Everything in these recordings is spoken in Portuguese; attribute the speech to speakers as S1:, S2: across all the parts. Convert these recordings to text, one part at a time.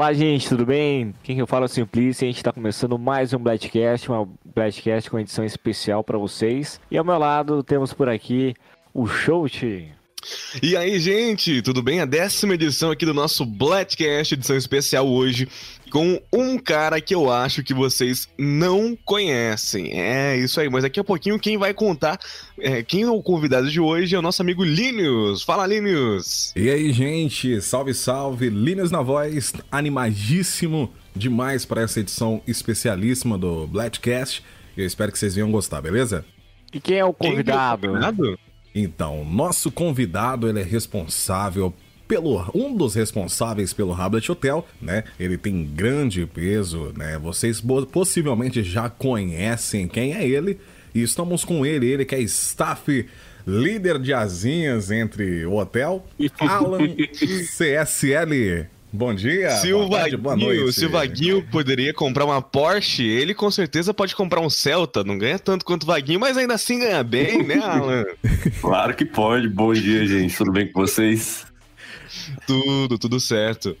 S1: Olá, gente, tudo bem? Quem que eu falo é o Simplice. A gente está começando mais um Bladcast, uma Bladcast com edição especial para vocês. E ao meu lado temos por aqui o Shout.
S2: E aí, gente, tudo bem? A décima edição aqui do nosso Bladcast, edição especial hoje, com um cara que eu acho que vocês não conhecem. É isso aí, mas daqui a pouquinho quem vai contar, é, quem é o convidado de hoje é o nosso amigo Linus. Fala, Linus!
S3: E aí, gente, salve, salve, Linus na voz, animadíssimo demais para essa edição especialíssima do Bladcast. Eu espero que vocês venham gostar, beleza?
S1: E quem é o convidado?
S2: Quem é o convidado?
S3: Então, nosso convidado ele é responsável pelo um dos responsáveis pelo Hablet Hotel, né? Ele tem grande peso, né? Vocês possivelmente já conhecem quem é ele. E estamos com ele, ele que é staff líder de asinhas entre o hotel, Alan CSL. Bom dia.
S2: Se o Vaguinho, se o Vaguinho poderia comprar uma Porsche, ele com certeza pode comprar um Celta. Não ganha tanto quanto o Vaguinho, mas ainda assim ganha bem, né, Alan?
S4: claro que pode. Bom dia, gente. Tudo bem com vocês?
S2: Tudo, tudo certo.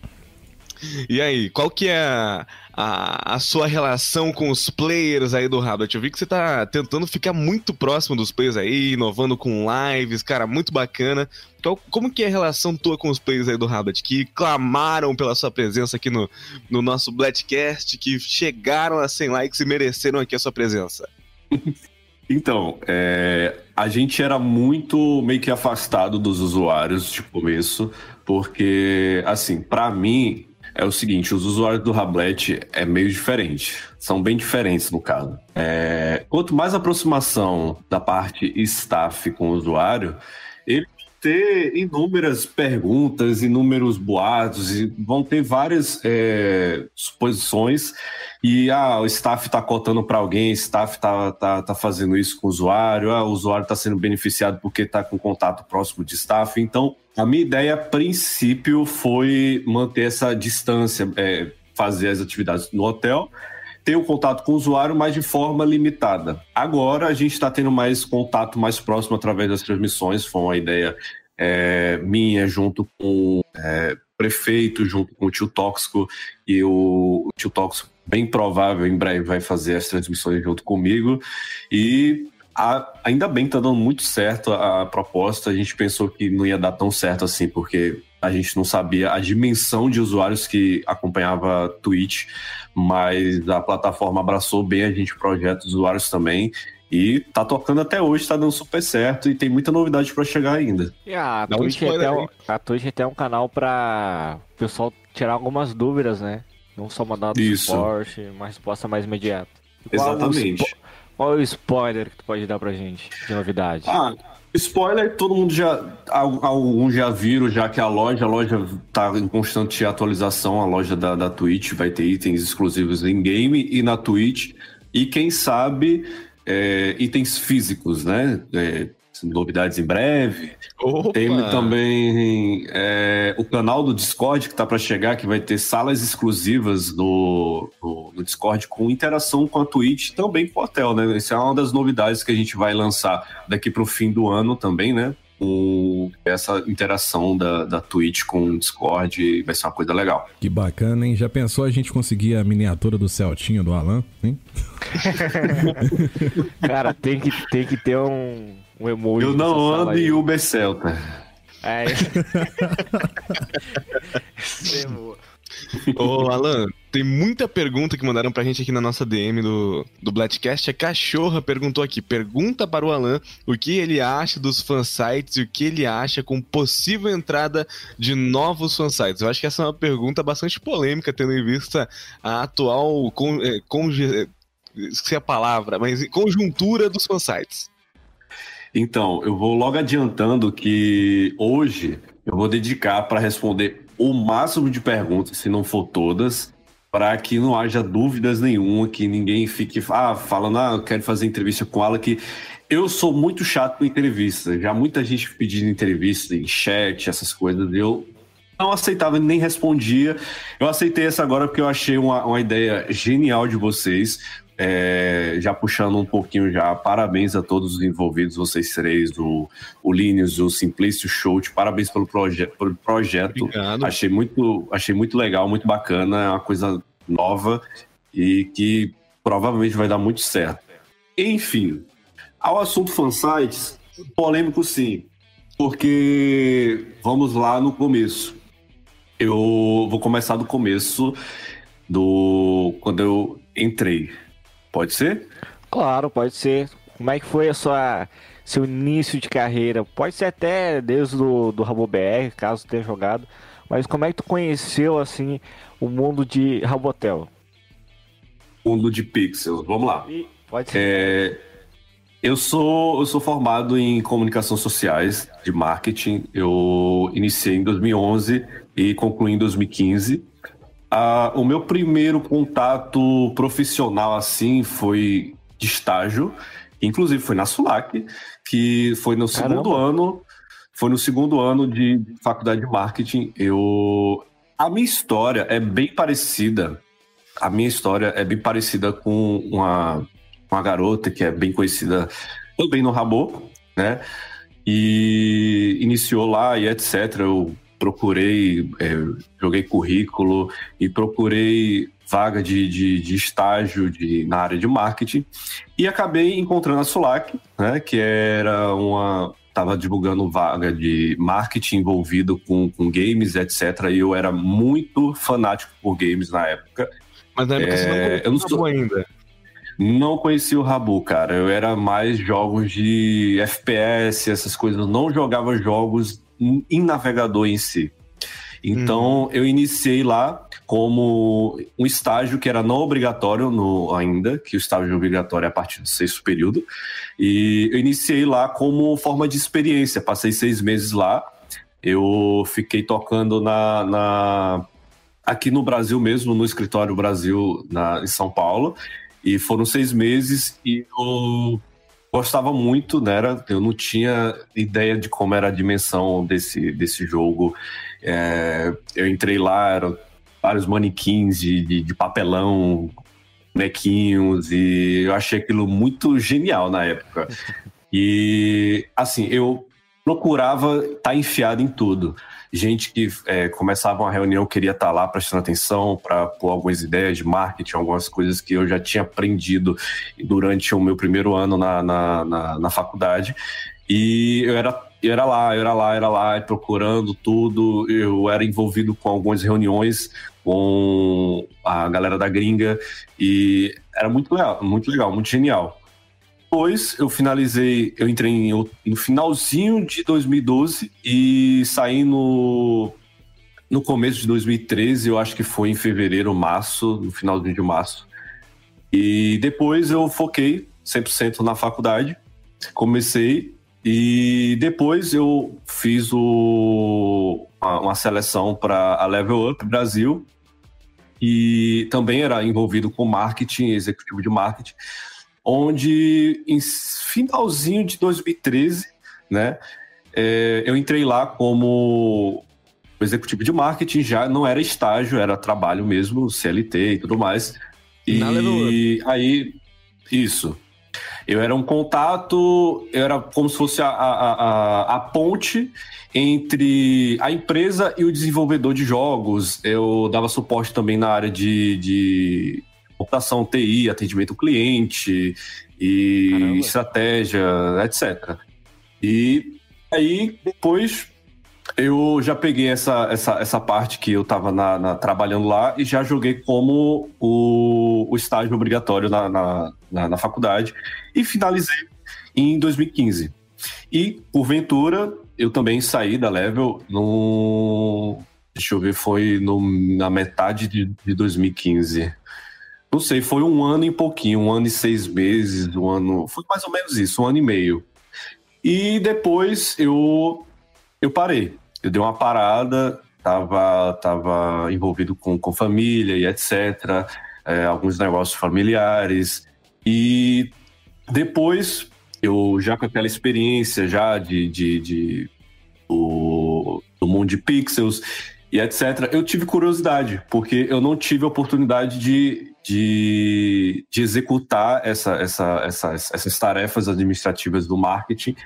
S2: E aí, qual que é a, a, a, sua relação com os players aí do Rabbit? Eu vi que você tá tentando ficar muito próximo dos players aí, inovando com lives, cara, muito bacana. Como que é a relação tua com os players aí do Rabbit, que clamaram pela sua presença aqui no, no nosso Blackcast, que chegaram a 100 likes e mereceram aqui a sua presença?
S4: Então, é, a gente era muito meio que afastado dos usuários de começo, porque, assim, para mim, é o seguinte: os usuários do Rablet é meio diferente. São bem diferentes no caso. É, quanto mais aproximação da parte staff com o usuário, ele ter inúmeras perguntas, inúmeros boatos, e vão ter várias é, suposições. E ah, o staff está cotando para alguém, o staff está tá, tá fazendo isso com o usuário, ah, o usuário está sendo beneficiado porque está com contato próximo de staff. Então, a minha ideia, a princípio, foi manter essa distância, é, fazer as atividades no hotel ter o contato com o usuário, mas de forma limitada. Agora a gente está tendo mais contato mais próximo através das transmissões, foi uma ideia é, minha junto com é, prefeito, junto com o tio Tóxico, e o, o tio Tóxico, bem provável, em breve vai fazer as transmissões junto comigo. E a, ainda bem que tá dando muito certo a, a proposta. A gente pensou que não ia dar tão certo assim, porque a gente não sabia a dimensão de usuários que acompanhava Twitch, mas a plataforma abraçou bem a gente, projetos usuários também. E tá tocando até hoje, tá dando super certo e tem muita novidade para chegar ainda.
S1: E a Twitch, um até, a Twitch até é um canal para o pessoal tirar algumas dúvidas, né? Não só mandar do Isso. suporte, uma resposta mais imediata.
S4: Exatamente.
S1: Qual é o spoiler que tu pode dar pra gente de novidade?
S4: Ah, Spoiler, todo mundo já. Alguns já viram, já que a loja, a loja tá em constante atualização, a loja da, da Twitch vai ter itens exclusivos em game e na Twitch. E quem sabe é, itens físicos, né? É, novidades em breve. Opa! Tem também é, o canal do Discord que está para chegar, que vai ter salas exclusivas no, no, no, Discord com interação com a Twitch, também com o hotel, né? Essa é uma das novidades que a gente vai lançar daqui para o fim do ano também, né? Com essa interação da, da Twitch com o Discord vai ser uma coisa legal.
S3: Que bacana, hein? Já pensou a gente conseguir a miniatura do Celtinho do Alan, hein?
S1: Cara, tem que, tem que ter um, um emoji.
S4: Eu não ando em Uber Celta.
S1: É.
S2: Ô, Alan, tem muita pergunta que mandaram pra gente aqui na nossa DM do, do Bladcast. A cachorra perguntou aqui: pergunta para o Alan o que ele acha dos fansites e o que ele acha com possível entrada de novos fansites. Eu acho que essa é uma pergunta bastante polêmica, tendo em vista a atual. Con, é, conge, esqueci a palavra, mas conjuntura dos fansites.
S4: Então, eu vou logo adiantando que hoje eu vou dedicar para responder o máximo de perguntas, se não for todas, para que não haja dúvidas nenhuma, que ninguém fique ah, falando, ah, eu quero fazer entrevista com ela, que eu sou muito chato com entrevista. Já muita gente pedindo entrevista em chat, essas coisas, eu não aceitava nem respondia. Eu aceitei essa agora porque eu achei uma, uma ideia genial de vocês. É, já puxando um pouquinho já, parabéns a todos os envolvidos, vocês três, o, o Linus, o Simplício, Shout, parabéns pelo, proje pelo projeto. Obrigado. Achei muito, achei muito legal, muito bacana, é uma coisa nova e que provavelmente vai dar muito certo. Enfim, ao assunto fansites, polêmico sim, porque vamos lá no começo. Eu vou começar do começo do quando eu entrei. Pode ser?
S1: Claro, pode ser. Como é que foi a sua seu início de carreira? Pode ser até desde do, do Rabo BR, caso tenha jogado. Mas como é que tu conheceu assim o mundo de Rabotel?
S4: Mundo de pixels. Vamos lá.
S1: Pode ser.
S4: É, eu sou eu sou formado em comunicação sociais de marketing. Eu iniciei em 2011 e concluí em 2015. Ah, o meu primeiro contato profissional assim foi de estágio, inclusive foi na Sulac, que foi no Caramba. segundo ano, foi no segundo ano de faculdade de marketing. Eu a minha história é bem parecida. A minha história é bem parecida com uma, uma garota que é bem conhecida também no Rabo, né? E iniciou lá e etc. Eu procurei, é, joguei currículo e procurei vaga de, de, de, estágio de, na área de marketing e acabei encontrando a Sulac, né, que era uma estava divulgando vaga de marketing envolvido com, com games, etc. E eu era muito fanático por games na época.
S2: Mas na época é, você não é, eu não sou ainda.
S4: Não conhecia o Rabu, cara. Eu era mais jogos de FPS, essas coisas. Eu não jogava jogos em navegador em si. Então, hum. eu iniciei lá como um estágio que era não obrigatório no, ainda, que o estágio obrigatório é a partir do sexto período. E eu iniciei lá como forma de experiência. Passei seis meses lá. Eu fiquei tocando na, na aqui no Brasil mesmo, no escritório Brasil, na, em São Paulo. E foram seis meses e eu gostava muito, né? Eu não tinha ideia de como era a dimensão desse, desse jogo. É, eu entrei lá, eram vários manequins de, de, de papelão, bonequinhos, e eu achei aquilo muito genial na época. E, assim, eu procurava estar tá enfiado em tudo gente que é, começava uma reunião queria estar lá prestando atenção para pôr algumas ideias de marketing, algumas coisas que eu já tinha aprendido durante o meu primeiro ano na, na, na, na faculdade. E eu era, eu era lá, eu era lá, era lá, procurando tudo. Eu era envolvido com algumas reuniões com a galera da gringa e era muito legal, muito legal, muito genial. Depois eu finalizei, eu entrei em, no finalzinho de 2012 e saí no, no começo de 2013, eu acho que foi em fevereiro, março, no finalzinho de março. E depois eu foquei 100% na faculdade, comecei e depois eu fiz o, uma, seleção para a Level Up Brasil e também era envolvido com marketing, executivo de marketing onde em finalzinho de 2013, né, é, eu entrei lá como executivo de marketing, já não era estágio, era trabalho mesmo, CLT e tudo mais. E aí, isso. Eu era um contato, eu era como se fosse a, a, a, a, ponte entre a empresa e o desenvolvedor de jogos. Eu dava suporte também na área de, de computação TI, atendimento ao cliente e Caramba. estratégia, etc. E aí depois eu já peguei essa, essa, essa parte que eu estava na, na, trabalhando lá e já joguei como o, o estágio obrigatório na, na, na, na faculdade e finalizei em 2015. E, porventura, eu também saí da Level no. Deixa eu ver, foi no, na metade de, de 2015. Não sei, foi um ano e pouquinho, um ano e seis meses, um ano. Foi mais ou menos isso, um ano e meio. E depois eu, eu parei. Eu dei uma parada, tava, tava envolvido com, com família e etc. É, alguns negócios familiares. E depois, eu já com aquela experiência já de, de, de do, do mundo de pixels, e etc. Eu tive curiosidade, porque eu não tive a oportunidade de, de, de executar essa, essa, essas, essas tarefas administrativas do marketing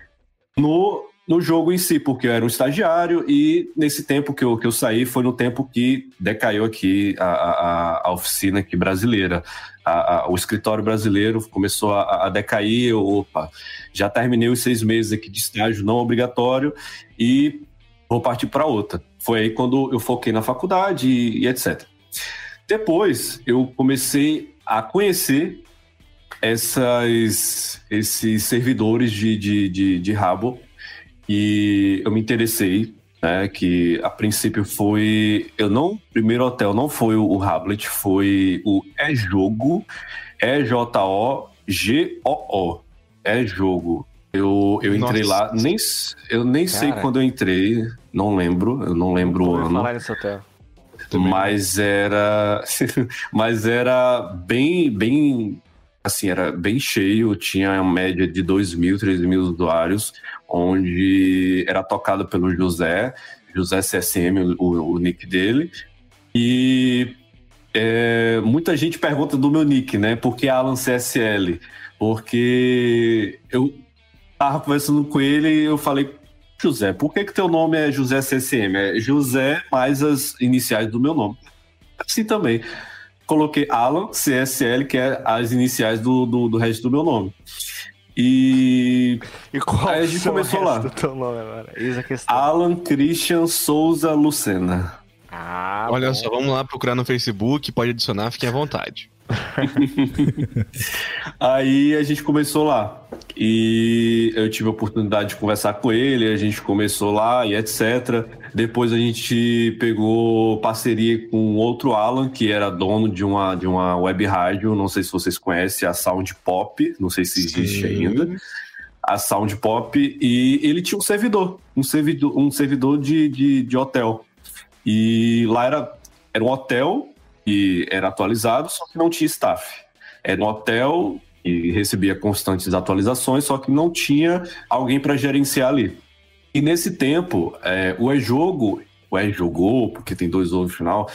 S4: no, no jogo em si, porque eu era um estagiário e nesse tempo que eu, que eu saí foi no tempo que decaiu aqui a, a, a oficina aqui brasileira. A, a, o escritório brasileiro começou a, a decair, eu, opa, já terminei os seis meses aqui de estágio não obrigatório e vou partir para outra. Foi aí quando eu foquei na faculdade e, e etc. Depois eu comecei a conhecer essas, esses servidores de, de, de, de rabo e eu me interessei, né, que a princípio foi, eu não, primeiro hotel não foi o Hablet, foi o É Jogo, E-J-O-G-O-O, É Jogo. Eu, eu entrei Nossa. lá, nem, eu nem Cara. sei quando eu entrei, não lembro, eu não lembro o ano. Falar nesse hotel. Mas era, mas era bem, bem, assim, era bem cheio, tinha uma média de 2 mil, 3 mil usuários onde era tocado pelo José, José CSM, o, o nick dele. E é, muita gente pergunta do meu nick, né? Por que Alan CSL? Porque eu tava conversando com ele e eu falei, José, por que, que teu nome é José CSM? É José mais as iniciais do meu nome. Assim também. Coloquei Alan CSL, que é as iniciais do, do, do resto do meu nome. E,
S1: e qual
S4: aí a gente começou lá.
S1: Nome agora? É
S4: Alan Christian Souza Lucena.
S2: Ah, Olha bom. só, vamos lá procurar no Facebook, pode adicionar, fiquem à vontade.
S4: aí a gente começou lá. E eu tive a oportunidade de conversar com ele, a gente começou lá e etc. Depois a gente pegou parceria com outro Alan, que era dono de uma, de uma web rádio, não sei se vocês conhecem, a Sound Pop, não sei se existe Sim. ainda. A Sound Pop, e ele tinha um servidor, um servidor, um servidor de, de, de hotel. E lá era, era um hotel e era atualizado, só que não tinha staff. Era um hotel e recebia constantes atualizações, só que não tinha alguém para gerenciar ali. E nesse tempo, é, o E-Jogo, o E-Jogou, porque tem dois ovos no final,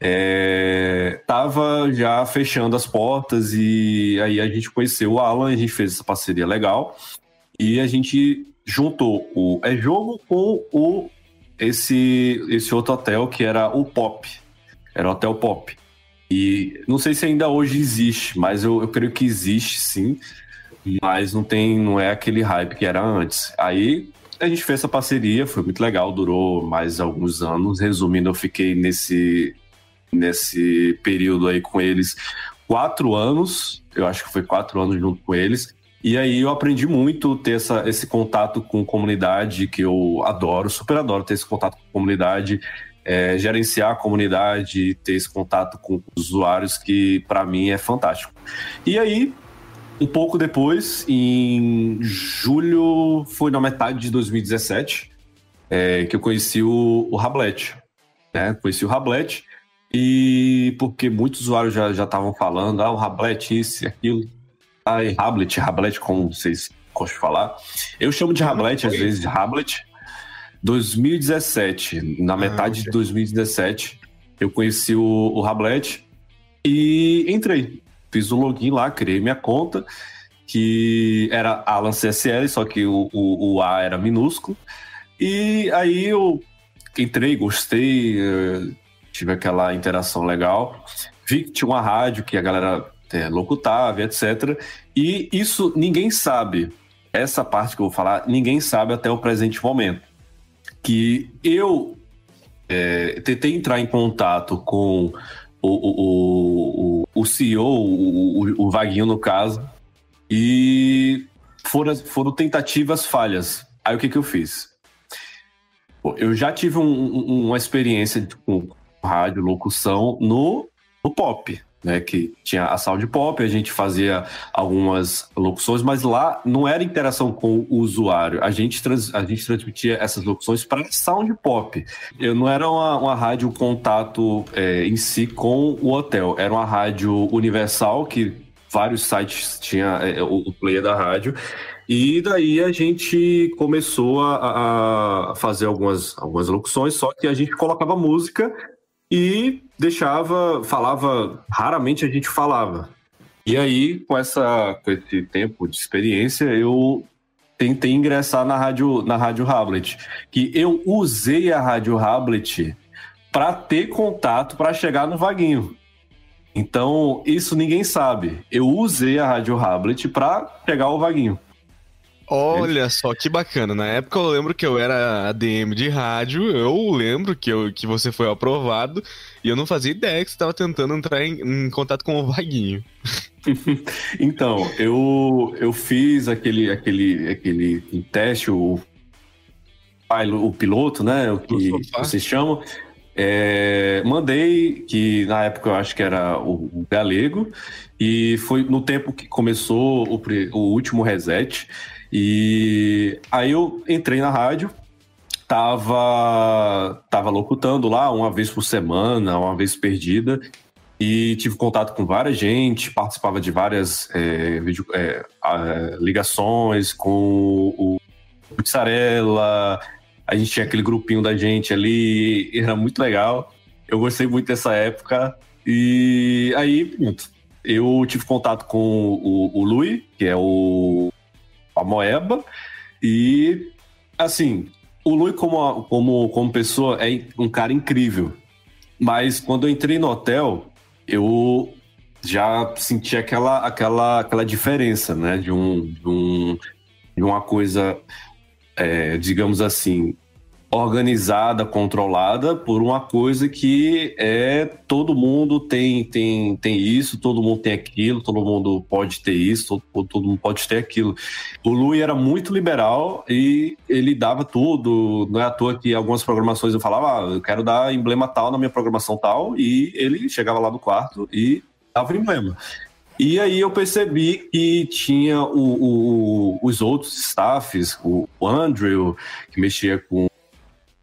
S4: é, tava já fechando as portas e aí a gente conheceu o Alan, a gente fez essa parceria legal e a gente juntou o E-Jogo com o, esse, esse outro hotel que era o Pop, era o Hotel Pop. E não sei se ainda hoje existe, mas eu, eu creio que existe sim, mas não tem, não é aquele hype que era antes. Aí a gente fez essa parceria, foi muito legal, durou mais alguns anos. Resumindo, eu fiquei nesse, nesse período aí com eles quatro anos, eu acho que foi quatro anos junto com eles. E aí eu aprendi muito ter essa, esse contato com comunidade que eu adoro, super adoro ter esse contato com comunidade, é, gerenciar a comunidade, ter esse contato com os usuários que para mim é fantástico. E aí um pouco depois, em julho, foi na metade de 2017, é, que eu conheci o, o Rablet. Né? Conheci o Rablet, e porque muitos usuários já estavam falando, ah, o Rablet, isso e aquilo. Ai, Rablet, Rablet, como vocês gostam de falar. Eu chamo de Rablet, às vezes, de Rablet. 2017, na ah, metade ah, de 2017, eu conheci o, o Rablet e entrei fiz o login lá, criei minha conta, que era Alan CSL, só que o, o, o A era minúsculo. E aí eu entrei, gostei, eh, tive aquela interação legal. Vi que tinha uma rádio que a galera é, locutava, etc. E isso ninguém sabe. Essa parte que eu vou falar, ninguém sabe até o presente momento. Que eu é, tentei entrar em contato com o, o, o, o CEO, o, o Vaguinho no caso, e foram, foram tentativas falhas. Aí o que, que eu fiz? Eu já tive um, um, uma experiência com rádio, locução no, no pop né, que tinha a Sound Pop, a gente fazia algumas locuções, mas lá não era interação com o usuário, a gente, trans, a gente transmitia essas locuções para Sound Pop. Eu não era uma, uma rádio contato é, em si com o hotel, era uma rádio universal que vários sites tinha é, o, o player da rádio. E daí a gente começou a, a, fazer algumas, algumas locuções, só que a gente colocava música e deixava, falava, raramente a gente falava. E aí, com, essa, com esse tempo de experiência, eu tentei ingressar na rádio, na rádio Hablet, que eu usei a rádio Hablet para ter contato para chegar no vaguinho. Então, isso ninguém sabe. Eu usei a rádio Hablet para pegar o vaguinho.
S2: Olha só que bacana. Na época eu lembro que eu era ADM de rádio, eu lembro que, eu, que você foi aprovado e eu não fazia ideia que você estava tentando entrar em, em, contato com o Vaguinho.
S4: então, eu, eu fiz aquele, aquele, aquele teste, o, o piloto, né? O que vocês chamam. É, mandei, que na época eu acho que era o, o galego, e foi no tempo que começou o, o último reset. E aí eu entrei na rádio, tava, tava locutando lá uma vez por semana, uma vez perdida, e tive contato com várias gente, participava de várias é, vídeo, é, ligações com o Pizzarella, a gente tinha aquele grupinho da gente ali, era muito legal. Eu gostei muito dessa época. E aí, pronto. Eu tive contato com o, o que é o a Moeba. E, assim, o Lui, como, como, como pessoa, é um cara incrível. Mas quando eu entrei no hotel, eu já senti aquela, aquela, aquela diferença, né? De, um, de, um, de uma coisa, é, digamos assim, organizada, controlada por uma coisa que é todo mundo tem tem tem isso, todo mundo tem aquilo, todo mundo pode ter isso, todo, todo mundo pode ter aquilo. O Lui era muito liberal e ele dava tudo, não é à toa que algumas programações eu falava, ah, eu quero dar emblema tal na minha programação tal e ele chegava lá no quarto e dava emblema. E aí eu percebi que tinha o, o, os outros staffs, o Andrew, que mexia com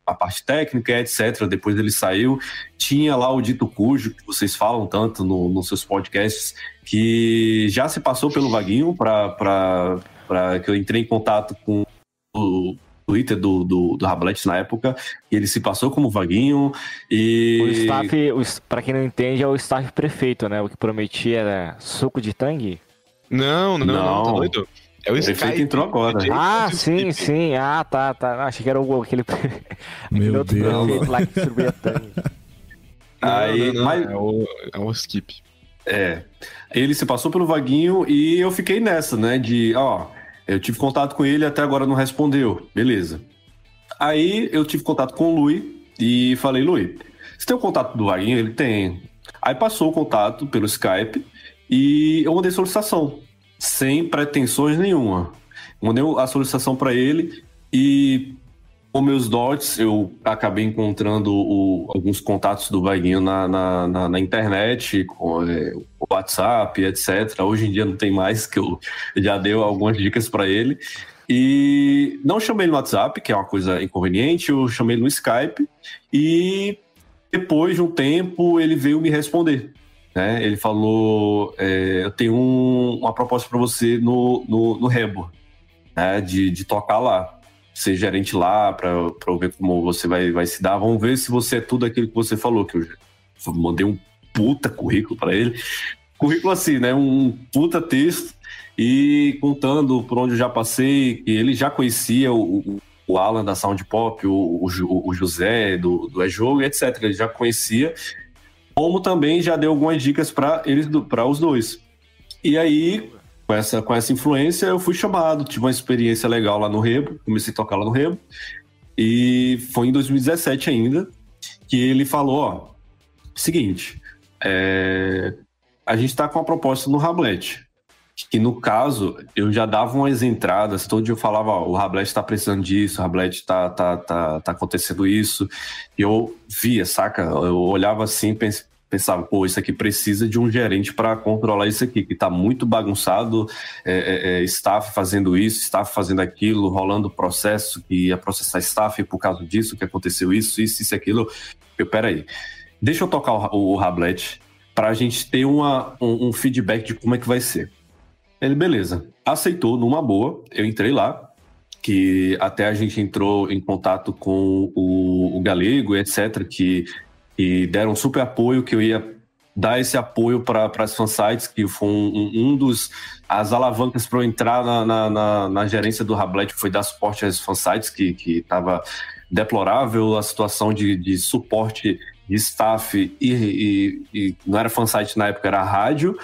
S4: a parte técnica, etc. Depois ele saiu. Tinha lá o Dito Cujo, que vocês falam tanto no, nos seus podcasts, que já se passou pelo Vaguinho para que eu entrei em contato com o Twitter do, do, do Rablet na época, e ele se passou como Vaguinho. E...
S1: O staff, para quem não entende, é o staff prefeito, né? O que prometia era suco de tangue.
S2: Não, não, não, não tá doido.
S4: É o Skype. entrou agora.
S1: Ah, sim, sim. Ah, tá, tá. Achei que era o, aquele.
S3: Meu Deus.
S4: Lá que Aí, não, não, mas...
S2: é, o, é o skip.
S4: É. Ele se passou pelo vaguinho e eu fiquei nessa, né? De, ó, eu tive contato com ele até agora não respondeu. Beleza. Aí eu tive contato com o Lui e falei, Lui, você tem o contato do vaguinho? Ele tem. Aí passou o contato pelo Skype e eu mandei solicitação sem pretensões nenhuma. Mandei a solicitação para ele e com meus dots eu acabei encontrando o, alguns contatos do Vaguinho na, na, na, na internet, com é, o WhatsApp, etc. Hoje em dia não tem mais, que eu já dei algumas dicas para ele. E não chamei no WhatsApp, que é uma coisa inconveniente, eu chamei no Skype e depois de um tempo ele veio me responder. Né? Ele falou: é, Eu tenho um, uma proposta para você no, no, no Rebo, né? de, de tocar lá. Ser gerente lá, para ver como você vai, vai se dar. Vamos ver se você é tudo aquilo que você falou. Que eu mandei um puta currículo para ele. Currículo assim, né? Um puta texto e contando por onde eu já passei, que ele já conhecia o, o Alan da Sound Pop, o, o, o José do, do E-Jogo, etc. Ele já conhecia como também já deu algumas dicas para eles, para os dois. E aí, com essa, com essa influência, eu fui chamado, tive uma experiência legal lá no Rebo, comecei a tocar lá no Rebo, e foi em 2017 ainda que ele falou, ó, seguinte, é, a gente está com uma proposta no Rablet, que no caso eu já dava umas entradas, todo dia eu falava, ó, o Rablet está precisando disso, o Rablet está tá, tá, tá acontecendo isso, e eu via, saca? Eu olhava assim pensava, pô, isso aqui precisa de um gerente para controlar isso aqui, que está muito bagunçado, é, é, é, staff fazendo isso, staff fazendo aquilo, rolando processo que ia processar staff por causa disso, que aconteceu isso, isso, isso, aquilo. Eu, peraí, deixa eu tocar o, o, o Rablet para a gente ter uma, um, um feedback de como é que vai ser. Ele, beleza. Aceitou numa boa. Eu entrei lá, que até a gente entrou em contato com o, o Galego, etc., que, que deram super apoio, que eu ia dar esse apoio para as fansites, que foi um, um, dos as alavancas para eu entrar na, na, na, na, gerência do Rablet foi dar suporte às fansites, que estava deplorável a situação de, de suporte de staff e, e, e não era fansite na época, era rádio,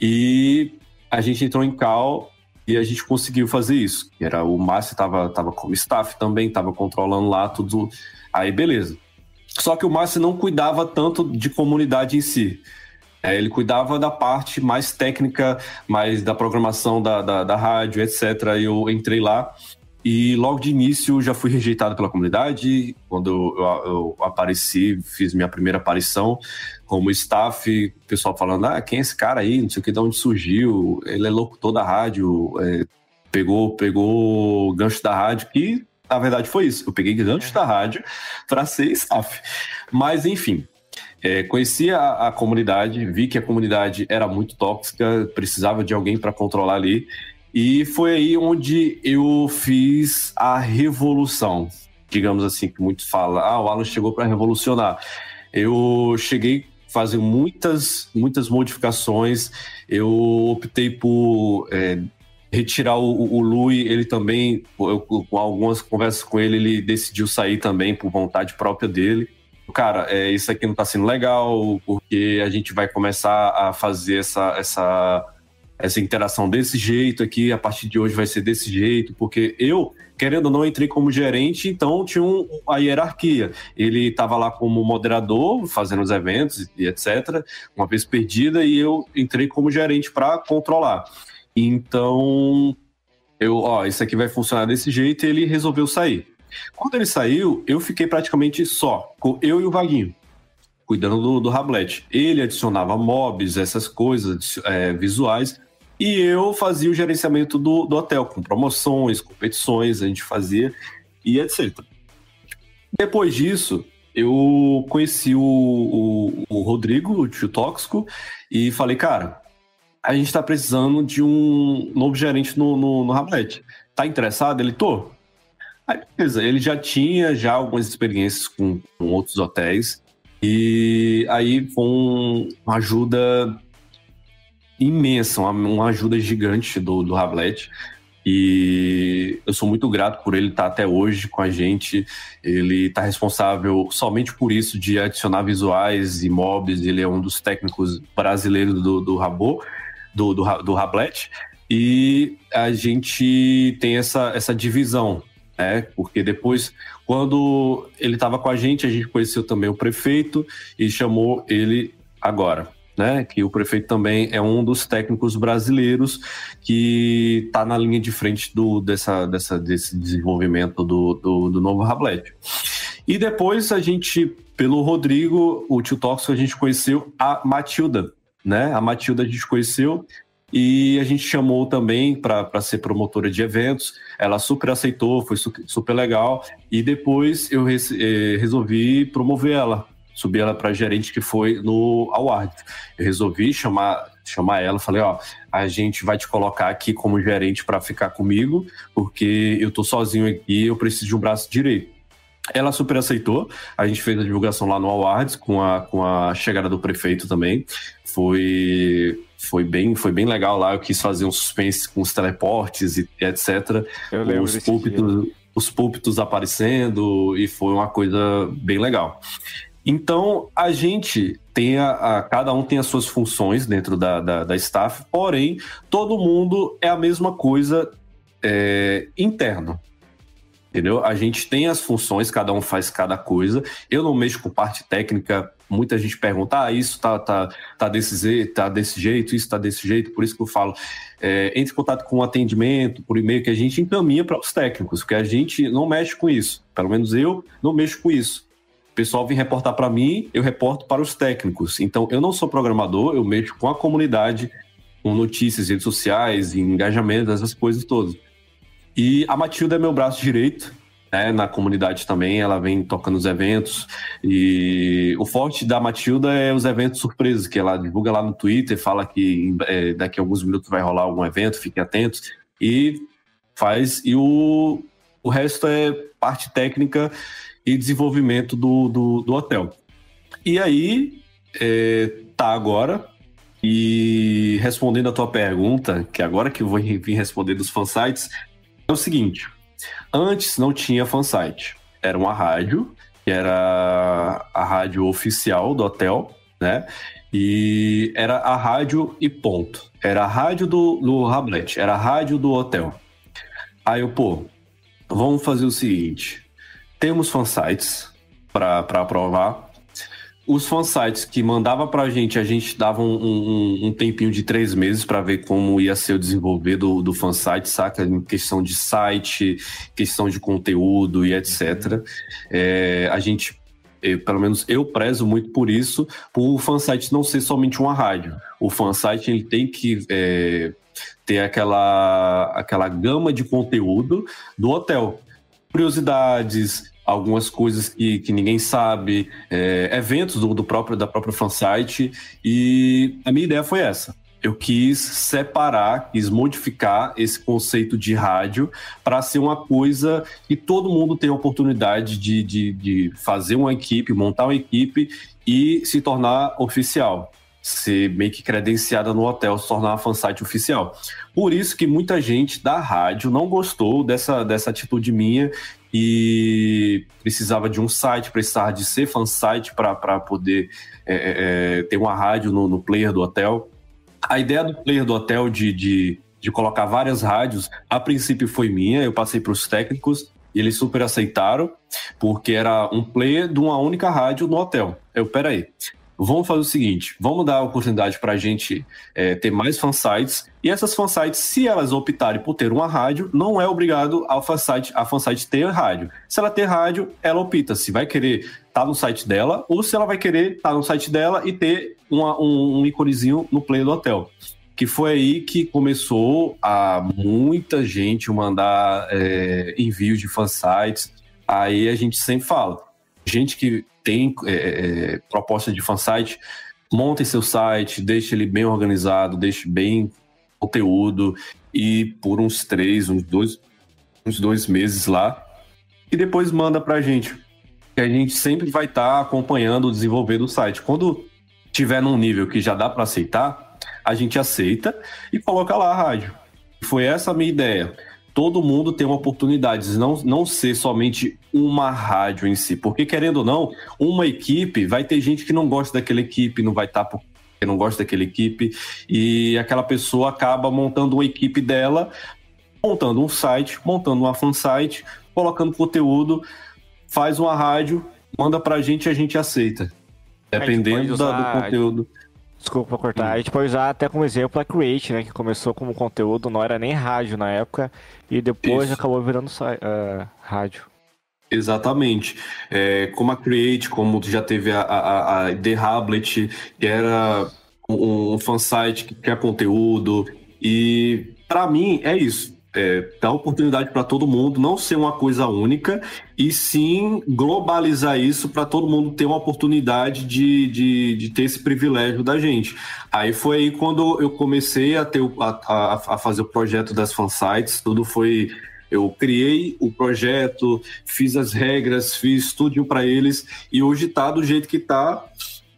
S4: e a gente entrou em cal e a gente conseguiu fazer isso. Era o Márcio estava tava como staff também, estava controlando lá tudo. Aí beleza. Só que o Márcio não cuidava tanto de comunidade em si. É, ele cuidava da parte mais técnica, mais da programação da, da, da rádio, etc. Eu entrei lá e logo de início já fui rejeitado pela comunidade. Quando eu, eu, apareci, fiz minha primeira aparição como staff, o pessoal falando: ah, quem é esse cara aí? Não sei o que, de onde surgiu. Ele é locutor da rádio, é, pegou, pegou gancho da rádio, que na verdade foi isso. Eu peguei gancho da rádio para ser staff. Mas enfim, é, conheci a, a, comunidade, vi que a comunidade era muito tóxica, precisava de alguém para controlar ali. E foi aí onde eu fiz a revolução, digamos assim, que muitos falam, ah, o Alan chegou para revolucionar. Eu cheguei a fazer muitas, muitas modificações, eu optei por é, retirar o, o Lui, ele também, eu, com algumas conversas com ele, ele decidiu sair também por vontade própria dele. Cara, é, isso aqui não está sendo legal, porque a gente vai começar a fazer essa, essa essa interação desse jeito aqui, a partir de hoje vai ser desse jeito, porque eu, querendo ou não, entrei como gerente, então tinha um, a hierarquia. Ele estava lá como moderador, fazendo os eventos e etc., uma vez perdida, e eu entrei como gerente para controlar. Então, eu, ó, isso aqui vai funcionar desse jeito, e ele resolveu sair. Quando ele saiu, eu fiquei praticamente só, com eu e o Vaguinho cuidando do, do. Ele adicionava mobs, essas coisas é, visuais, e eu fazia o gerenciamento do, do hotel, com promoções, competições, a gente fazia e etc. Depois disso, eu conheci o, o, o Rodrigo, o tio Tóxico, e falei, cara, a gente tá precisando de um novo gerente no, no, no. Tá interessado? Ele, tô. Aí, beleza, ele já tinha já algumas experiências com, com outros hotéis, e aí um, uma ajuda imensa, uma, uma ajuda gigante do, do Rablet. E eu sou muito grato por ele estar até hoje com a gente. Ele está responsável somente por isso, de adicionar visuais e mobs. Ele é um dos técnicos brasileiros do, do Rabo, do, do, do Rablet. E a gente tem essa, essa divisão, né? Porque depois, quando ele estava com a gente, a gente conheceu também o prefeito e chamou ele agora né? Que o prefeito também é um dos técnicos brasileiros que está na linha de frente do, dessa, dessa, desse desenvolvimento do, do, do novo Rablet. E depois a gente, pelo Rodrigo, o tio Tóxico, a gente conheceu a Matilda, né? A Matilda a gente conheceu e a gente chamou também para ser promotora de eventos. Ela super aceitou, foi super legal. E depois eu eh, resolvi promover ela subi ela para gerente que foi no Award. Eu resolvi chamar chamar ela, falei, ó, a gente vai te colocar aqui como gerente para ficar comigo, porque eu tô sozinho aqui, eu preciso de um braço direito. Ela super aceitou. A gente fez a divulgação lá no Awards com a, com a chegada do prefeito também. Foi foi bem, foi bem legal lá. Eu quis fazer um suspense com os teleportes e etc. Eu os púlpitos, os púlpitos aparecendo e foi uma coisa bem legal. Então, a gente tem a, a, cada um tem as suas funções dentro da, da, da, staff, porém, todo mundo é a mesma coisa é, interno. Entendeu? A gente tem as funções, cada um faz cada coisa. Eu não mexo com parte técnica. Muita gente pergunta: ah, isso tá, tá, tá, desse, tá desse jeito, isso tá desse jeito. Por isso que eu falo: é, entre em contato com o atendimento, por e-mail, que a gente encaminha para os técnicos, porque a gente não mexe com isso. Pelo menos eu não mexo com isso. O pessoal vem reportar para mim, eu reporto para os técnicos. Então, eu não sou programador, eu mexo com a comunidade, com notícias, redes sociais, engajamento, essas coisas todas. E a Matilda é meu braço direito, né, na comunidade também, ela vem tocando os eventos. E o forte da Matilda é os eventos surpresos, que ela divulga lá no Twitter, fala que é, daqui a alguns minutos vai rolar algum evento, fiquem atentos. E faz. E o, o resto é parte técnica e desenvolvimento do, do, do hotel. E aí, é, tá agora. E respondendo a tua pergunta, que agora que eu vou vir responder dos fansites, é o seguinte: Antes não tinha fansite. Era uma rádio, que era a rádio oficial do hotel, né? E era a rádio e ponto. Era a rádio do, do Hamlet, era a rádio do hotel. Aí eu, pô, vamos fazer o seguinte: temos fansites para aprovar, os fansites que mandava pra gente, a gente dava um, um, um tempinho de três meses para ver como ia ser o desenvolver do, do fansite, saca? Em questão de site, questão de conteúdo e etc. É, a gente, eu, pelo menos eu prezo muito por isso, por o fansite não ser somente uma rádio. O fansite ele tem que é, ter aquela, aquela gama de conteúdo do hotel. Curiosidades, algumas coisas que, que ninguém sabe, é, eventos do, do próprio da própria fansite e a minha ideia foi essa. Eu quis separar, quis modificar esse conceito de rádio para ser uma coisa que todo mundo tem a oportunidade de, de, de fazer uma equipe, montar uma equipe e se tornar oficial ser meio que credenciada no hotel, se tornar uma fansite oficial. Por isso que muita gente da rádio não gostou dessa, dessa atitude minha e precisava de um site, precisava de ser fansite para poder é, é, é, ter uma rádio no, no, player do hotel. A ideia do player do hotel de, de, de colocar várias rádios, a princípio foi minha, eu passei para os técnicos e eles super aceitaram, porque era um player de uma única rádio no hotel. Eu, peraí, vamos fazer o seguinte: vamos dar a oportunidade para a gente é, ter mais fansites. E essas fansites, se elas optarem por ter uma rádio, não é obrigado a fansite, a fansite ter rádio. Se ela ter rádio, ela opta se vai querer estar tá no site dela ou se ela vai querer estar tá no site dela e ter uma, um, um íconezinho no play do hotel. Que foi aí que começou a muita gente mandar é, envios de fansites. Aí a gente sempre fala: gente que tem é, é, proposta de fansite, monte seu site, deixe ele bem organizado, deixe bem conteúdo e por uns três, uns dois, uns dois meses lá e depois manda para a gente. Que a gente sempre vai estar tá acompanhando o desenvolver do site. Quando tiver num nível que já dá para aceitar, a gente aceita e coloca lá a rádio. Foi essa a minha ideia todo mundo tem uma oportunidade, não, não ser somente uma rádio em si. Porque, querendo ou não, uma equipe, vai ter gente que não gosta daquela equipe, não vai estar tá porque não gosta daquela equipe, e aquela pessoa acaba montando uma equipe dela, montando um site, montando uma fansite, colocando conteúdo, faz uma rádio, manda pra gente e a gente aceita. Dependendo usar... do conteúdo.
S1: Desculpa cortar. A gente pode usar até como exemplo a Create, né? Que começou como conteúdo, não era nem rádio na época, e depois Isso. acabou virando uh, rádio.
S4: Exatamente. É, como a Create, como já teve a, a, a The Hablet, que era um, um fansite que quer conteúdo. E para mim é isso é, dar oportunidade para todo mundo, não ser uma coisa única, e sim globalizar isso para todo mundo ter uma oportunidade de, de, de, ter esse privilégio da gente. Aí foi aí quando eu comecei a, ter, a, a, a fazer o projeto das fansites, tudo foi. Eu criei o projeto, fiz as regras, fiz estúdio para eles, e hoje está do jeito que está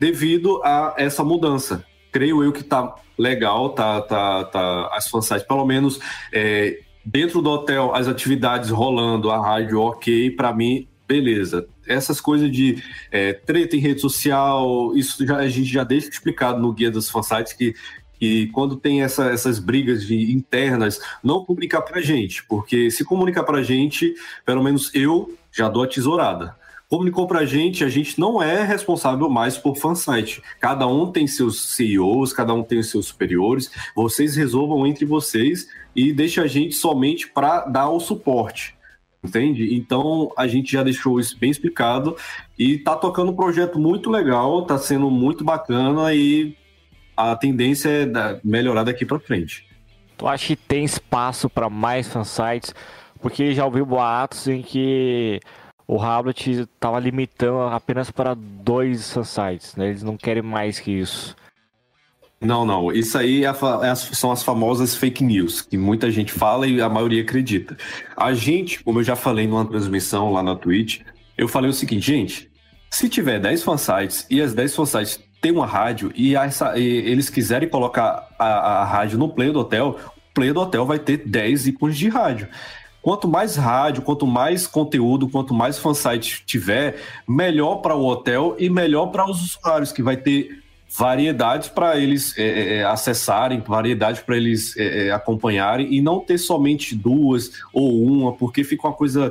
S4: devido a essa mudança. Creio eu que está legal, tá, tá, tá as fansites, pelo menos é, dentro do hotel, as atividades rolando, a rádio ok, para mim, beleza. Essas coisas de é, treta em rede social, isso já, a gente já deixa explicado no guia dos fansites que que quando tem essa, essas brigas de, internas, não publicar para gente, porque se comunicar para gente, pelo menos eu já dou a tesourada comunicou para a gente, a gente não é responsável mais por fansite. Cada um tem seus CEOs, cada um tem os seus superiores. Vocês resolvam entre vocês e deixe a gente somente para dar o suporte. Entende? Então a gente já deixou isso bem explicado e tá tocando um projeto muito legal, tá sendo muito bacana e a tendência é melhorar daqui para frente.
S1: Tu acha que tem espaço para mais fansites? Porque já ouvi boatos em que o Hablet estava limitando apenas para dois sites, né? Eles não querem mais que isso.
S4: Não, não. Isso aí é é são as famosas fake news, que muita gente fala e a maioria acredita. A gente, como eu já falei numa transmissão lá na Twitch, eu falei o seguinte, gente, se tiver 10 fansites e as 10 fansites têm uma rádio e, essa, e eles quiserem colocar a, a, rádio no play do hotel, o play do hotel vai ter 10 ícones de rádio. Quanto mais rádio, quanto mais conteúdo, quanto mais fansite tiver, melhor para o hotel e melhor para os usuários, que vai ter variedades para eles é, é, é, acessarem, variedade para eles é, é, acompanharem e não ter somente duas ou uma, porque fica uma coisa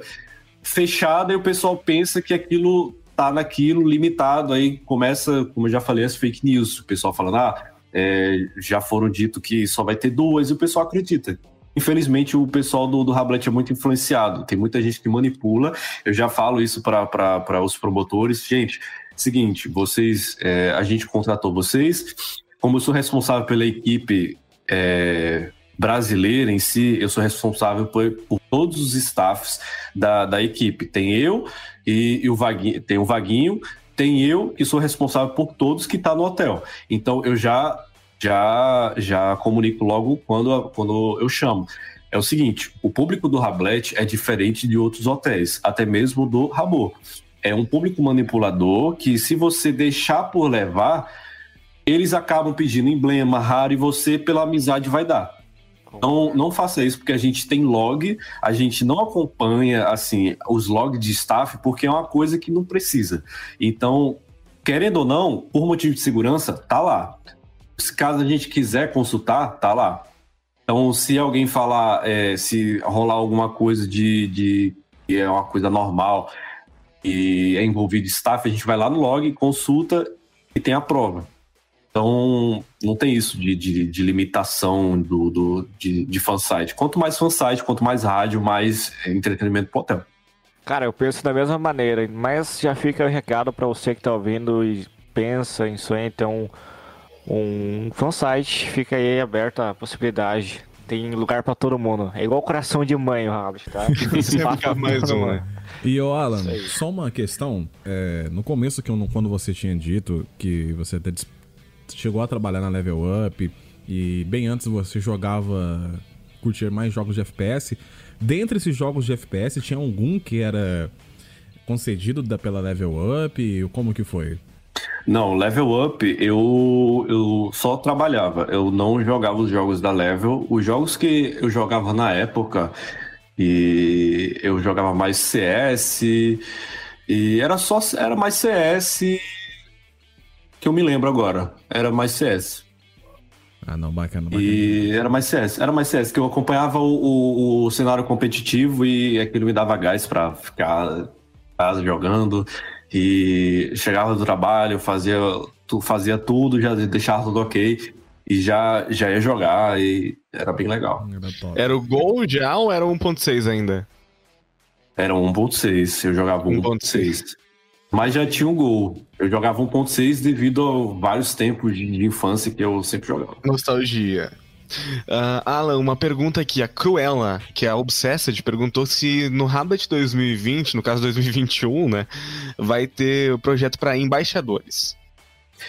S4: fechada e o pessoal pensa que aquilo tá naquilo limitado. Aí começa, como eu já falei, as fake news. O pessoal falando, ah, é, já foram dito que só vai ter duas e o pessoal acredita. Infelizmente, o pessoal do, do Rablet é muito influenciado. Tem muita gente que manipula. Eu já falo isso para os promotores. Gente, Seguinte, vocês, é, a gente contratou vocês. Como eu sou responsável pela equipe é, brasileira em si, eu sou responsável por, por todos os staffs da, da equipe. Tem eu e, e o Vaguinho, tem o Vaguinho, tem eu que sou responsável por todos que está no hotel. Então eu já já já comunico logo quando, quando eu chamo. É o seguinte, o público do Rablet é diferente de outros hotéis, até mesmo do Rabo é um público manipulador que, se você deixar por levar, eles acabam pedindo emblema raro e você, pela amizade, vai dar. Então, não faça isso, porque a gente tem log, a gente não acompanha, assim, os logs de staff, porque é uma coisa que não precisa. Então, querendo ou não, por motivo de segurança, tá lá. Caso a gente quiser consultar, tá lá. Então, se alguém falar, é, se rolar alguma coisa de, de que é uma coisa normal, e é envolvido staff, a gente vai lá no log, consulta e tem a prova. Então, não tem isso de, de, de limitação do, do, de, de fansite. Quanto mais fansite, quanto mais rádio, mais entretenimento pro hotel.
S1: Cara, eu penso da mesma maneira, mas já fica o recado para você que tá ouvindo e pensa em sonhar então um fansite, fica aí aberta a possibilidade. Tem lugar para todo mundo. É igual coração de mãe, o Rabbit, tá?
S2: Sempre mais um, né?
S3: E o Alan, só uma questão. É, no começo, que eu, quando você tinha dito que você até chegou a trabalhar na Level Up e bem antes você jogava, curtir mais jogos de FPS. Dentre esses jogos de FPS, tinha algum que era concedido da, pela Level Up? Como que foi?
S4: Não, Level Up eu, eu só trabalhava, eu não jogava os jogos da Level. Os jogos que eu jogava na época e eu jogava mais CS e era só era mais CS que eu me lembro agora. Era mais CS.
S3: Ah, não, bacana, bacana.
S4: E era mais CS, era mais CS, que eu acompanhava o, o, o cenário competitivo e aquilo me dava gás para ficar casa jogando. E chegava do trabalho, fazia, fazia tudo, já deixava tudo ok e já, já ia jogar e era bem legal.
S2: Era, era o Gol já ou era 1.6 ainda?
S4: Era 1.6, eu jogava 1.6. Mas já tinha um gol. Eu jogava 1.6 devido a vários tempos de, de, infância que eu sempre jogava.
S2: Nostalgia. Uh, Alan, uma pergunta aqui. A Cruella, que é a Obsessed, perguntou se no Rabbit 2020, no caso 2021, né, vai ter o projeto para embaixadores.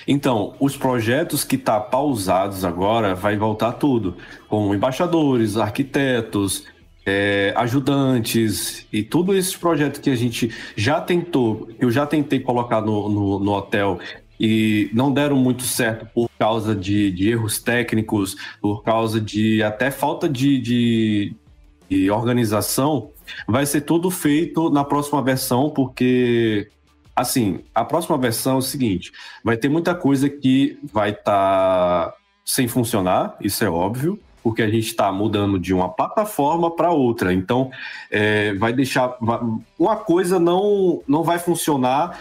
S4: Então, os projetos que tá pausados agora vai voltar tudo, com embaixadores, arquitetos, é, ajudantes e todos esses projetos que a gente já tentou, eu já tentei colocar no, no, no hotel e não deram muito certo por causa de, de, erros técnicos, por causa de até falta de, de, de organização, vai ser tudo feito na próxima versão, porque Assim, a próxima versão é o seguinte: vai ter muita coisa que vai estar tá sem funcionar, isso é óbvio, porque a gente está mudando de uma plataforma para outra. Então, é, vai deixar. Uma coisa não, não vai funcionar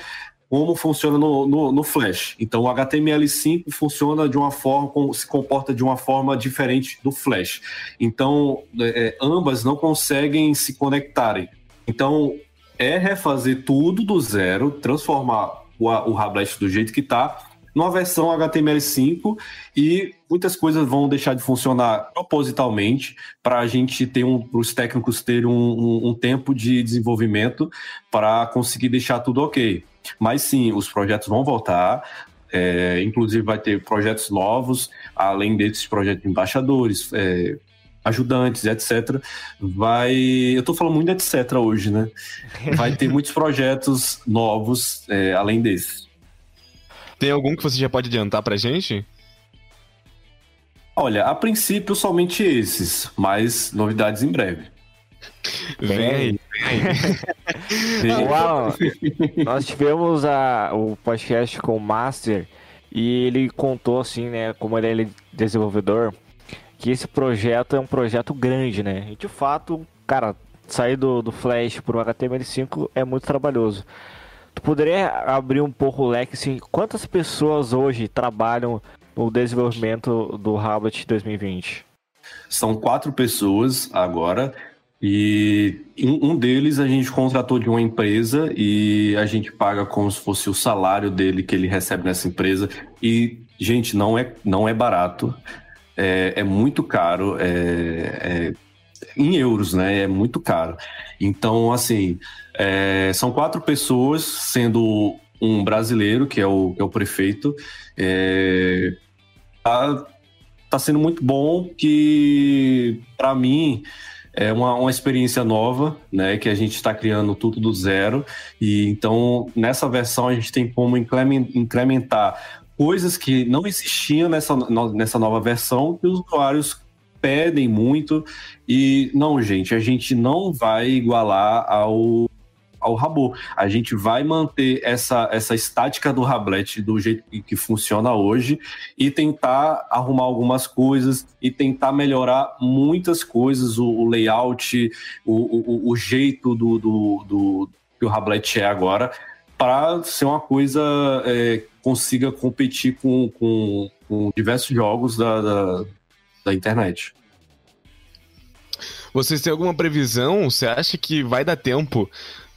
S4: como funciona no, no, no, Flash. Então, o HTML5 funciona de uma forma, se comporta de uma forma diferente do Flash. Então, é, é ambas não conseguem se conectarem. Então, é refazer tudo do zero, transformar o, o Rablet do jeito que está, numa versão HTML5 e muitas coisas vão deixar de funcionar propositalmente para a gente ter um, para os técnicos terem um, um, um tempo de desenvolvimento para conseguir deixar tudo ok. Mas sim, os projetos vão voltar, é, inclusive vai ter projetos novos, além desses projetos de embaixadores, é, ajudantes, etc. Vai. Eu estou falando muito de etc hoje, né? Vai ter muitos projetos novos, é, além desses.
S2: Tem algum que você já pode adiantar pra gente?
S4: Olha, a princípio somente esses, mas novidades em breve.
S2: Vem aí,
S1: Uau, nós tivemos a, o podcast com o Master e ele contou assim, né, como ele é desenvolvedor, que esse projeto é um projeto grande, né? E de fato, cara, sair do, do Flash para o HTML5 é muito trabalhoso. Tu poderia abrir um pouco o leque, assim, quantas pessoas hoje trabalham no desenvolvimento do Hablet 2020?
S4: São quatro pessoas agora, e um deles a gente contratou de uma empresa e a gente paga como se fosse o salário dele que ele recebe nessa empresa. E, gente, não é, não é barato, é, é muito caro, é, é, em euros, né? É muito caro. Então, assim, é, são quatro pessoas, sendo um brasileiro, que é o, é o prefeito. É, tá, tá sendo muito bom que, para mim, é uma, uma experiência nova, né? Que a gente está criando tudo do zero. E então, nessa versão, a gente tem como incrementar coisas que não existiam nessa, nessa nova versão que os usuários pedem muito. E não, gente, a gente não vai igualar ao ao Rabo. A gente vai manter essa, essa estática do Rablet do jeito que, que, funciona hoje e tentar arrumar algumas coisas e tentar melhorar muitas coisas, o, o layout, o, o, o jeito do, do, do, que o Rablet é agora, para ser uma coisa é, consiga competir com, com, com diversos jogos da, da, da internet.
S2: Vocês têm alguma previsão? Você acha que vai dar tempo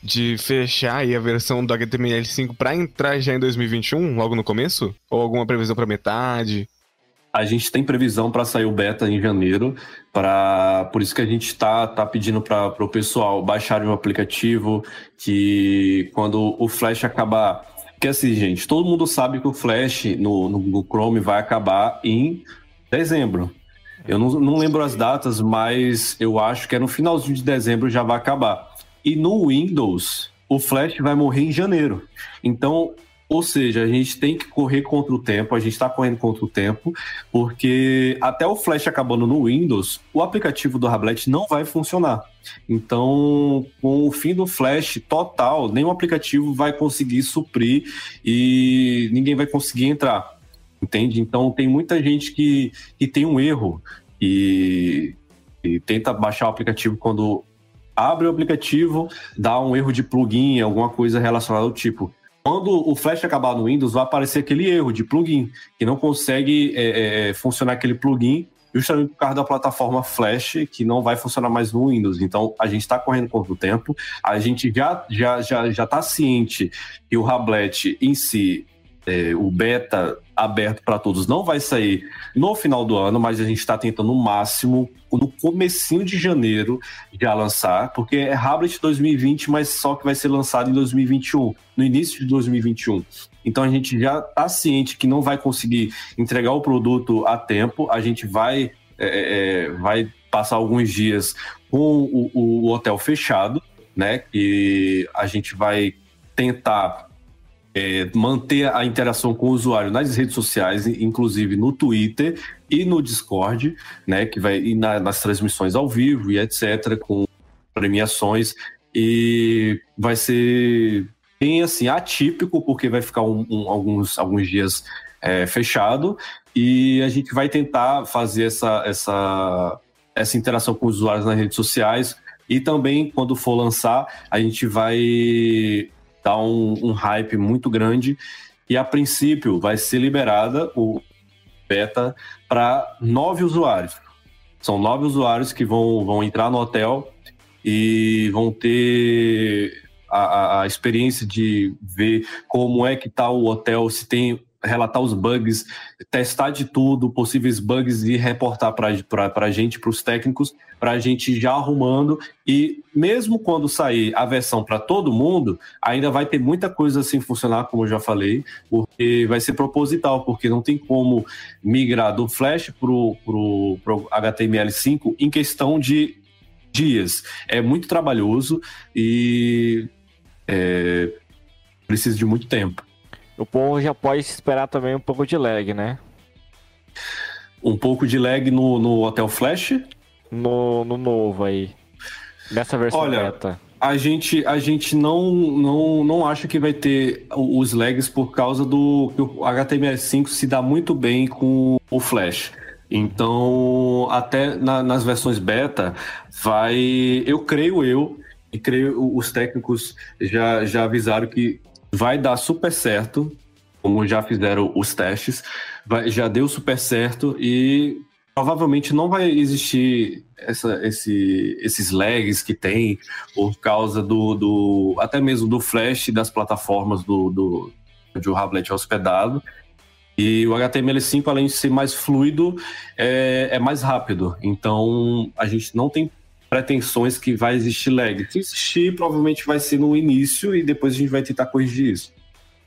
S2: de fechar aí a versão do HTML5 para entrar já em 2021, logo no começo? Ou alguma previsão para metade?
S4: A gente tem previsão para sair o beta em janeiro, para por isso que a gente está tá pedindo para o pessoal baixarem o aplicativo, que quando o Flash acabar. Porque assim, gente, todo mundo sabe que o Flash no, no Chrome vai acabar em dezembro. Eu não, não lembro as datas, mas eu acho que é no finalzinho de dezembro já vai acabar. E no Windows, o Flash vai morrer em janeiro. Então, ou seja, a gente tem que correr contra o tempo, a gente está correndo contra o tempo, porque até o Flash acabando no Windows, o aplicativo do Rablet não vai funcionar. Então, com o fim do Flash total, nenhum aplicativo vai conseguir suprir e ninguém vai conseguir entrar entende? Então tem muita gente que, que tem um erro e, e tenta baixar o aplicativo quando abre o aplicativo, dá um erro de plugin, alguma coisa relacionada ao tipo. Quando o Flash acabar no Windows, vai aparecer aquele erro de plugin, que não consegue é, é, é funcionar aquele plugin justamente por causa da plataforma Flash, que não vai funcionar mais no Windows. Então, a gente está correndo contra o tempo, a gente já já já já está ciente que o Rablet em si é, o beta aberto para todos não vai sair no final do ano, mas a gente está tentando o máximo no comecinho de janeiro já lançar, porque é Hablet 2020, mas só que vai ser lançado em 2021, no início de 2021. Então a gente já está ciente que não vai conseguir entregar o produto a tempo, a gente vai, é, é, vai passar alguns dias com o, o hotel fechado, né? E a gente vai tentar é, manter a interação com o usuário nas redes sociais, inclusive no Twitter e no Discord, né, que vai ir na, nas transmissões ao vivo e etc, com premiações. E vai ser bem assim atípico porque vai ficar um, um, alguns alguns dias é, fechado. E a gente vai tentar fazer essa essa essa interação com os usuários nas redes sociais. E também quando for lançar a gente vai tá um, um hype muito grande e a princípio vai ser liberada o beta para nove usuários. São nove usuários que vão, vão entrar no hotel e vão ter a, a, a experiência de ver como é que está o hotel, se tem relatar os bugs, testar de tudo, possíveis bugs e reportar para a gente, para os técnicos, para a gente já arrumando. E mesmo quando sair a versão para todo mundo, ainda vai ter muita coisa assim funcionar, como eu já falei, porque vai ser proposital, porque não tem como migrar do Flash para o HTML5 em questão de dias. É muito trabalhoso e é, precisa de muito tempo.
S1: O povo já pode esperar também um pouco de lag, né?
S4: Um pouco de lag no, no Hotel Flash?
S1: No, no novo aí. Nessa versão
S4: Olha,
S1: beta.
S4: A gente, a gente não, não, não acha que vai ter os lags por causa do que o HTML5 se dá muito bem com o Flash. Então, até na, nas versões beta, vai. Eu creio eu, e creio os técnicos já, já avisaram que vai dar super certo, como já fizeram os testes, vai, já deu super certo e provavelmente não vai existir essa, esse, esses lags que tem por causa do, do até mesmo do flash das plataformas do, do de o hospedado. E o HTML5, além de ser mais fluido, é, é mais rápido. Então, a gente não tem pretensões que vai existir lag. Se existir, provavelmente vai ser no início e depois a gente vai tentar corrigir isso.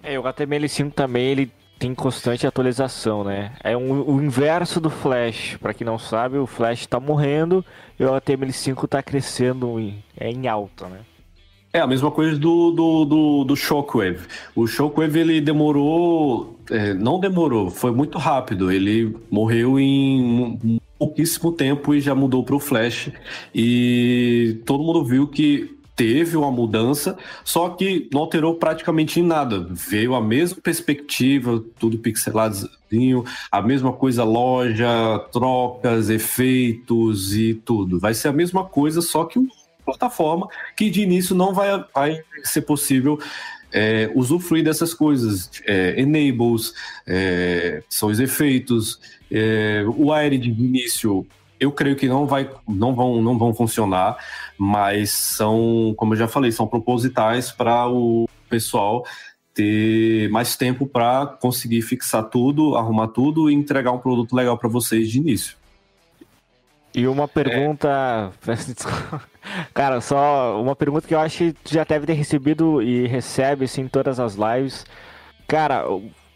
S1: É, o HTML5 também ele tem constante atualização, né? É um, o inverso do Flash. Para quem não sabe, o Flash está morrendo e o HTML5 está crescendo em, é em alta, né?
S4: É a mesma coisa do, do, do, do Shockwave. O Shockwave ele demorou. É, não demorou, foi muito rápido. Ele morreu em pouquíssimo tempo e já mudou para o Flash. E todo mundo viu que teve uma mudança, só que não alterou praticamente em nada. Veio a mesma perspectiva, tudo pixeladinho, a mesma coisa loja, trocas, efeitos e tudo. Vai ser a mesma coisa, só que uma plataforma que de início não vai, vai ser possível é, usufruir dessas coisas, é, enables, é, são os efeitos, é, o aire de início, eu creio que não vai, não vão, não vão funcionar, mas são, como eu já falei, são propositais para o pessoal ter mais tempo para conseguir fixar tudo, arrumar tudo e entregar um produto legal para vocês de início.
S1: E uma pergunta. É... Cara, só uma pergunta que eu acho que tu já deve ter recebido e recebe em todas as lives. Cara,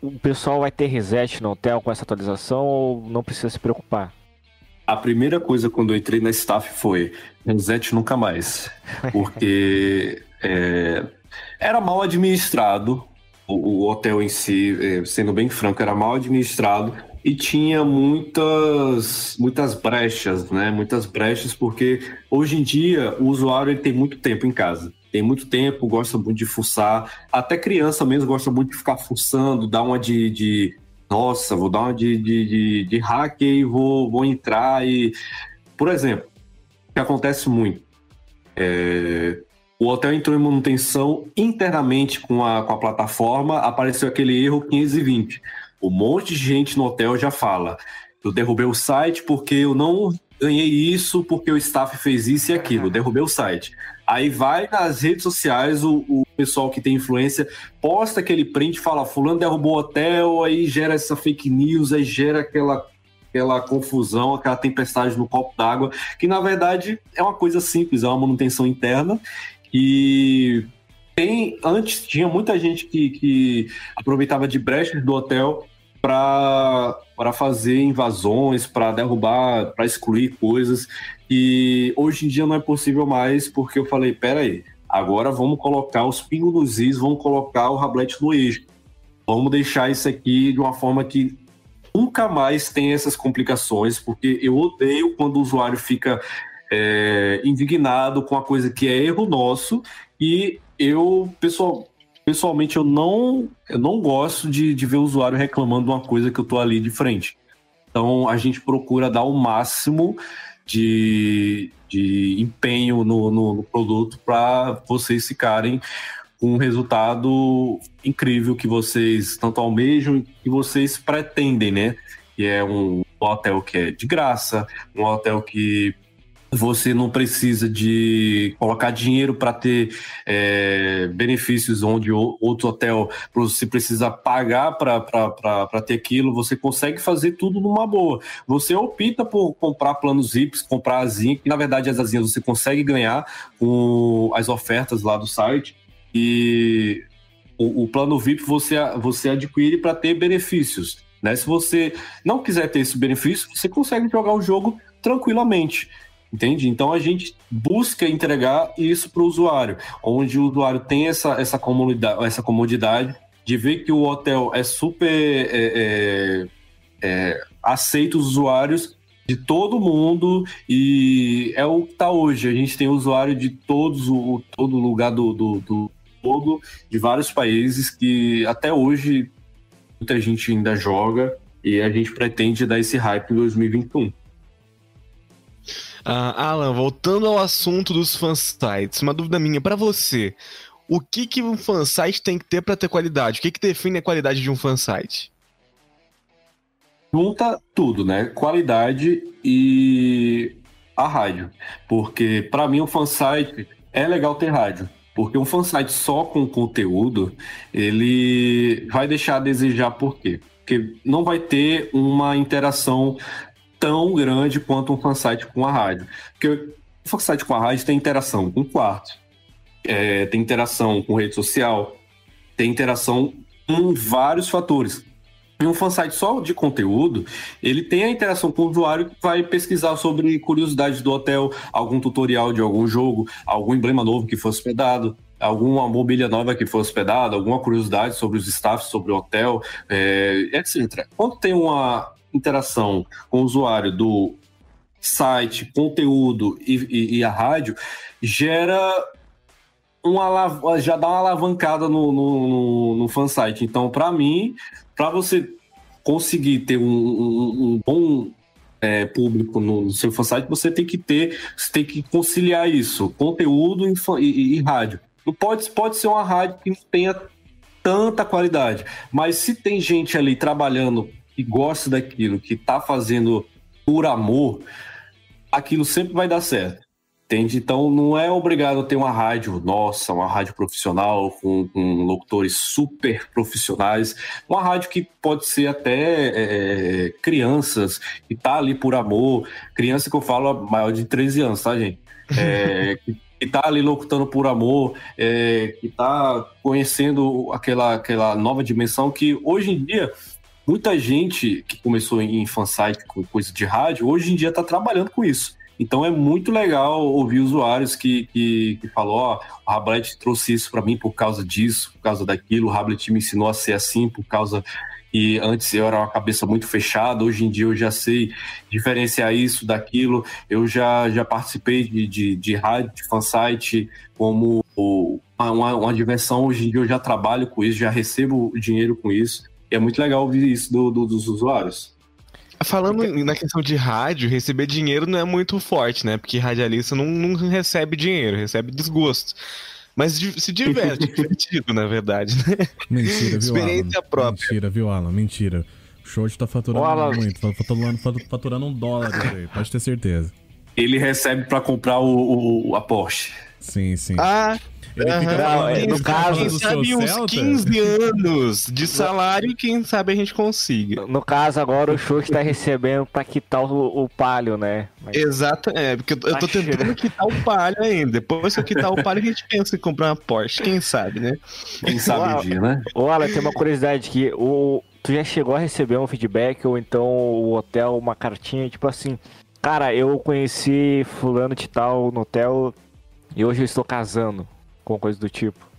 S1: o, pessoal vai ter reset no hotel com essa atualização ou não precisa se preocupar?
S4: A primeira coisa quando eu entrei na staff foi reset nunca mais. Porque é, era mal administrado. O, o hotel em si, é, sendo bem franco, era mal administrado e tinha muitas muitas brechas, né? Muitas brechas porque hoje em dia o usuário ele tem muito tempo em casa. Tem muito tempo, gosta muito de fuçar. Até criança mesmo gosta muito de ficar fuçando, dar uma de, de nossa, vou dar uma de, de, de, de hack e vou, vou entrar e... Por exemplo, o que acontece muito, é, o hotel entrou em manutenção internamente com a, com a plataforma, apareceu aquele erro 520 um monte de gente no hotel já fala: eu derrubei o site porque eu não ganhei isso, porque o staff fez isso e aquilo, derrubei o site. Aí vai nas redes sociais, o, o pessoal que tem influência posta aquele print, fala: Fulano derrubou o hotel, aí gera essa fake news, aí gera aquela aquela confusão, aquela tempestade no copo d'água, que na verdade é uma coisa simples, é uma manutenção interna e tem antes tinha muita gente que, que aproveitava de brechas do hotel para fazer invasões, para derrubar, para excluir coisas. E hoje em dia não é possível mais, porque eu falei: peraí, agora vamos colocar os pingos nos is, vamos colocar o rablete no eixo. Vamos deixar isso aqui de uma forma que nunca mais tem essas complicações, porque eu odeio quando o usuário fica é, indignado com a coisa que é erro nosso e eu, pessoal, pessoalmente, eu não, eu não gosto de, de ver o usuário reclamando de uma coisa que eu tô ali de frente. Então, a gente procura dar o máximo de, de empenho no, no, no produto para vocês ficarem com um resultado incrível que vocês tanto almejam e que vocês pretendem, né? Que é um hotel que é de graça, um hotel que você não precisa de colocar dinheiro para ter é, benefícios onde outro hotel você precisa pagar para ter aquilo, você consegue fazer tudo numa boa. Você opta por comprar planos VIPs, comprar asinha, que na verdade as asinhas você consegue ganhar com as ofertas lá do site. E o, o plano VIP você, você adquire para ter benefícios. Né? Se você não quiser ter esse benefício, você consegue jogar o jogo tranquilamente. Entende? Então a gente busca entregar isso para o usuário, onde o usuário tem essa, essa, comodidade, essa comodidade de ver que o hotel é super é, é, é, aceita os usuários de todo mundo e é o que está hoje. A gente tem usuário de todos o todo lugar do, do, do todo, de vários países que até hoje muita gente ainda joga e a gente pretende dar esse hype em 2021.
S2: Uh, Alan, voltando ao assunto dos fansites, uma dúvida minha para você. O que, que um fansite tem que ter para ter qualidade? O que, que define a qualidade de um fansite?
S4: Junta tudo, né? Qualidade e a rádio. Porque para mim um fansite é legal ter rádio. Porque um fansite só com conteúdo, ele vai deixar a desejar por quê? Porque não vai ter uma interação tão grande quanto um fansite com a rádio. Porque o fansite com a rádio tem interação com o quarto, é, tem interação com rede social, tem interação com vários fatores. E um fansite só de conteúdo, ele tem a interação com o usuário que vai pesquisar sobre curiosidades do hotel, algum tutorial de algum jogo, algum emblema novo que foi hospedado, alguma mobília nova que foi hospedada, alguma curiosidade sobre os staffs, sobre o hotel, é, etc. Quando tem uma interação com o usuário do site, conteúdo e, e, e a rádio, gera uma já dá uma alavancada no, no, no, no fansite. Então, para mim, para você conseguir ter um, um, um bom é, público no, no seu fansite, você tem que ter, você tem que conciliar isso, conteúdo e, e, e rádio. Não pode, pode ser uma rádio que não tenha tanta qualidade, mas se tem gente ali trabalhando que gosta daquilo, que está fazendo por amor, aquilo sempre vai dar certo. Entende? Então não é obrigado a ter uma rádio, nossa, uma rádio profissional com, com locutores super profissionais, uma rádio que pode ser até é, crianças, que tá ali por amor, criança que eu falo maior de 13 anos, tá, gente? É, que, que tá ali locutando por amor, é, que tá conhecendo aquela, aquela nova dimensão que hoje em dia muita gente que começou em fansite com coisa de rádio, hoje em dia está trabalhando com isso. Então é muito legal ouvir usuários que, que, que falou, ó, oh, o Rablet trouxe isso para mim por causa disso, por causa daquilo, o Rablet me ensinou a ser assim por causa e antes eu era uma cabeça muito fechada, hoje em dia eu já sei diferenciar isso daquilo, eu já, já participei de, de, de rádio, de fansite, como uma, uma diversão, hoje em dia eu já trabalho com isso, já recebo dinheiro com isso, é muito legal ouvir isso do, do, dos usuários.
S2: Falando na questão de rádio, receber dinheiro não é muito forte, né? Porque radialista não, não recebe dinheiro, recebe desgosto. Mas se diverte, divertido, na verdade, né?
S3: Mentira, viu, Experiência Alan? própria. Mentira, viu, Alan? Mentira. O show tá faturando Alan... muito, tá faturando, faturando um dólar aí, pode ter certeza.
S4: Ele recebe para comprar o, o, a Porsche.
S3: Sim, sim.
S2: Ah, ele uhum. fica falando, é, no caso, quem sabe uns Celta? 15 anos de salário, quem sabe a gente consiga.
S1: No caso, agora o show está recebendo para quitar o, o palio, né?
S2: Mas... Exato, é, porque eu, eu tô tentando quitar o palio ainda. Depois que eu quitar o palio, a gente pensa em comprar uma Porsche, quem sabe, né?
S4: Quem sabe o dia, né?
S1: Olha, tem uma curiosidade que o tu já chegou a receber um feedback ou então o hotel uma cartinha tipo assim, cara, eu conheci fulano de tal no hotel e hoje eu estou casando com coisa do tipo?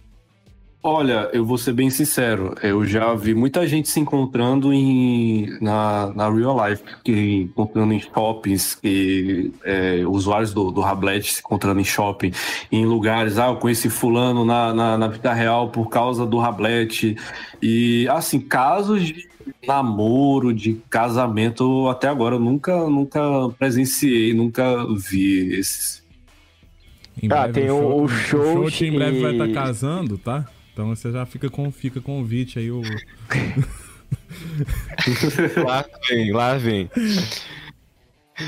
S4: Olha, eu vou ser bem sincero, eu já vi muita gente se encontrando em, na, na real life, que, encontrando em shoppings, e, é, usuários do, do Rablet se encontrando em shopping, em lugares, ah, eu conheci fulano na, na, na vida real por causa do Rablet, e assim, casos de namoro, de casamento, até agora eu nunca, nunca presenciei, nunca vi esses
S3: em ah, tem o, o show. O show em breve vai estar tá casando, tá? Então você já fica com fica convite aí o.
S2: lá vem, lá vem.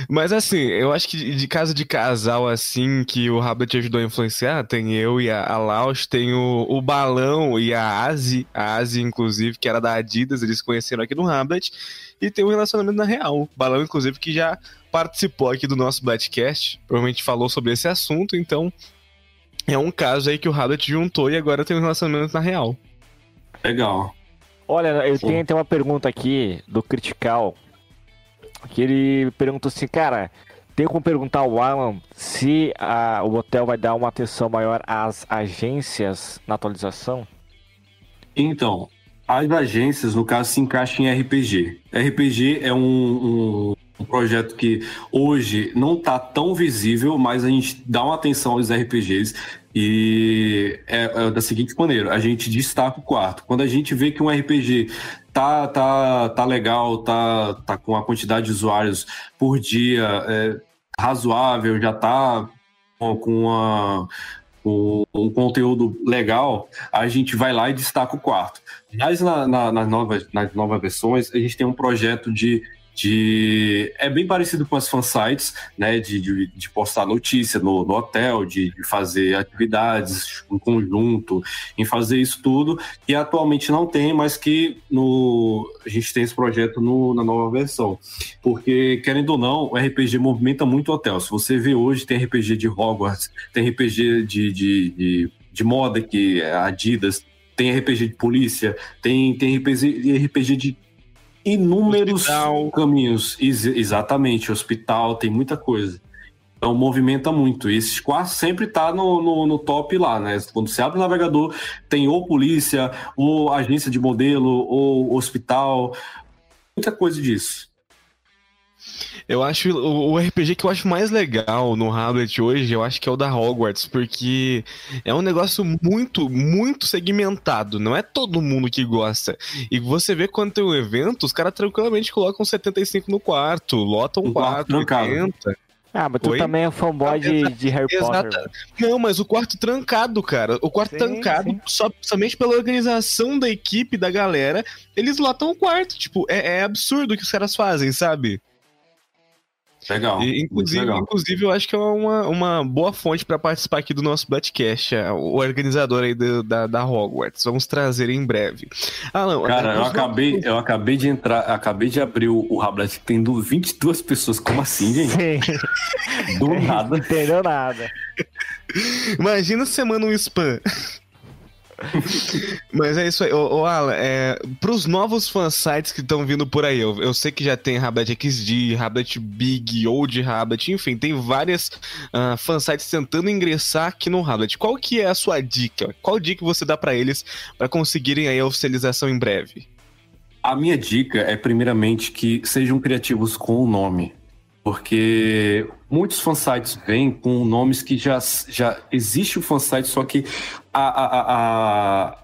S2: Mas assim, eu acho que de caso de casal assim que o Rabbit ajudou a influenciar, tem eu e a, a Laos, tem o, o Balão e a Asi, a Asi inclusive, que era da Adidas, eles conheceram aqui no Rabbit, e tem um relacionamento na real. O Balão, inclusive, que já participou aqui do nosso Blackcast, provavelmente falou sobre esse assunto, então é um caso aí que o Rabbit juntou e agora tem um relacionamento na real.
S4: Legal.
S1: Olha, eu tenho até uma pergunta aqui do Critical, que ele perguntou assim, cara, tem como perguntar ao Alan se a, o hotel vai dar uma atenção maior às agências na atualização?
S4: Então, as agências, no caso, se encaixam em RPG. RPG é um, um, um projeto que hoje não está tão visível, mas a gente dá uma atenção aos RPGs e é, é, da seguinte maneira: a gente destaca o quarto. Quando a gente vê que um RPG tá, tá, tá legal, tá, tá com a quantidade de usuários por dia é, razoável, já tá com uma, um, um, conteúdo legal, a gente vai lá e destaca o quarto. Mas na, na, nas, novas, nas novas versões, a gente tem um projeto de de é bem parecido com as fansites, né, de, de, de postar notícia no, no hotel, de, de, fazer atividades em conjunto, em fazer isso tudo, que atualmente não tem, mas que no, a gente tem esse projeto no, na nova versão. Porque, querendo ou não, o RPG movimenta muito o hotel. Se você vê hoje, tem RPG de Hogwarts, tem RPG de, de, de, de moda, que é Adidas, tem RPG de polícia, tem, tem RPG, RPG de inúmeros hospital. caminhos. Ex exatamente, hospital, tem muita coisa. Então movimenta muito. E esses quatro sempre tá no, no, no, top lá, né? Quando você abre o navegador, tem ou polícia, ou agência de modelo, ou hospital, muita coisa disso.
S2: Eu acho o, o, RPG que eu acho mais legal no Hamlet hoje, eu acho que é o da Hogwarts, porque é um negócio muito, muito segmentado. Não é todo mundo que gosta. E você vê quando tem um evento, os caras tranquilamente colocam 75 no quarto, lotam um quarto, quarto 80.
S1: Ah, mas tu Oi? também é fanboy de, de Harry Exato. Potter.
S2: Não, mas o quarto trancado, cara. O quarto sim, trancado, sim. Só, somente pela organização da equipe, da galera, eles lotam o quarto. Tipo, é, é absurdo o que os caras fazem, sabe?
S4: Legal.
S2: E, inclusive, legal. inclusive, eu acho que é uma, uma boa fonte para participar aqui do nosso Batcast, é o organizador aí do, da, da Hogwarts. Vamos trazer em breve.
S4: Alan, Cara, eu acabei, eu acabei de entrar, acabei de abrir o, o Rablet tendo 22 pessoas. Como assim, gente? Sim. Do nada. Não
S1: entendeu nada.
S2: Imagina manda um spam. Mas é isso aí. Ô, ô Alan, é, pros novos fansites que estão vindo por aí, eu, eu, sei que já tem Rabbit XD, Rabbit Big, Old Rabbit, enfim, tem várias uh, fansites tentando ingressar aqui no Rabbit. Qual que é a sua dica? Qual dica você dá para eles para conseguirem aí a oficialização em breve?
S4: A minha dica é, primeiramente, que sejam criativos com o nome. Porque muitos fansites vêm com nomes que já, já existe o fansite, só que a, a, a,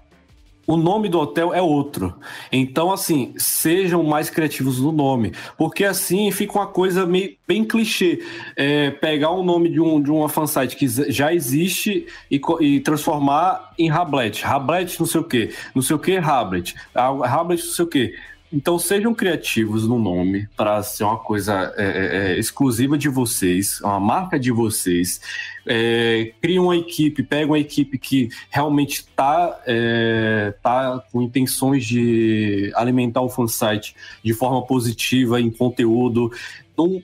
S4: o nome do hotel é outro. Então, assim, sejam mais criativos no nome. Porque assim fica uma coisa meio, bem clichê. É, pegar o nome de, um, de uma fansite que já existe e, e transformar em Rablet. Rablet não sei o quê. Não sei o quê, Rablet. Rablet não sei o quê. Então sejam criativos no nome para ser uma coisa é, é, é, exclusiva de vocês, uma marca de vocês. É, uma equipe, pegam uma equipe que realmente está é, tá com intenções de alimentar o fansite de forma positiva em conteúdo. Não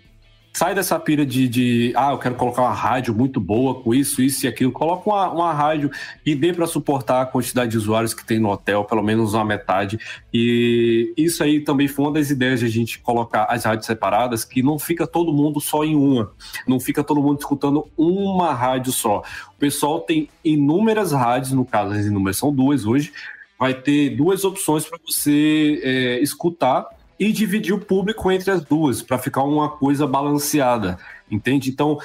S4: sai dessa pira de, de, ah, eu quero colocar uma rádio muito boa com isso, isso e aquilo. Coloca uma, uma rádio e dê para suportar a quantidade de usuários que tem no hotel, pelo menos uma metade. E isso aí também foi uma das ideias de a gente colocar as rádios separadas, que não fica todo mundo só em uma, não fica todo mundo escutando uma rádio só. O pessoal tem inúmeras rádios, no caso, as inúmeras são duas hoje. Vai ter duas opções para você é, escutar e dividir o público entre as duas, para ficar uma coisa balanceada, entende? Então,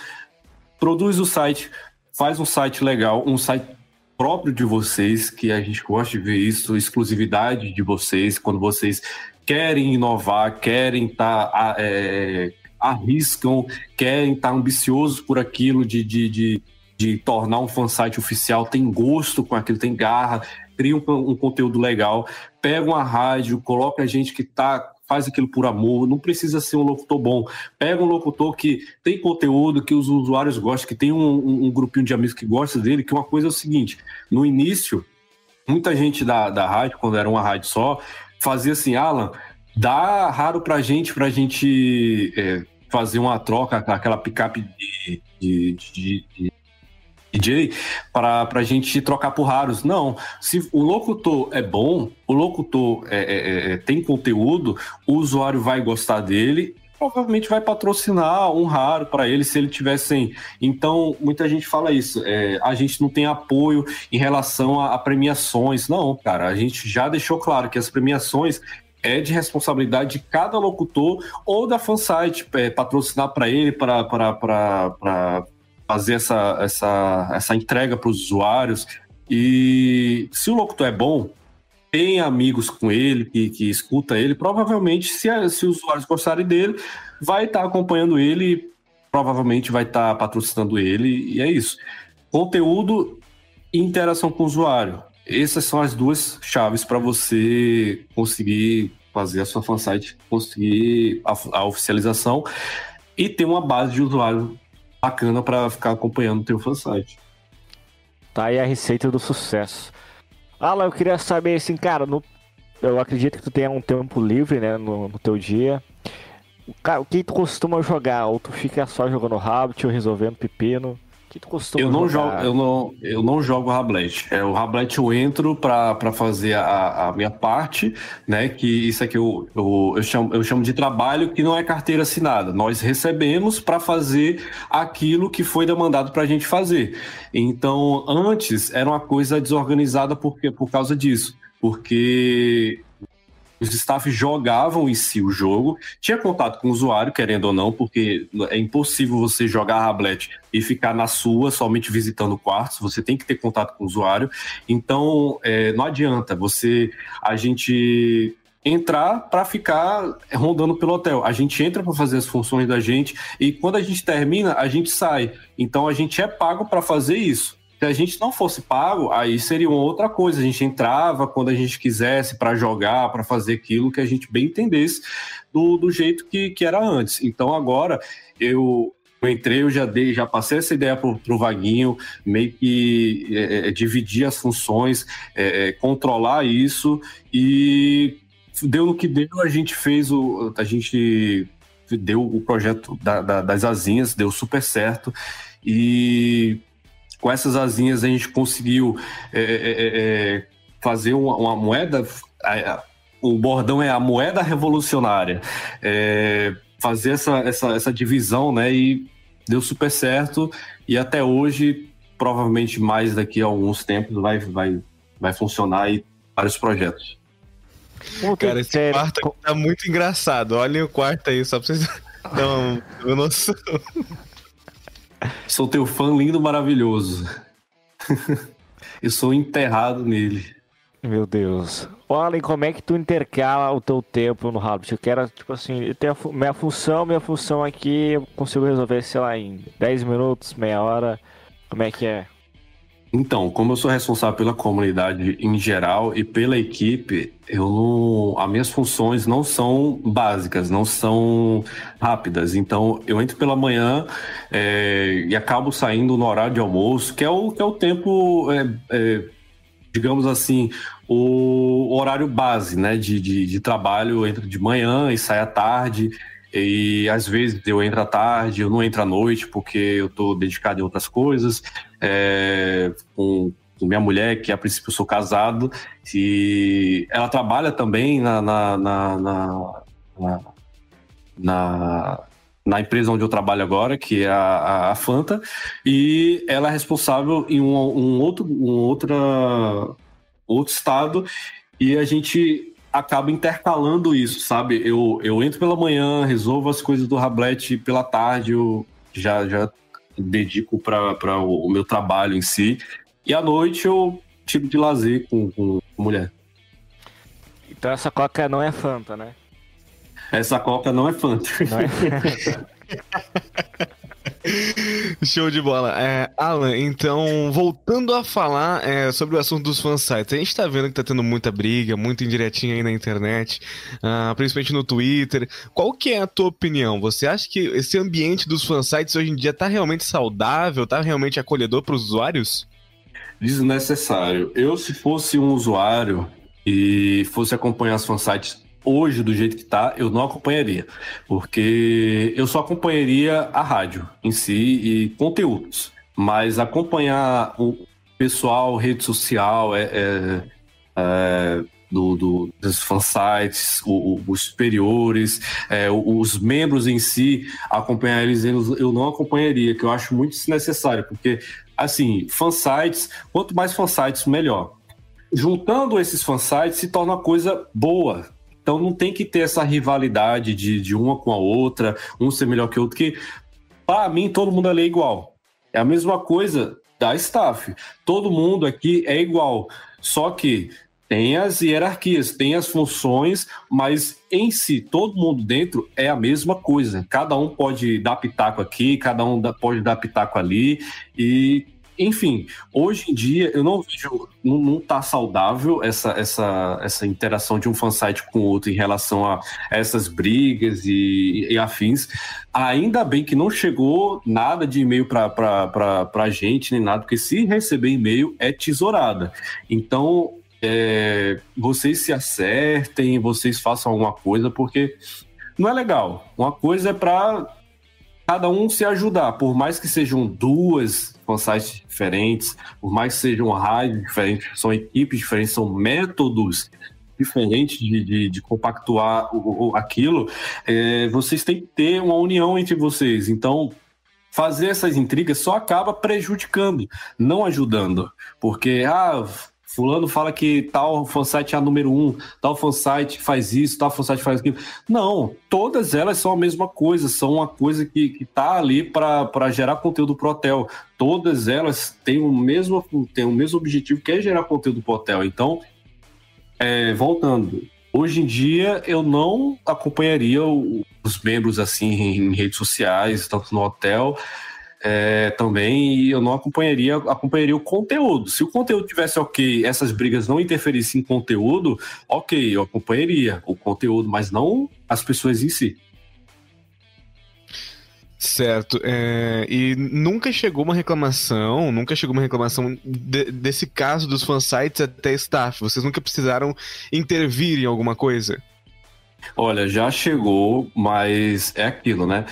S4: produz o site, faz um site legal, um site próprio de vocês, que a gente gosta de ver isso, exclusividade de vocês, quando vocês querem inovar, querem estar. Tá, é, arriscam, querem estar tá ambiciosos por aquilo de, de, de, de tornar um fansite oficial, tem gosto com aquilo, tem garra, cria um, um conteúdo legal, pega uma rádio, coloca a gente que está faz aquilo por amor, não precisa ser um locutor bom. Pega um locutor que tem conteúdo, que os usuários gostam, que tem um, um, um grupinho de amigos que gosta dele, que uma coisa é o seguinte, no início, muita gente da, da rádio, quando era uma rádio só, fazia assim, Alan, dá raro pra gente, pra gente é, fazer uma troca, aquela picape de, de, de, de DJ para a gente trocar por raros. Não, se o locutor é bom, o locutor é, é, é, é, tem conteúdo, o usuário vai gostar dele. Provavelmente vai patrocinar um raro para ele se ele tivessem. Então, muita gente fala isso. É, a gente não tem apoio em relação a, a premiações. Não, cara, a gente já deixou claro que as premiações é de responsabilidade de cada locutor ou da fansite é, patrocinar para ele, para fazer essa, essa, essa entrega para os usuários. E se o locutor é bom, tem amigos com ele que, que escuta ele, provavelmente, se, se os usuários gostarem dele, vai estar tá acompanhando ele, provavelmente vai estar tá patrocinando ele, e é isso. Conteúdo e interação com o usuário. Essas são as duas chaves para você conseguir fazer a sua fansite, conseguir a, a oficialização e ter uma base de usuário bacana para ficar acompanhando o teu fansite.
S1: Tá aí a receita do sucesso. Alan, eu queria saber assim, cara, no, eu acredito que tu tenha um tempo livre, né, no, no teu dia. Cara, o que tu costuma jogar? Ou tu fica só jogando Rabbit ou resolvendo pepino? Que tu costuma
S4: eu não jogar? jogo eu não eu não jogo Rablet. É o Rablet eu entro para fazer a, a, minha parte né que isso aqui eu, eu, eu, chamo, eu chamo de trabalho que não é carteira assinada. Nós recebemos para fazer aquilo que foi demandado para a gente fazer. Então antes era uma coisa desorganizada porque por causa disso. Porque os staff jogavam em si o jogo, tinha contato com o usuário, querendo ou não, porque é impossível você jogar Rablet e ficar na sua, somente visitando quartos, você tem que ter contato com o usuário. Então, é, não adianta você, a gente entrar para ficar rondando pelo hotel. A gente entra para fazer as funções da gente e quando a gente termina, a gente sai. Então a gente é pago para fazer isso. Se a gente não fosse pago, aí seria uma outra coisa. A gente entrava quando a gente quisesse para jogar, para fazer aquilo que a gente bem entendesse do, do jeito que, que era antes. Então agora eu, eu entrei, eu já dei, já passei essa ideia pro, pro Vaguinho, meio que é, é, dividir as funções, é, é controlar isso e deu no que deu, a gente fez o. A gente deu o projeto da, da, das asinhas, deu super certo. E com essas asinhas a gente conseguiu é, é, é, é fazer uma, uma moeda. o bordão é a moeda revolucionária. É, fazer essa, essa, essa divisão, né? E deu super certo. E até hoje, provavelmente mais daqui a alguns tempos, vai, vai, vai funcionar e vários projetos.
S2: Cara, esse quarto aqui tá muito engraçado. Olha o quarto aí, só pra vocês terem uma noção.
S4: Sou teu fã lindo, maravilhoso. Eu sou enterrado nele.
S1: Meu Deus. Olha, como é que tu intercala o teu tempo no Rabbit? Eu quero, tipo assim, eu a minha função, minha função aqui, eu consigo resolver, sei lá, em 10 minutos, meia hora. Como é que é?
S4: Então, como eu sou responsável pela comunidade em geral e pela equipe, eu não, as minhas funções não são básicas, não são rápidas. Então, eu entro pela manhã é, e acabo saindo no horário de almoço, que é o, que é o tempo, é, é, digamos assim, o horário base né, de, de, de trabalho. Eu entro de manhã e saio à tarde. E às vezes eu entro à tarde, eu não entro à noite porque eu estou dedicado em outras coisas. É, com, com, minha mulher, que a princípio eu sou casado, e ela trabalha também na, na, na, na, na, na empresa onde eu trabalho agora, que é a, a Fanta, e ela é responsável em um, um outro, um outra, outro estado, e a gente acaba intercalando isso, sabe? Eu, eu entro pela manhã, resolvo as coisas do Rablet pela tarde, eu já, já dedico para o, o meu trabalho em si. E à noite eu tiro de lazer com, com mulher.
S1: Então essa coca não é Fanta, né?
S4: Essa coca não é Fanta. Não é...
S2: Show de bola. É, Alan, então, voltando a falar é, sobre o assunto dos fansites, a gente tá vendo que tá tendo muita briga, muita indiretinha aí na internet, uh, principalmente no Twitter. Qual que é a tua opinião? Você acha que esse ambiente dos fansites hoje em dia tá realmente saudável, tá realmente acolhedor para os usuários?
S4: Desnecessário. Eu, se fosse um usuário e fosse acompanhar os fansites hoje, do jeito que tá, eu não acompanharia. Porque eu só acompanharia a rádio em si e conteúdos. Mas acompanhar o pessoal, rede social, é, é, é do, do, dos fansites, o, o, os superiores, é, os membros em si, acompanhar eles, eu não acompanharia, que eu acho muito desnecessário, porque, assim, fansites, quanto mais fansites, melhor. Juntando esses fansites se torna uma coisa boa, então não tem que ter essa rivalidade de, de uma com a outra, um ser melhor que o outro, que para mim todo mundo ali é igual. É a mesma coisa da staff. Todo mundo aqui é igual. Só que tem as hierarquias, tem as funções, mas em si, todo mundo dentro é a mesma coisa. Cada um pode dar pitaco aqui, cada um pode dar pitaco ali, e enfim, hoje em dia eu não vejo, não, não tá saudável essa, essa, essa interação de um fansite com o outro em relação a essas brigas e, e afins. Ainda bem que não chegou nada de e-mail para a gente, nem nada, porque se receber e-mail é tesourada. Então, é, vocês se acertem, vocês façam alguma coisa, porque não é legal. Uma coisa é para cada um se ajudar, por mais que sejam duas fansites diferentes, por mais que sejam rádios diferentes, são equipes diferentes, são métodos diferentes de, de, de compactuar o, o, aquilo, é, vocês têm que ter uma união entre vocês. Então, fazer essas intrigas só acaba prejudicando, não ajudando. Porque, ah, Fulano fala que tal fansite é a número um, tal fansite faz isso, tal fansite faz aquilo. Não, todas elas são a mesma coisa, são uma coisa que, que tá ali para gerar conteúdo pro hotel. Todas elas têm o mesmo, têm o mesmo objetivo, que é gerar conteúdo pro hotel. Então, é, voltando, hoje em dia eu não acompanharia os membros assim em redes sociais, tanto no hotel é, também e eu não acompanharia, acompanharia o conteúdo. Se o conteúdo tivesse ok, essas brigas não interferissem em conteúdo, ok, eu acompanharia o conteúdo, mas não as pessoas em si.
S2: Certo. É, e nunca chegou uma reclamação, nunca chegou uma reclamação de, desse caso dos fansites até staff. Vocês nunca precisaram intervir em alguma coisa?
S4: Olha, já chegou, mas é aquilo, né?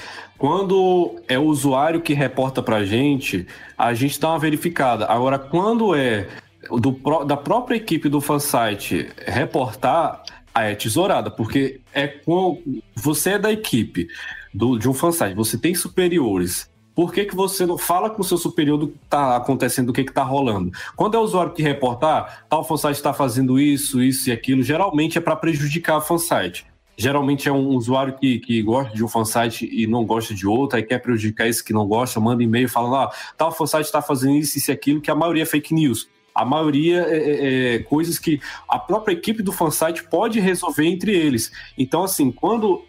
S4: Quando é o usuário que reporta para a gente, a gente dá uma verificada. Agora, quando é do, da própria equipe do fansite reportar, é tesourada, porque é com você é da equipe do, de um fansite, você tem superiores. Por que, que você não fala com o seu superior do que está acontecendo, do que está rolando? Quando é o usuário que reportar, tal fansite está fazendo isso, isso e aquilo, geralmente é para prejudicar a fansite geralmente é um usuário que, que gosta de um fansite e não gosta de outro, aí quer prejudicar esse que não gosta, manda e-mail falando, ah, tal fansite está fazendo isso, isso e aquilo, que a maioria é fake news. A maioria é, é, é, coisas que a própria equipe do fansite pode resolver entre eles. Então, assim, quando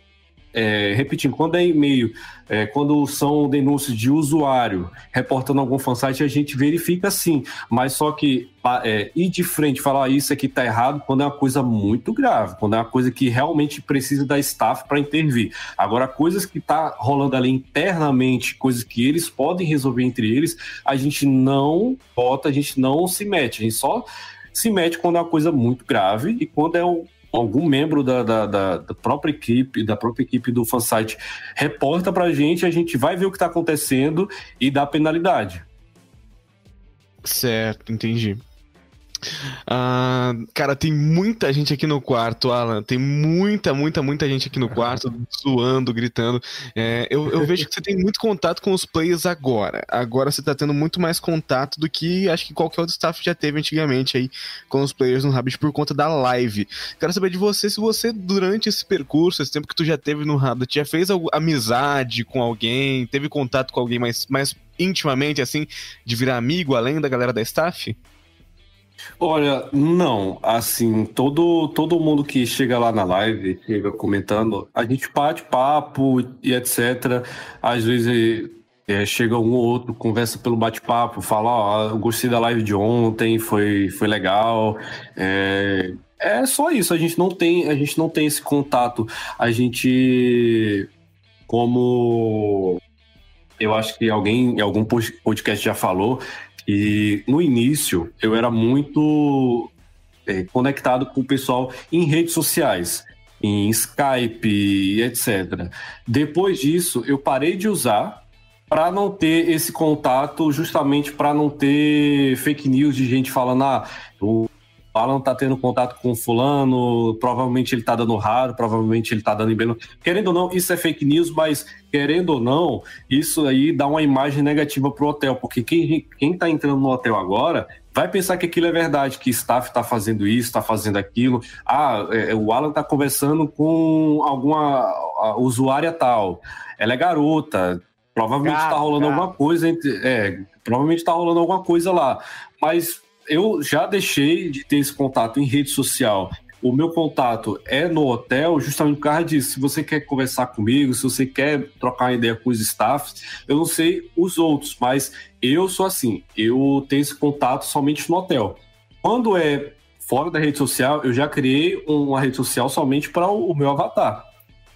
S4: é, repetindo, quando é e-mail, é, quando são denúncias de usuário reportando algum fansite, a gente verifica sim. Mas só que é, ir de frente falar ah, isso aqui tá errado quando é uma coisa muito grave, quando é uma coisa que realmente precisa da staff para intervir. Agora, coisas que tá rolando ali internamente, coisas que eles podem resolver entre eles, a gente não bota, a gente não se mete, a gente só se mete quando é uma coisa muito grave e quando é um, algum membro da, da, da, da, própria equipe, da própria equipe do fansite reporta pra gente, a gente vai ver o que tá acontecendo e dá penalidade.
S2: Certo, entendi. Ah, cara, tem muita gente aqui no quarto, Alan. Tem muita, muita, muita gente aqui no quarto, zoando, gritando. É, eu, eu, vejo que você tem muito contato com os players agora. Agora você tá tendo muito mais contato do que acho que qualquer outro staff já teve antigamente aí com os players no Rabbit por conta da live. Quero saber de você se você, durante esse percurso, esse tempo que tu já teve no Rabbit, já fez amizade com alguém, teve contato com alguém mais, mais intimamente, assim, de virar amigo além da galera da staff?
S4: Olha, não, assim, todo, todo mundo que chega lá na live, chega comentando, a gente bate papo e etc. Às vezes É, chega um ou outro, conversa pelo bate-papo, fala, ó, eu gostei da live de ontem, foi, foi legal. É, é só isso, a gente não tem, a gente não tem esse contato. A gente, como eu acho que alguém em algum podcast já falou, que no início eu era muito é, conectado com o pessoal em redes sociais, em Skype, etc. Depois disso, eu parei de usar para não ter esse contato, justamente para não ter fake news de gente falando, ah, Alan tá tendo contato com fulano, provavelmente ele tá dando raro, provavelmente ele tá dando em belo. Querendo ou não, isso é fake news, mas querendo ou não, isso aí dá uma imagem negativa pro hotel, porque quem, quem tá entrando no hotel agora vai pensar que aquilo é verdade, que staff está fazendo isso, está fazendo aquilo. Ah, é, é, o Alan está conversando com alguma usuária tal. Ela é garota, provavelmente está rolando alguma coisa entre, é, provavelmente está rolando alguma coisa lá. Mas eu já deixei de ter esse contato em rede social. O meu contato é no hotel, justamente por causa disso. Se você quer conversar comigo, se você quer trocar uma ideia com os staffs, eu não sei os outros, mas eu sou assim. Eu tenho esse contato somente no hotel. Quando é fora da rede social, eu já criei uma rede social somente para o meu avatar.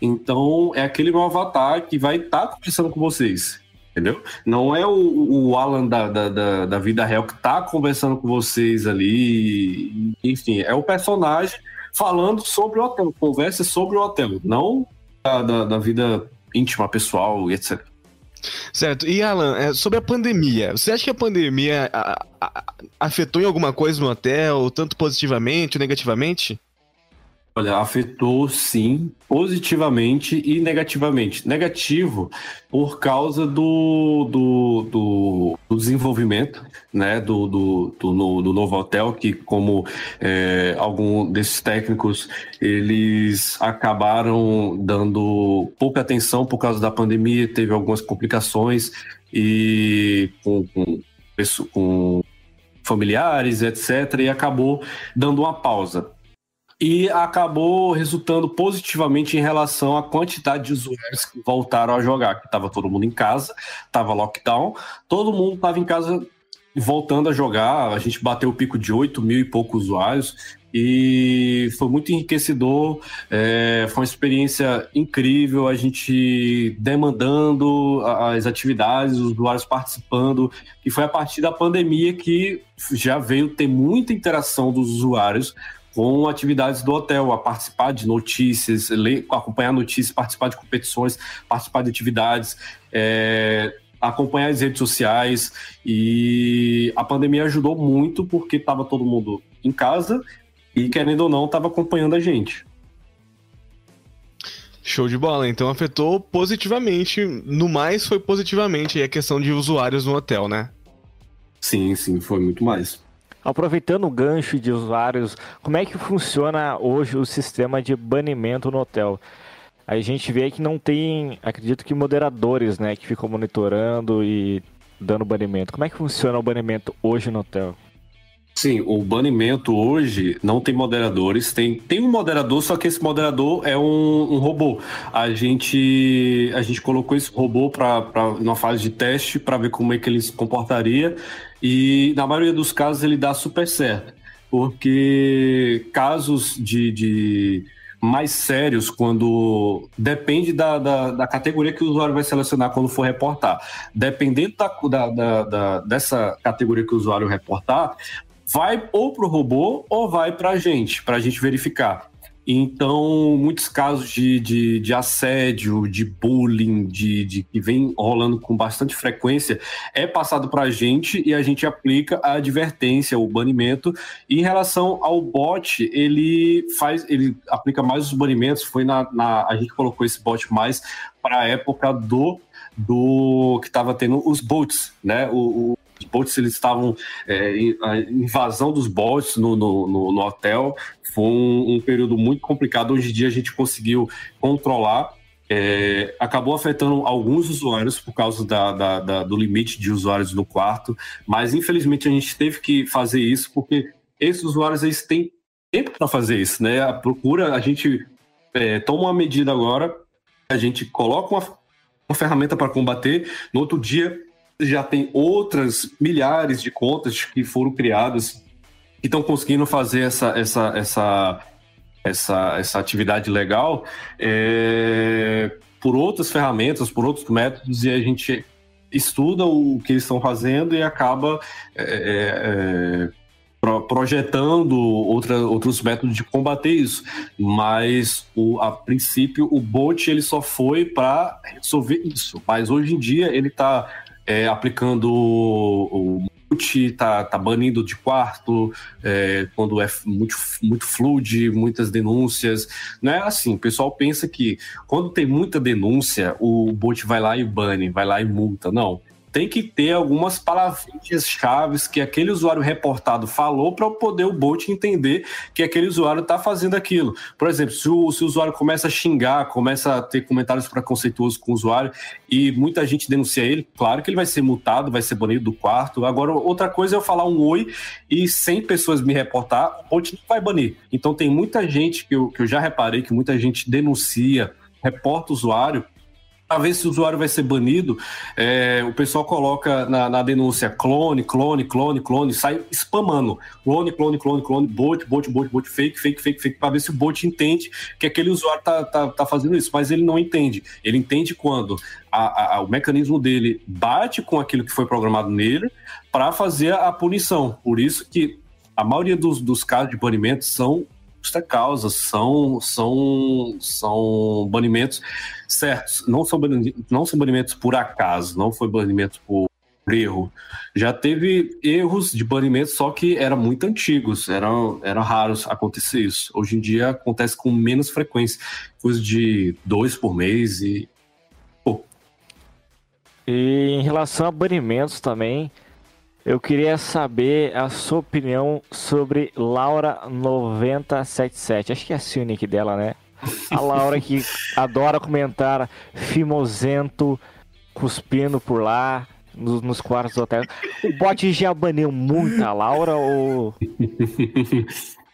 S4: Então, é aquele meu avatar que vai estar tá conversando com vocês entendeu? Não é o, o Alan da, da, da, vida real que tá conversando com vocês ali, enfim, é o personagem falando sobre o hotel, conversa sobre o hotel, não da, da, da vida íntima, pessoal e etc.
S2: Certo. E Alan, é, sobre a pandemia, você acha que a pandemia afetou em alguma coisa no hotel, tanto positivamente ou negativamente?
S4: Olha, afetou sim, positivamente e negativamente. Negativo por causa do, do, do, do desenvolvimento né, do, do, do, do, novo hotel, que como é, algum desses técnicos, eles acabaram dando pouca atenção por causa da pandemia, teve algumas complicações e com, com, com familiares, etc., e acabou dando uma pausa e acabou resultando positivamente em relação à quantidade de usuários que voltaram a jogar, que estava todo mundo em casa, estava lockdown, todo mundo estava em casa voltando a jogar, a gente bateu o pico de 8 mil e poucos usuários, e foi muito enriquecedor, é, foi uma experiência incrível, a gente demandando as atividades, os usuários participando, e foi a partir da pandemia que já veio ter muita interação dos usuários com atividades do hotel, a participar de notícias, ler, acompanhar notícias, participar de competições, participar de atividades, é, acompanhar as redes sociais. E a pandemia ajudou muito porque estava todo mundo em casa e, querendo ou não, estava acompanhando a gente.
S2: Show de bola, então afetou positivamente, no mais foi positivamente a questão de usuários no hotel, né?
S4: Sim, sim, foi muito mais.
S1: Aproveitando o gancho de usuários, como é que funciona hoje o sistema de banimento no hotel? A gente vê que não tem, acredito que moderadores, né, que ficam monitorando e dando banimento. Como é que funciona o banimento hoje no hotel?
S4: Sim, o banimento hoje não tem moderadores. Tem, tem um moderador, só que esse moderador é um, um robô. A gente, a gente colocou esse robô para uma fase de teste para ver como é que ele se comportaria. E na maioria dos casos ele dá super certo. Porque casos de, de mais sérios quando depende da, da, da, categoria que o usuário vai selecionar quando for reportar. Dependendo da, da, da, dessa categoria que o usuário reportar, vai ou para o robô ou vai para a gente, para a gente verificar. Então, muitos casos de, de, de assédio, de bullying, de, de, que vem rolando com bastante frequência, é passado para a gente e a gente aplica a advertência, o banimento. E em relação ao bot, ele faz, ele aplica mais os banimentos. Foi na, na a gente colocou esse bot mais para a época do do que estava tendo os bots, né? O, o, os eles estavam é, a invasão dos bots no, no, no, no hotel foi um, um, período muito complicado hoje em dia a gente conseguiu controlar é, acabou afetando alguns usuários por causa da, da, da, do limite de usuários no quarto mas infelizmente a gente teve que fazer isso porque esses usuários eles têm tempo para fazer isso né a procura a gente é, toma uma medida agora a gente coloca uma uma ferramenta para combater. No outro dia, já tem outras milhares de contas que foram criadas que estão conseguindo fazer essa, essa, essa, essa, essa atividade legal é, por outras ferramentas, por outros métodos, e a gente estuda o que eles estão fazendo e acaba é, é, pro, projetando outra, outros métodos de combater isso. Mas, o, a princípio, o bot ele só foi para resolver isso. Mas hoje em dia ele está é, aplicando o, mute, tá, tá banindo de quarto, é, quando é muito, muito fluid, muitas denúncias. Não é assim, o pessoal pensa que quando tem muita denúncia, o bot vai lá e bane, vai lá e multa. Não tem que ter algumas palavrinhas chaves que aquele usuário reportado falou para poder o bot entender que aquele usuário está fazendo aquilo. Por exemplo, se o, se o, usuário começa a xingar, começa a ter comentários preconceituosos com o usuário e muita gente denuncia ele, claro que ele vai ser multado, vai ser banido do quarto. Agora, outra coisa é eu falar um oi e 100 pessoas me reportar, o bot não vai banir. Então, tem muita gente que eu, que eu já reparei que muita gente denuncia, reporta o usuário para ver se o usuário vai ser banido, é, o pessoal coloca na, na, denúncia clone, clone, clone, clone, sai spamando. Clone, clone, clone, clone, bot, bot, bot, bot, fake, fake, fake, fake, para ver se o bot entende que aquele usuário tá, tá, tá fazendo isso. Mas ele não entende. Ele entende quando a, a, o mecanismo dele bate com aquilo que foi programado nele para fazer a punição. Por isso que a maioria dos, dos casos de banimento são justa causa, são, são, são banimentos certos, não são, banimentos, não são banimentos por acaso, não foi banimento por erro. Já teve erros de banimento, só que eram muito antigos, eram, eram raros acontecer isso. Hoje em dia acontece com menos frequência, coisa de dois por mês e. Pô.
S1: E em relação a banimentos também, eu queria saber a sua opinião sobre Laura 977. Acho que é assim o nick dela, né? A Laura que adora comentar fimosento, cuspindo por lá, nos, nos quartos do hotel. O bot já baniu muito a Laura ou.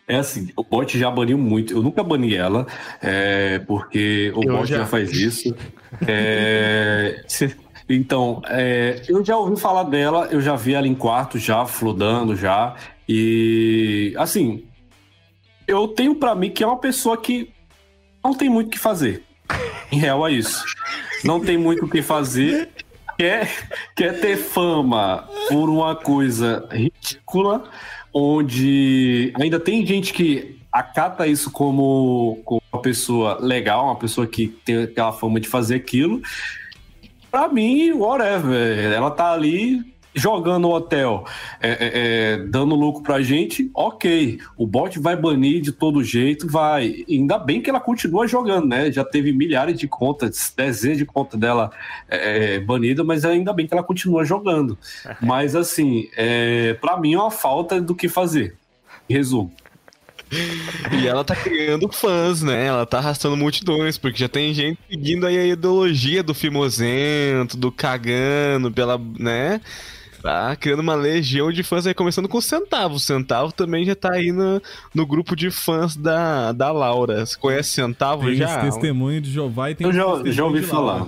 S4: É assim, o bot já baniu muito. Eu nunca bani ela, é, porque o eu bot já... já faz isso. É, então, é, eu já ouvi falar dela, eu já vi ela em quarto já, flodando já. E, assim, eu tenho para mim que é uma pessoa que não tem muito o que fazer. Em real é isso. Não tem muito o que fazer. Quer, quer ter fama por uma coisa ridícula, onde ainda tem gente que acata isso como, como uma pessoa legal, uma pessoa que tem aquela fama de fazer aquilo Pra mim, whatever. Ela tá ali jogando o hotel, é, é, é, dando lucro pra gente, ok. O bot vai banir de todo jeito, vai. Ainda bem que ela continua jogando, né? Já teve milhares de contas, dezenas de contas dela é, é banida, mas ainda bem que ela continua jogando. mas assim, é, para mim é uma falta do que fazer. Resumo.
S2: E ela tá criando fãs, né? Ela tá arrastando multidões, porque já tem gente seguindo aí a ideologia do fimosento, do cagando pela, né? Tá criando uma legião de fãs aí, começando com o Centavo. O Centavo também já tá aí no, no grupo de fãs da, da Laura. Você conhece Centavo
S3: tem
S2: já?
S3: Tem testemunho de Jeová e tem
S4: Eu já, já ouvi falar.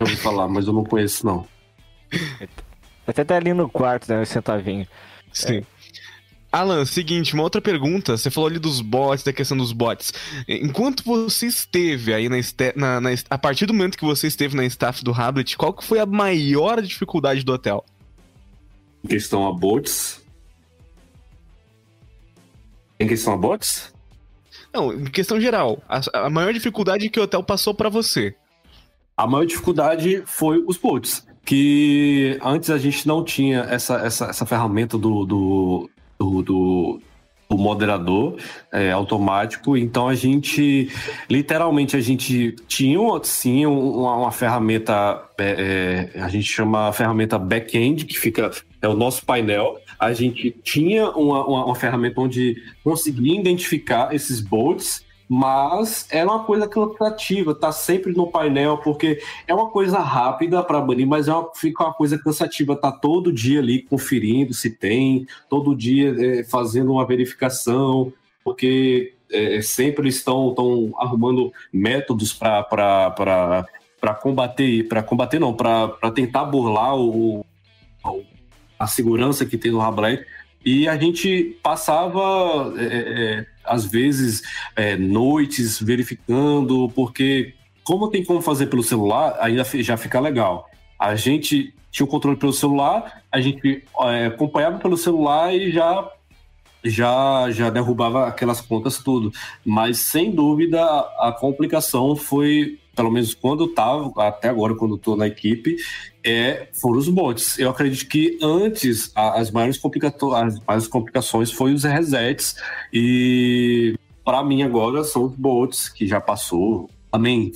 S4: Já ouvi falar, mas eu não conheço, não.
S1: Até tá ali no quarto, né? O Centavinho.
S2: Sim. É. Alan, seguinte, uma outra pergunta. Você falou ali dos bots, da questão dos bots. Enquanto você esteve aí na, na, na, a partir do momento que você esteve na staff do Hablet, qual que foi a maior dificuldade do hotel?
S4: Em questão a bots. Em questão a bots?
S2: Não, em questão geral. A, a maior dificuldade que o hotel passou para você.
S4: A maior dificuldade foi os bots que antes a gente não tinha essa, essa, essa ferramenta do, do, do, do, do moderador é, automático. Então a gente, literalmente, a gente tinha sim uma, uma ferramenta, é, é, a gente chama a ferramenta back-end, que fica, é o nosso painel. A gente tinha uma, uma, uma ferramenta onde conseguia identificar esses bolts mas é uma coisa cansativa, tá sempre no painel, porque é uma coisa rápida para banir, mas é uma, fica uma coisa cansativa, tá todo dia ali conferindo se tem, todo dia é, fazendo uma verificação, porque é, sempre estão, estão arrumando métodos para combater, para combater não, para tentar burlar o, a segurança que tem no Rablet. E a gente passava, é, é, às vezes, é, noites verificando, porque como tem como fazer pelo celular, ainda já fica legal. A gente tinha o controle pelo celular, a gente é, acompanhava pelo celular e já já já derrubava aquelas contas tudo. Mas sem dúvida a complicação foi pelo menos quando eu tava, até agora quando tô na equipe, é, foram os bots. Eu acredito que antes as maiores, complica as maiores complicações foi os resets e para mim agora são os bots que já passou. Amém.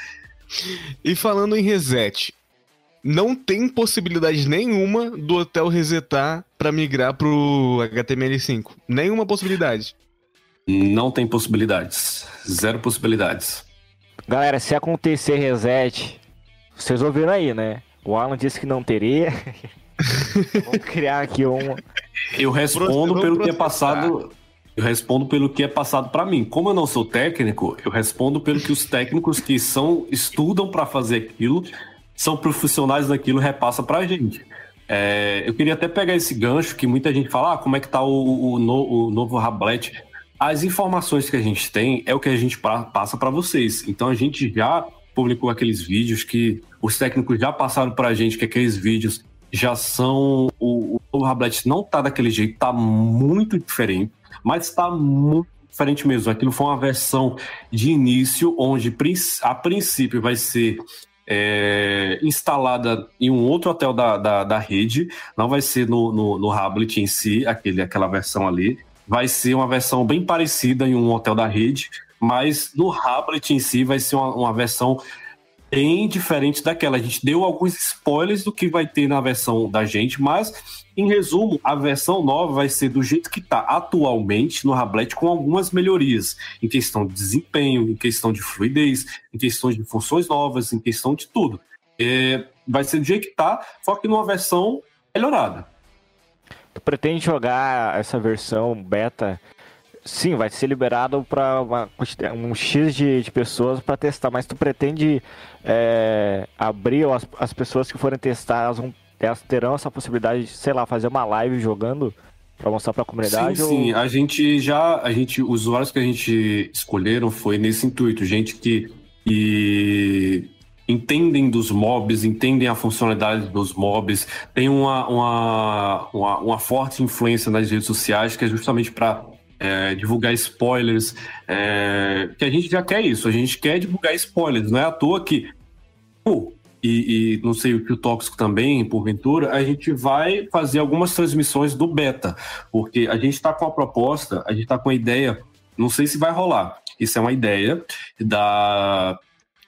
S2: e falando em reset, não tem possibilidade nenhuma do hotel resetar para migrar pro HTML5. Nenhuma possibilidade.
S4: Não tem possibilidades. Zero possibilidades.
S1: Galera, se acontecer reset, vocês ouviram aí, né? O Alan disse que não teria. Vamos criar aqui um.
S4: Eu respondo pelo que é passado. Eu respondo pelo que é passado para mim. Como eu não sou técnico, eu respondo pelo que os técnicos que são estudam para fazer aquilo, são profissionais daquilo, repassa para a gente. É, eu queria até pegar esse gancho que muita gente fala, ah, como é que tá o, o, no, o novo Rablet? As informações que a gente tem é o que a gente passa para vocês. Então a gente já publicou aqueles vídeos que os técnicos já passaram para a gente que aqueles vídeos já são o, o Rablet não tá daquele jeito, tá muito diferente, mas tá muito diferente mesmo. Aquilo foi uma versão de início onde a princípio vai ser é, instalada em um outro hotel da, da, da, rede, não vai ser no, no, no Hablet em si, aquele, aquela versão ali vai ser uma versão bem parecida em um hotel da rede, mas no Hablet em si vai ser uma, uma versão bem diferente daquela. A gente deu alguns spoilers do que vai ter na versão da gente, mas em resumo, a versão nova vai ser do jeito que está atualmente no Rablet, com algumas melhorias em questão de desempenho, em questão de fluidez, em questões de funções novas, em questão de tudo. É, vai ser do jeito que está, só que numa versão melhorada.
S1: Tu pretende jogar essa versão beta? Sim, vai ser liberado para um X de, de pessoas para testar, mas tu pretende é, abrir as, as pessoas que forem testar, elas, vão, elas terão essa possibilidade de, sei lá, fazer uma live jogando para mostrar para a comunidade?
S4: Sim, ou... sim, a gente já, a gente, os usuários que a gente escolheram foi nesse intuito, gente que, que entendem dos mobs, entendem a funcionalidade dos mobs, tem uma, uma, uma, uma forte influência nas redes sociais, que é justamente para é, divulgar spoilers, é, que a gente já quer isso, a gente quer divulgar spoilers, não é à toa que, e, e, não sei o que o Tóxico também, porventura, a gente vai fazer algumas transmissões do beta, porque a gente está com a proposta, a gente está com a ideia, não sei se vai rolar, isso é uma ideia da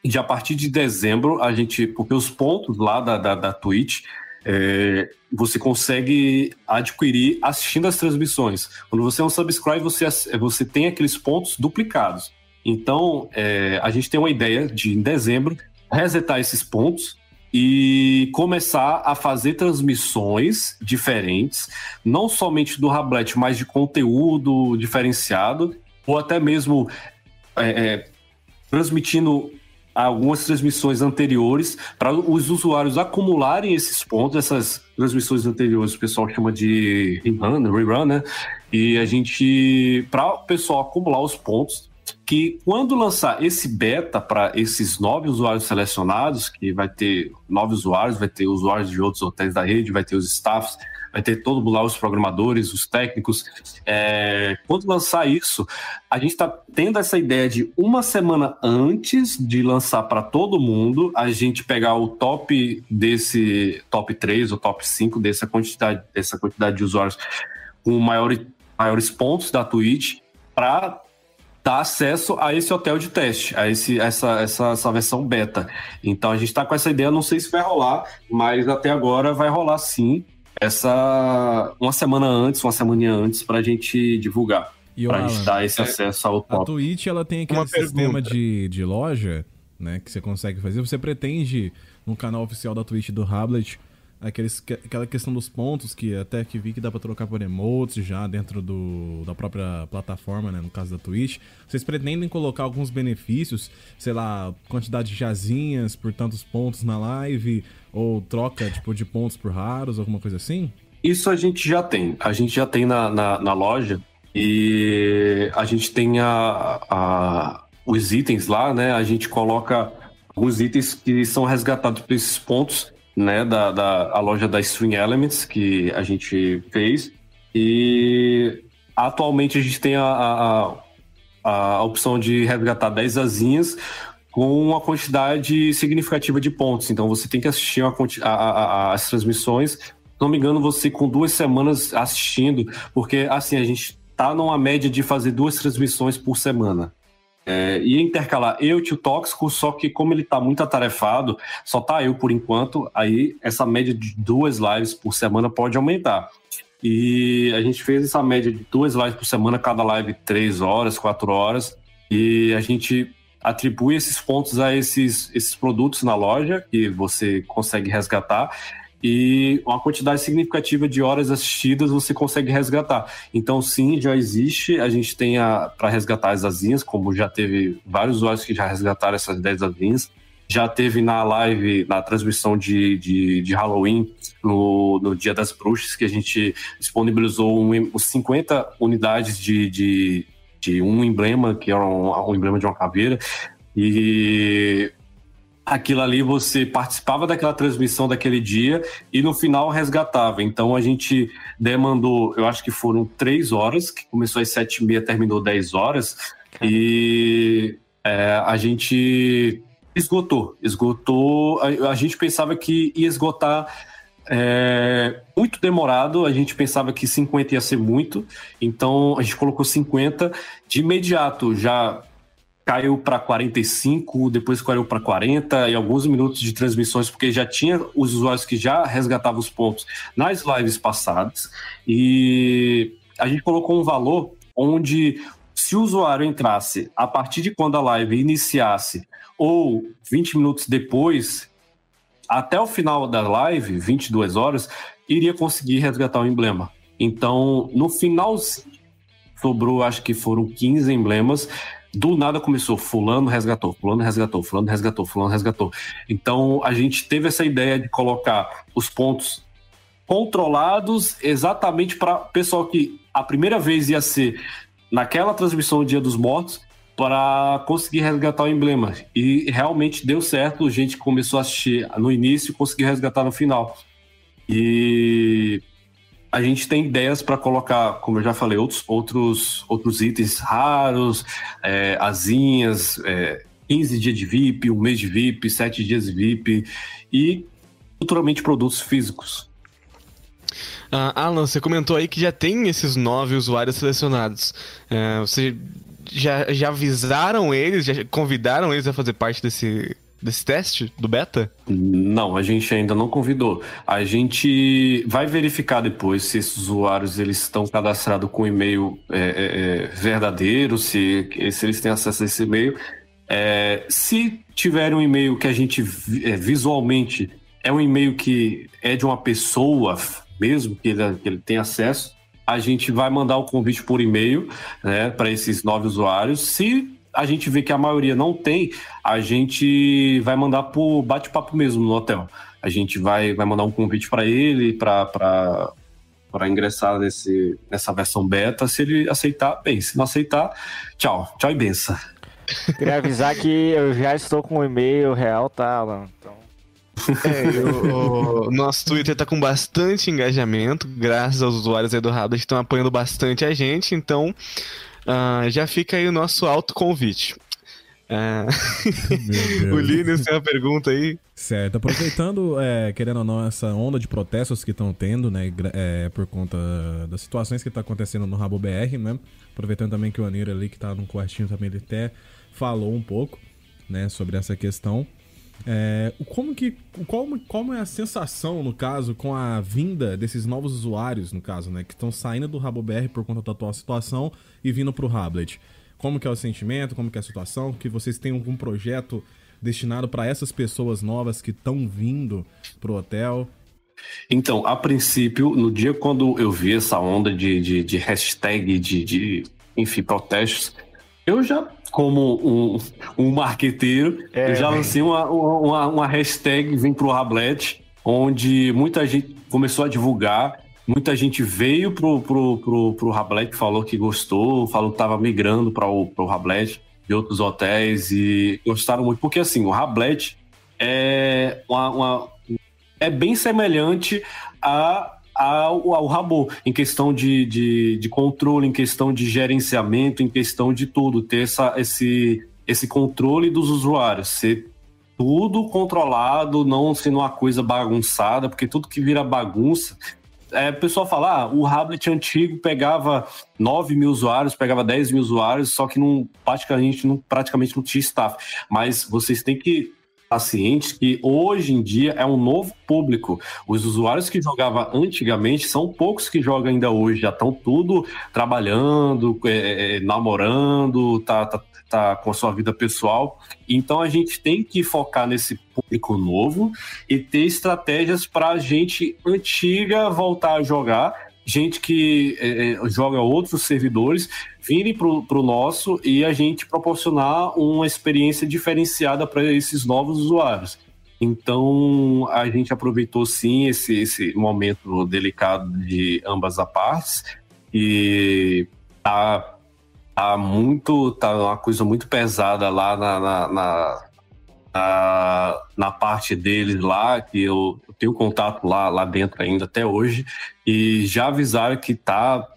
S4: de a partir de dezembro, a gente, porque os pontos lá da, da, da Twitch, é, você consegue adquirir assistindo as transmissões. Quando você é um subscribe, você, você tem aqueles pontos duplicados. Então, é, a gente tem uma ideia de, em dezembro, resetar esses pontos e começar a fazer transmissões diferentes, não somente do Rablet, mas de conteúdo diferenciado, ou até mesmo é, é transmitindo algumas transmissões anteriores para os usuários acumularem esses pontos, essas transmissões anteriores, o pessoal chama de rerun, rerun né? E a gente, para o pessoal acumular os pontos, que quando lançar esse beta para esses nove usuários selecionados, que vai ter nove usuários, vai ter usuários de outros hotéis da rede, vai ter os staffs, vai ter todo mundo lá, os programadores, os técnicos. É, quando lançar isso, a gente está tendo essa ideia de uma semana antes de lançar para todo mundo, a gente pegar o top desse top 3 ou top 5 dessa quantidade, dessa quantidade de usuários com maiores, maiores pontos da Twitch para dar acesso a esse hotel de teste, a esse, essa, essa, essa versão beta. Então a gente está com essa ideia, não sei se vai rolar, mas até agora vai rolar sim essa uma semana antes, uma semana antes, para a gente divulgar. E pra gente dar esse é, acesso ao top.
S3: A Twitch ela tem aquele uma sistema de, de loja, né? Que você consegue fazer. Você pretende, no canal oficial da Twitch do Hablet, aqueles, aquela questão dos pontos, que até que vi que dá pra trocar por emotes já dentro do, da própria plataforma, né? No caso da Twitch. Vocês pretendem colocar alguns benefícios, sei lá, quantidade de jazinhas por tantos pontos na live, ou troca tipo, de pontos por raros, alguma coisa assim?
S4: Isso a gente já tem. A gente já tem na, na, na loja e a gente tem a, a, os itens lá, né? A gente coloca alguns itens que são resgatados por esses pontos né, da, da a loja da String Elements que a gente fez. E atualmente a gente tem a, a, a opção de resgatar 10 asinhas com uma quantidade significativa de pontos. Então você tem que assistir a, a, as transmissões. Se não me engano, você com duas semanas assistindo, porque assim, a gente tá numa média de fazer duas transmissões por semana. É, ia intercalar eu e o Tóxico, só que como ele tá muito atarefado, só tá eu por enquanto, aí essa média de duas lives por semana pode aumentar. E a gente fez essa média de duas lives por semana, cada live três horas, quatro horas, e a gente atribui esses pontos a esses, esses produtos na loja que você consegue resgatar e uma quantidade significativa de horas assistidas você consegue resgatar. Então, sim, já existe. A gente tem para resgatar as asinhas, como já teve vários usuários que já resgataram essas 10 asinhas. Já teve na live, na transmissão de, de, de Halloween, no, no, Dia das Bruxas, que a gente disponibilizou um, 50 unidades de, de, de um emblema, que era um, um emblema de uma caveira. E aquilo ali você participava daquela transmissão daquele dia e no final resgatava. Então a gente demandou, eu acho que foram três horas, que começou às sete e meia, terminou dez horas, e é, a gente esgotou. Esgotou. A, a, gente pensava que ia esgotar. É, muito demorado, a gente pensava que 50 ia ser muito, então a gente colocou 50 de imediato, já caiu para 45, depois caiu para 40 e alguns minutos de transmissões, porque já tinha os usuários que já resgatavam os pontos nas lives passadas. E a gente colocou um valor onde, se o usuário entrasse a partir de quando a live iniciasse ou 20 minutos depois, até o final da live, 22 horas, iria conseguir resgatar o emblema. Então, no final, sobrou, acho que foram 15 emblemas do nada começou, fulano resgatou, fulano resgatou, fulano resgatou, fulano resgatou. Então a gente teve essa ideia de colocar os pontos controlados exatamente para pessoal que a primeira vez ia ser naquela transmissão do Dia dos Mortos para conseguir resgatar o emblema. E realmente deu certo, a gente começou a assistir no início e conseguiu resgatar no final. E a gente tem ideias para colocar, como eu já falei, outros, outros, outros itens raros, é, asinhas, é, 15 dias de VIP, um mês de VIP, 7 dias de VIP e futuramente produtos físicos.
S2: Uh, Alan, você comentou aí que já tem esses nove usuários selecionados. Uh, você já, já avisaram eles, já convidaram eles a fazer parte desse, desse teste do beta?
S4: Não, a gente ainda não convidou. A gente vai verificar depois se esses usuários eles estão cadastrados com e-mail é, é, é, verdadeiro, se, se eles têm acesso a esse e-mail. É, se tiver um e-mail que a gente é, visualmente é um e-mail que é de uma pessoa mesmo, que ele, que ele tem acesso, a gente vai mandar o convite por e-mail né, para esses nove usuários. Se a gente vê que a maioria não tem, a gente vai mandar por bate-papo mesmo no hotel. A gente vai, vai mandar um convite para ele para para ingressar nesse, nessa versão beta. Se ele aceitar, bem. Se não aceitar, tchau. Tchau e benção.
S1: Queria avisar que eu já estou com o e-mail real, tá, Alan? Então...
S2: É, o, o, nosso Twitter tá com bastante engajamento, graças aos usuários aí do Rabda que estão apoiando bastante a gente, então Uh, já fica aí o nosso autoconvite. Uh... o Linus tem uma pergunta aí.
S3: Certo, aproveitando, é, querendo ou não, essa onda de protestos que estão tendo, né, é, por conta das situações que estão tá acontecendo no Rabo BR, né, aproveitando também que o Anir ali, que tá no quartinho também, ele até falou um pouco, né, sobre essa questão. É, como que, como, como é a sensação, no caso, com a vinda desses novos usuários, no caso, né, que estão saindo do RaboBR por conta da atual situação e vindo para o Rablet? Como que é o sentimento, como que é a situação? Que vocês têm algum projeto destinado para essas pessoas novas que estão vindo pro hotel?
S4: Então, a princípio, no dia quando eu vi essa onda de, de, de hashtag, de, de, enfim, protestos, eu já, como um, um marqueteiro, é, eu já lancei uma, uma, uma hashtag Vem Pro Rablet, onde muita gente começou a divulgar, muita gente veio pro, pro, pro, pro Rablet, falou que gostou, falou que estava migrando para o pro Rablet de outros hotéis e gostaram muito, porque assim, o Rablet é uma, uma é bem semelhante a ao, ao Rabo, em questão de, de, de, controle, em questão de gerenciamento, em questão de tudo, ter essa, esse, esse controle dos usuários, ser tudo controlado, não sendo uma coisa bagunçada, porque tudo que vira bagunça. É, o pessoal fala, ah, o Hablet antigo pegava 9 mil usuários, pegava 10 mil usuários, só que não, praticamente, não, praticamente não tinha staff. Mas vocês têm que pacientes que hoje em dia é um novo público. Os usuários que jogavam antigamente são poucos que jogam ainda hoje, já estão tudo trabalhando, é, é, namorando, tá, tá, tá com a sua vida pessoal. Então a gente tem que focar nesse público novo e ter estratégias para a gente antiga voltar a jogar gente que é, é joga outros servidores virem para o nosso e a gente proporcionar uma experiência diferenciada para esses novos usuários. Então, a gente aproveitou sim esse, esse momento delicado de ambas as partes e tá, tá muito, tá uma coisa muito pesada lá na, na, na, na, na parte deles lá, que eu, eu tenho contato lá, lá dentro ainda até hoje, e já avisaram que tá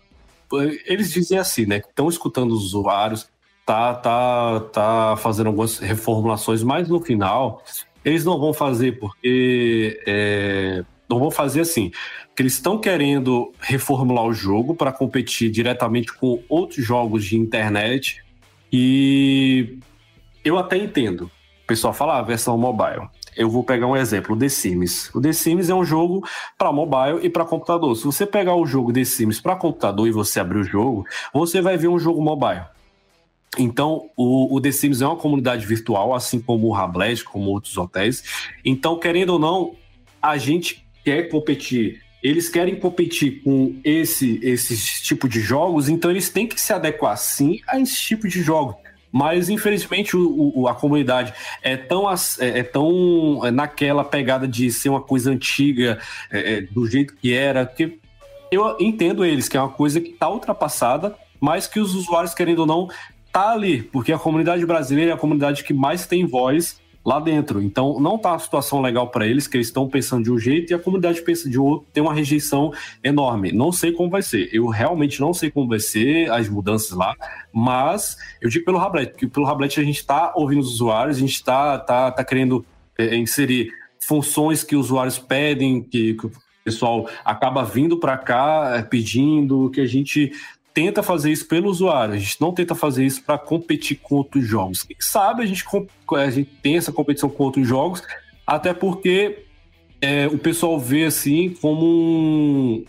S4: eles dizem assim, né? Que estão escutando os usuários, tá, tá, tá fazendo algumas reformulações, mas no final eles não vão fazer porque é, não vão fazer assim. Porque eles estão querendo reformular o jogo para competir diretamente com outros jogos de internet e eu até entendo. O pessoal fala, ah, versão mobile eu vou pegar um exemplo, o The Sims. O The Sims é um jogo para mobile e para computador. Se você pegar o jogo The Sims para computador e você abrir o jogo, você vai ver um jogo mobile. Então, o, o The Sims é uma comunidade virtual, assim como o Rablet, como outros hotéis. Então, querendo ou não, a gente quer competir. Eles querem competir com esse, esse tipo de jogos, então eles têm que se adequar sim a esse tipo de jogo. Mas, infelizmente, o, o, a comunidade é tão, é, é tão é naquela pegada de ser uma coisa antiga, é, é, do jeito que era, que eu entendo eles, que é uma coisa que está ultrapassada, mas que os usuários, querendo ou não, tá ali, porque a comunidade brasileira é a comunidade que mais tem voz lá dentro. Então, não tá a situação legal para eles, que eles estão pensando de um jeito e a comunidade pensa de outro, tem uma rejeição enorme. Não sei como vai ser. Eu realmente não sei como vai ser as mudanças lá, mas eu digo pelo Rablet, porque pelo Rablet a gente está ouvindo os usuários, a gente está tá, tá querendo é, inserir funções que os usuários pedem, que, que o pessoal acaba vindo para cá é, pedindo, que a gente tenta fazer isso pelo usuário, a gente não tenta fazer isso para competir com outros jogos. Quem sabe a gente, a gente tem essa competição com outros jogos, até porque é, o pessoal vê assim como um,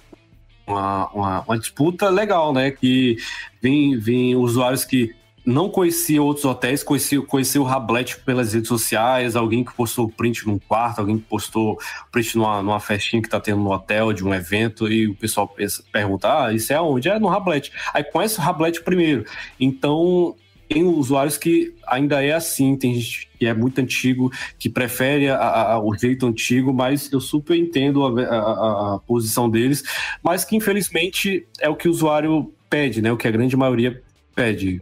S4: uma, uma, uma, disputa legal, né? Que vem, vem usuários que não conhecia outros hotéis, conhecia, conhecia o Rablet pelas redes sociais, alguém que postou print num quarto, alguém que postou print numa, numa festinha que tá tendo no hotel, de um evento, e o pessoal pensa, pergunta, ah, isso é onde? É no Rablet. Aí conhece o Rablet primeiro. Então, tem usuários que ainda é assim, tem gente que é muito antigo, que prefere a, a, o jeito antigo, mas eu super entendo a, a, posição deles, mas que infelizmente é o que o usuário pede, né? O que a grande maioria pede.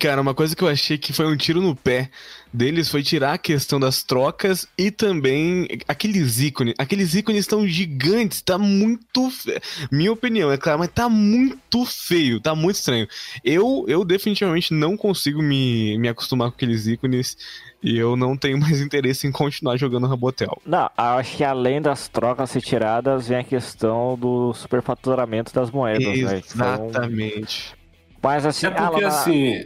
S2: Cara, uma coisa que eu achei que foi um tiro no pé deles foi tirar a questão das trocas e também aqueles ícones. Aqueles ícones estão gigantes, tá muito. Fe... Minha opinião, é claro, mas tá muito feio, tá muito estranho. Eu, eu definitivamente não consigo me, me acostumar com aqueles ícones e eu não tenho mais interesse em continuar jogando Rabotel.
S1: Não, acho que além das trocas retiradas, vem a questão do superfaturamento das moedas,
S2: né? Exatamente.
S1: Né? Mas assim,
S4: é porque ah, assim,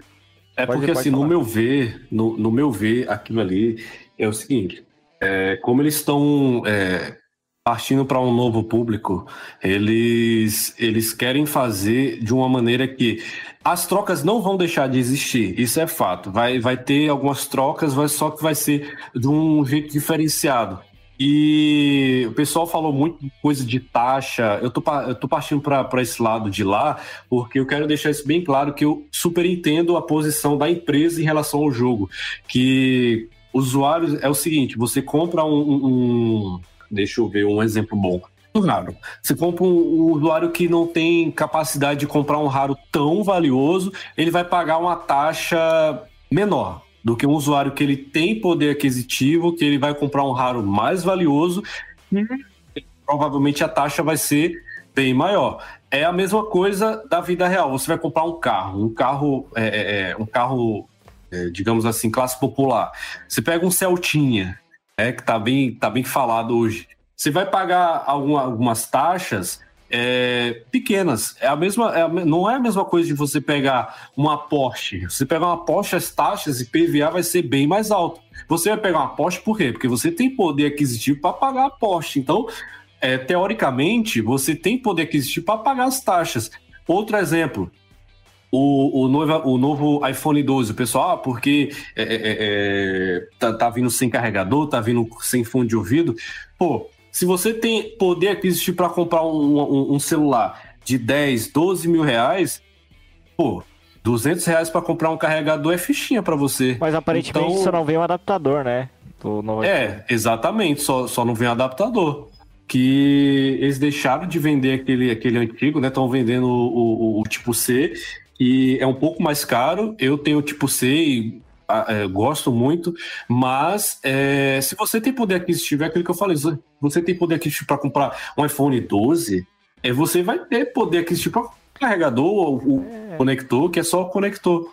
S4: é pode, porque, assim, falar. no meu ver, no, no, meu ver, aquilo ali é o seguinte: é, como eles estão é, partindo para um novo público, eles, eles querem fazer de uma maneira que as trocas não vão deixar de existir, isso é fato. Vai, vai ter algumas trocas, vai, só que vai ser de um jeito diferenciado. E o pessoal falou muito coisa de taxa. Eu tô, eu tô partindo para esse lado de lá, porque eu quero deixar isso bem claro que eu super entendo a posição da empresa em relação ao jogo. Que usuários é o seguinte: você compra um, um deixa eu ver um exemplo bom. Um raro. Você compra um, um, usuário que não tem capacidade de comprar um raro tão valioso, ele vai pagar uma taxa menor do que um usuário que ele tem poder aquisitivo, que ele vai comprar um raro mais valioso, provavelmente a taxa vai ser bem maior. É a mesma coisa da vida real. Você vai comprar um carro, um carro, é, é, é um carro, é, digamos assim, classe popular. Você pega um Celtinha, é, que está bem, tá bem falado hoje. Você vai pagar alguma, algumas taxas é, pequenas. É a mesma, é a, não é a mesma coisa de você pegar uma Porsche. Você pegar uma Porsche, as taxas e PVA vai ser bem mais alto. Você vai pegar uma Porsche por quê? Porque você tem poder aquisitivo para pagar a Porsche. Então, é, teoricamente, você tem poder aquisitivo para pagar as taxas. Outro exemplo, o, o, novo, o novo iPhone 12, o pessoal, ah, porque é, é, é, é, tá, tá vindo sem carregador, tá vindo sem fone de ouvido. Pô, se você tem poder aquisitivo para comprar um, um, um, celular de 10, 12 mil reais, pô, 200 reais para comprar um carregador é fichinha para você.
S1: Mas aparentemente então, só não vem um adaptador, né?
S4: É, exatamente, só, só não vem um adaptador. Que eles deixaram de vender aquele, aquele antigo, né? Estão vendendo o, o, o tipo C, e é um pouco mais caro. Eu tenho o tipo C e é, gosto muito, mas é, se você tem poder aquisitivo, é aquilo que eu falei, você tem poder aquisitivo para comprar um iPhone 12, é, você vai ter poder aquisitivo para carregador ou o é. conector, que é só o conector.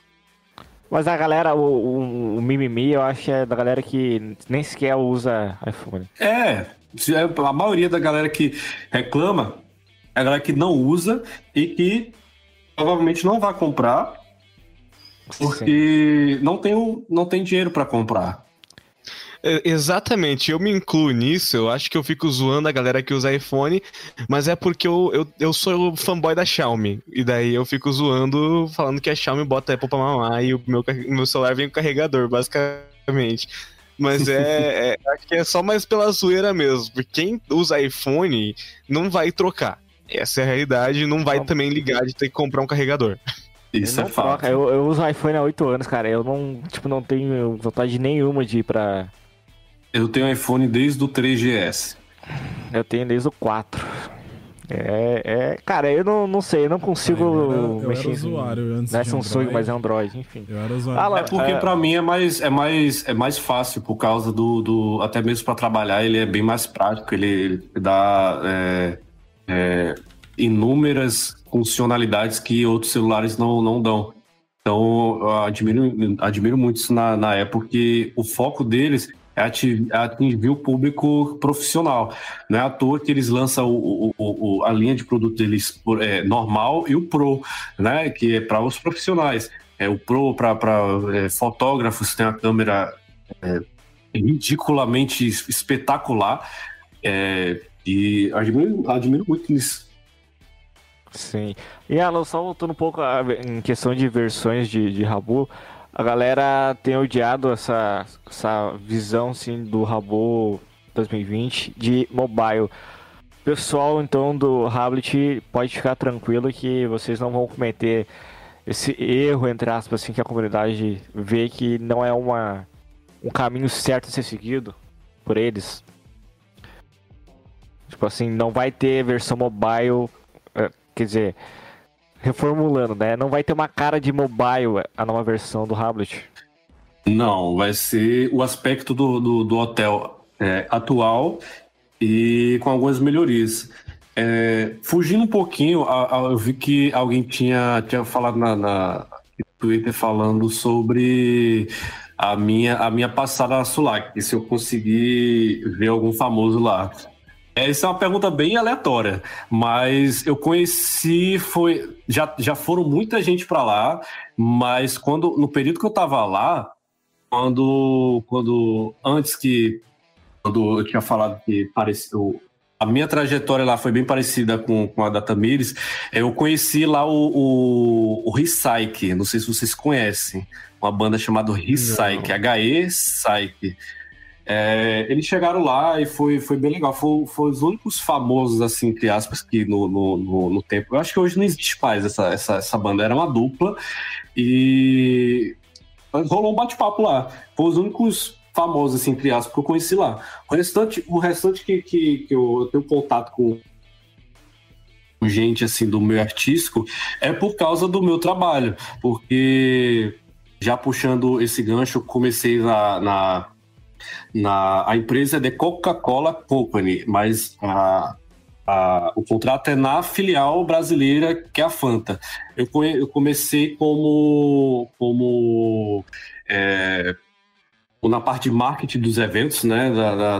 S1: Mas a galera, o, o, o, mimimi, eu acho que é da galera que nem sequer usa iPhone.
S4: É, é, a maioria da galera que reclama é a galera que não usa e que provavelmente não vai comprar porque não tem, não tem dinheiro para comprar.
S2: É, exatamente, eu me incluo nisso. Eu acho que eu fico zoando a galera que usa iPhone, mas é porque eu, eu, eu sou fanboy da Xiaomi. E daí eu fico zoando, falando que a Xiaomi bota Apple pra mamar e o meu, meu celular vem com carregador, basicamente. Mas é, é, acho que é só mais pela zoeira mesmo. Porque quem usa iPhone não vai trocar. Essa é a realidade, não vai também ligar de ter que comprar um carregador.
S4: Isso é fato.
S1: Eu, eu uso iPhone há 8 anos, cara. Eu não, tipo, não tenho vontade nenhuma de ir pra.
S4: Eu tenho iPhone desde o 3GS.
S1: Eu tenho desde o 4. É, é, cara, eu não, não sei, eu não consigo eu era, eu mexer. Era
S3: usuário antes não
S1: é Samsung, Android. mas é Android, enfim.
S3: Eu era usuário.
S4: Ah, é porque é... para mim é mais, é mais, é mais fácil por causa do, do até mesmo para trabalhar ele é bem mais prático. Ele, ele dá é, é, inúmeras funcionalidades que outros celulares não, não dão. Então, eu admiro, admiro muito isso na, na Apple, porque o foco deles é atingir o público profissional. Não é à toa que eles lançam o, o, o a linha de produto deles é, normal e o Pro, né? que é para os profissionais. É o Pro para é, fotógrafos, tem a câmera é, ridiculamente espetacular. É, e admiro, admiro muito nisso.
S1: Sim. E Alan, só voltando um pouco a, em questão de versões de, de Rabu, a galera tem odiado essa, essa visão assim, do Rabu 2020 de mobile. Pessoal, então, do Hablet, pode ficar tranquilo que vocês não vão cometer esse erro, entre aspas, assim, que a comunidade vê que não é uma, um caminho certo a ser seguido por eles. Tipo assim, não vai ter versão mobile Quer dizer, reformulando, né? Não vai ter uma cara de mobile a nova versão do Hablet.
S4: Não, vai ser o aspecto do, do, do hotel é, atual e com algumas melhorias. É, fugindo um pouquinho, a, a, eu vi que alguém tinha, tinha falado na, na Twitter falando sobre a minha, a minha passada na Sulac, se eu conseguir ver algum famoso lá. Essa é uma pergunta bem aleatória, mas eu conheci, foi já, já foram muita gente para lá, mas quando no período que eu tava lá, quando quando antes que quando eu tinha falado que pareceu a minha trajetória lá foi bem parecida com, com a da Tamires. Eu conheci lá o, o, o Recycle, não sei se vocês conhecem, uma banda chamada Recycle, HE Psyche. É, eles chegaram lá e foi, foi bem legal. Foi, foi os únicos famosos, assim, entre aspas, que no, no, no, no tempo. Eu acho que hoje não existe mais essa, essa, essa banda. Era uma dupla e rolou um bate-papo lá. Foi os únicos famosos, assim, entre aspas, que eu conheci lá. O restante, o restante que, que, que eu tenho contato com gente assim do meio artístico é por causa do meu trabalho, porque já puxando esse gancho, comecei na, na, na a empresa é de Coca-Cola Company, mas a, a, o contrato é na filial brasileira que é a Fanta. Eu, eu comecei como como é, na parte de marketing dos eventos, né, da, da,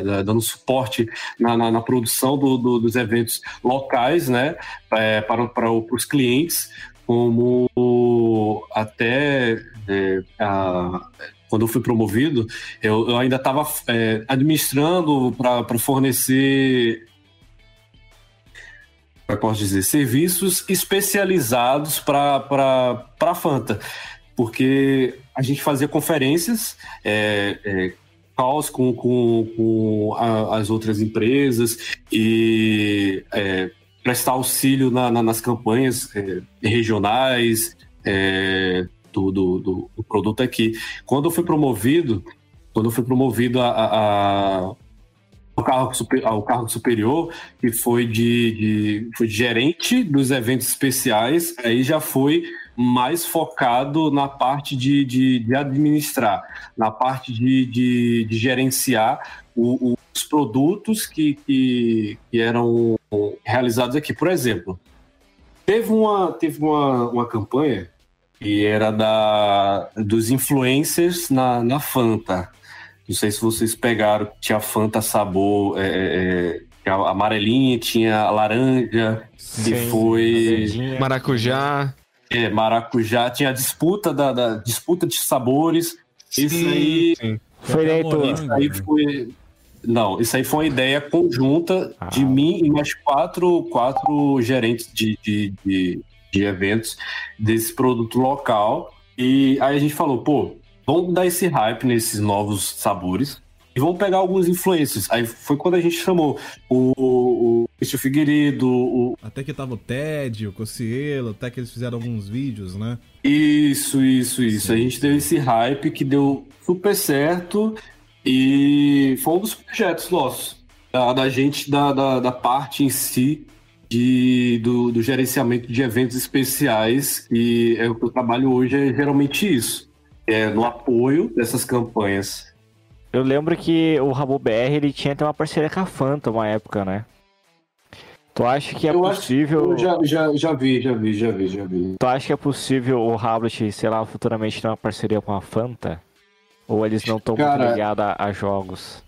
S4: da, dando suporte na, na, na produção do, do, dos eventos locais, né, é, para, para os clientes, como até é, a, quando eu fui promovido, eu, eu ainda estava é, administrando para fornecer como é posso dizer, serviços especializados para a Fanta. Porque a gente fazia conferências, é, é, calls com, com, com a, as outras empresas e é, prestar auxílio na, na, nas campanhas é, regionais é, do, do, do, do, produto aqui. Quando eu fui promovido, quando eu fui promovido a, a, a ao cargo, super, ao cargo superior, que foi de, de, foi gerente dos eventos especiais, aí já foi mais focado na parte de, de, de administrar, na parte de, de, de gerenciar o, os produtos que, que, que, eram realizados aqui. Por exemplo, teve uma, teve uma, uma campanha que era da, dos influencers na, na Fanta. Não sei se vocês pegaram, tinha Fanta sabor é, é, é amarelinha, tinha laranja, Sim, que foi.
S2: Maracujá.
S4: É, maracujá, tinha a disputa da, da disputa de sabores. Sim, isso aí. Sim.
S1: Foi.
S4: Isso aí foi. Não, isso aí foi uma ideia conjunta ah. de mim e mais quatro, quatro gerentes de, de, de, de eventos desse produto local. E aí a gente falou, pô, vamos dar esse hype nesses novos sabores e vamos pegar alguns influencers. Aí foi quando a gente chamou o, o Cristian Figueiredo, o...
S3: Até que tava o Ted, o Cocielo, até que eles fizeram alguns vídeos, né?
S4: Isso, isso, isso. Sim. A gente teve esse hype que deu super certo e foi um dos projetos nossos, da, da gente, da, da, da, parte em si de, do, do gerenciamento de eventos especiais e é o que eu trabalho hoje é geralmente isso, é no apoio dessas campanhas
S1: eu lembro que o Rabo BR ele tinha até uma parceria com a Fanta uma época, né? Tu acha que é eu possível.
S4: Já, já, já vi, já vi, já vi, já vi.
S1: Tu acha que é possível o Hablet, sei lá, futuramente ter uma parceria com a Fanta? Ou eles não estão muito ligados a, a, jogos?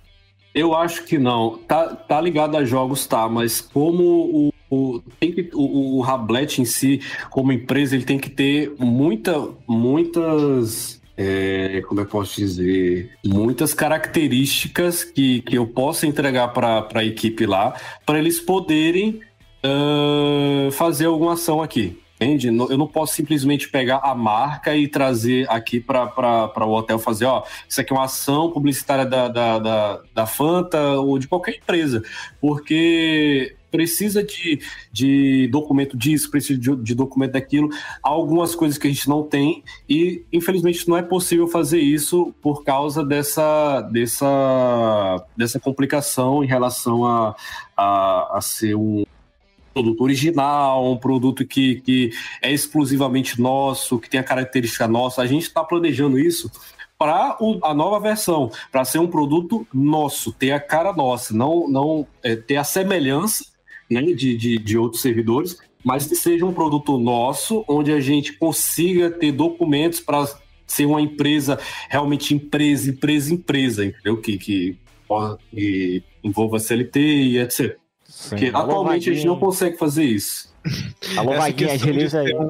S4: Eu acho que não. Tá, tá ligado a jogos, tá, mas como o, tem que, o, o Hablet em si, como empresa, ele tem que ter muita, muitas é, como eu posso dizer, muitas características que, que eu possa entregar para a equipe lá, para eles poderem uh, fazer alguma ação aqui. Entende? Eu não posso simplesmente pegar a marca e trazer aqui para o hotel fazer, ó, isso aqui é uma ação publicitária da, da, da, da Fanta ou de qualquer empresa, porque precisa de, de documento disso, precisa de, de documento daquilo, algumas coisas que a gente não tem e infelizmente não é possível fazer isso por causa dessa, dessa, dessa complicação em relação a, a, a ser um produto original, um produto que, que é exclusivamente nosso, que tem a característica nossa. A gente está planejando isso para a nova versão, para ser um produto nosso, ter a cara nossa, não, não é, ter a semelhança né, de, de, de outros servidores, mas que seja um produto nosso, onde a gente consiga ter documentos para ser uma empresa, realmente empresa, empresa, empresa, entendeu? Que, que, que envolva CLT e etc. Sim. Porque atualmente a gente não consegue fazer isso.
S1: Alô, Vaguinha, agiliza aí.
S2: Um,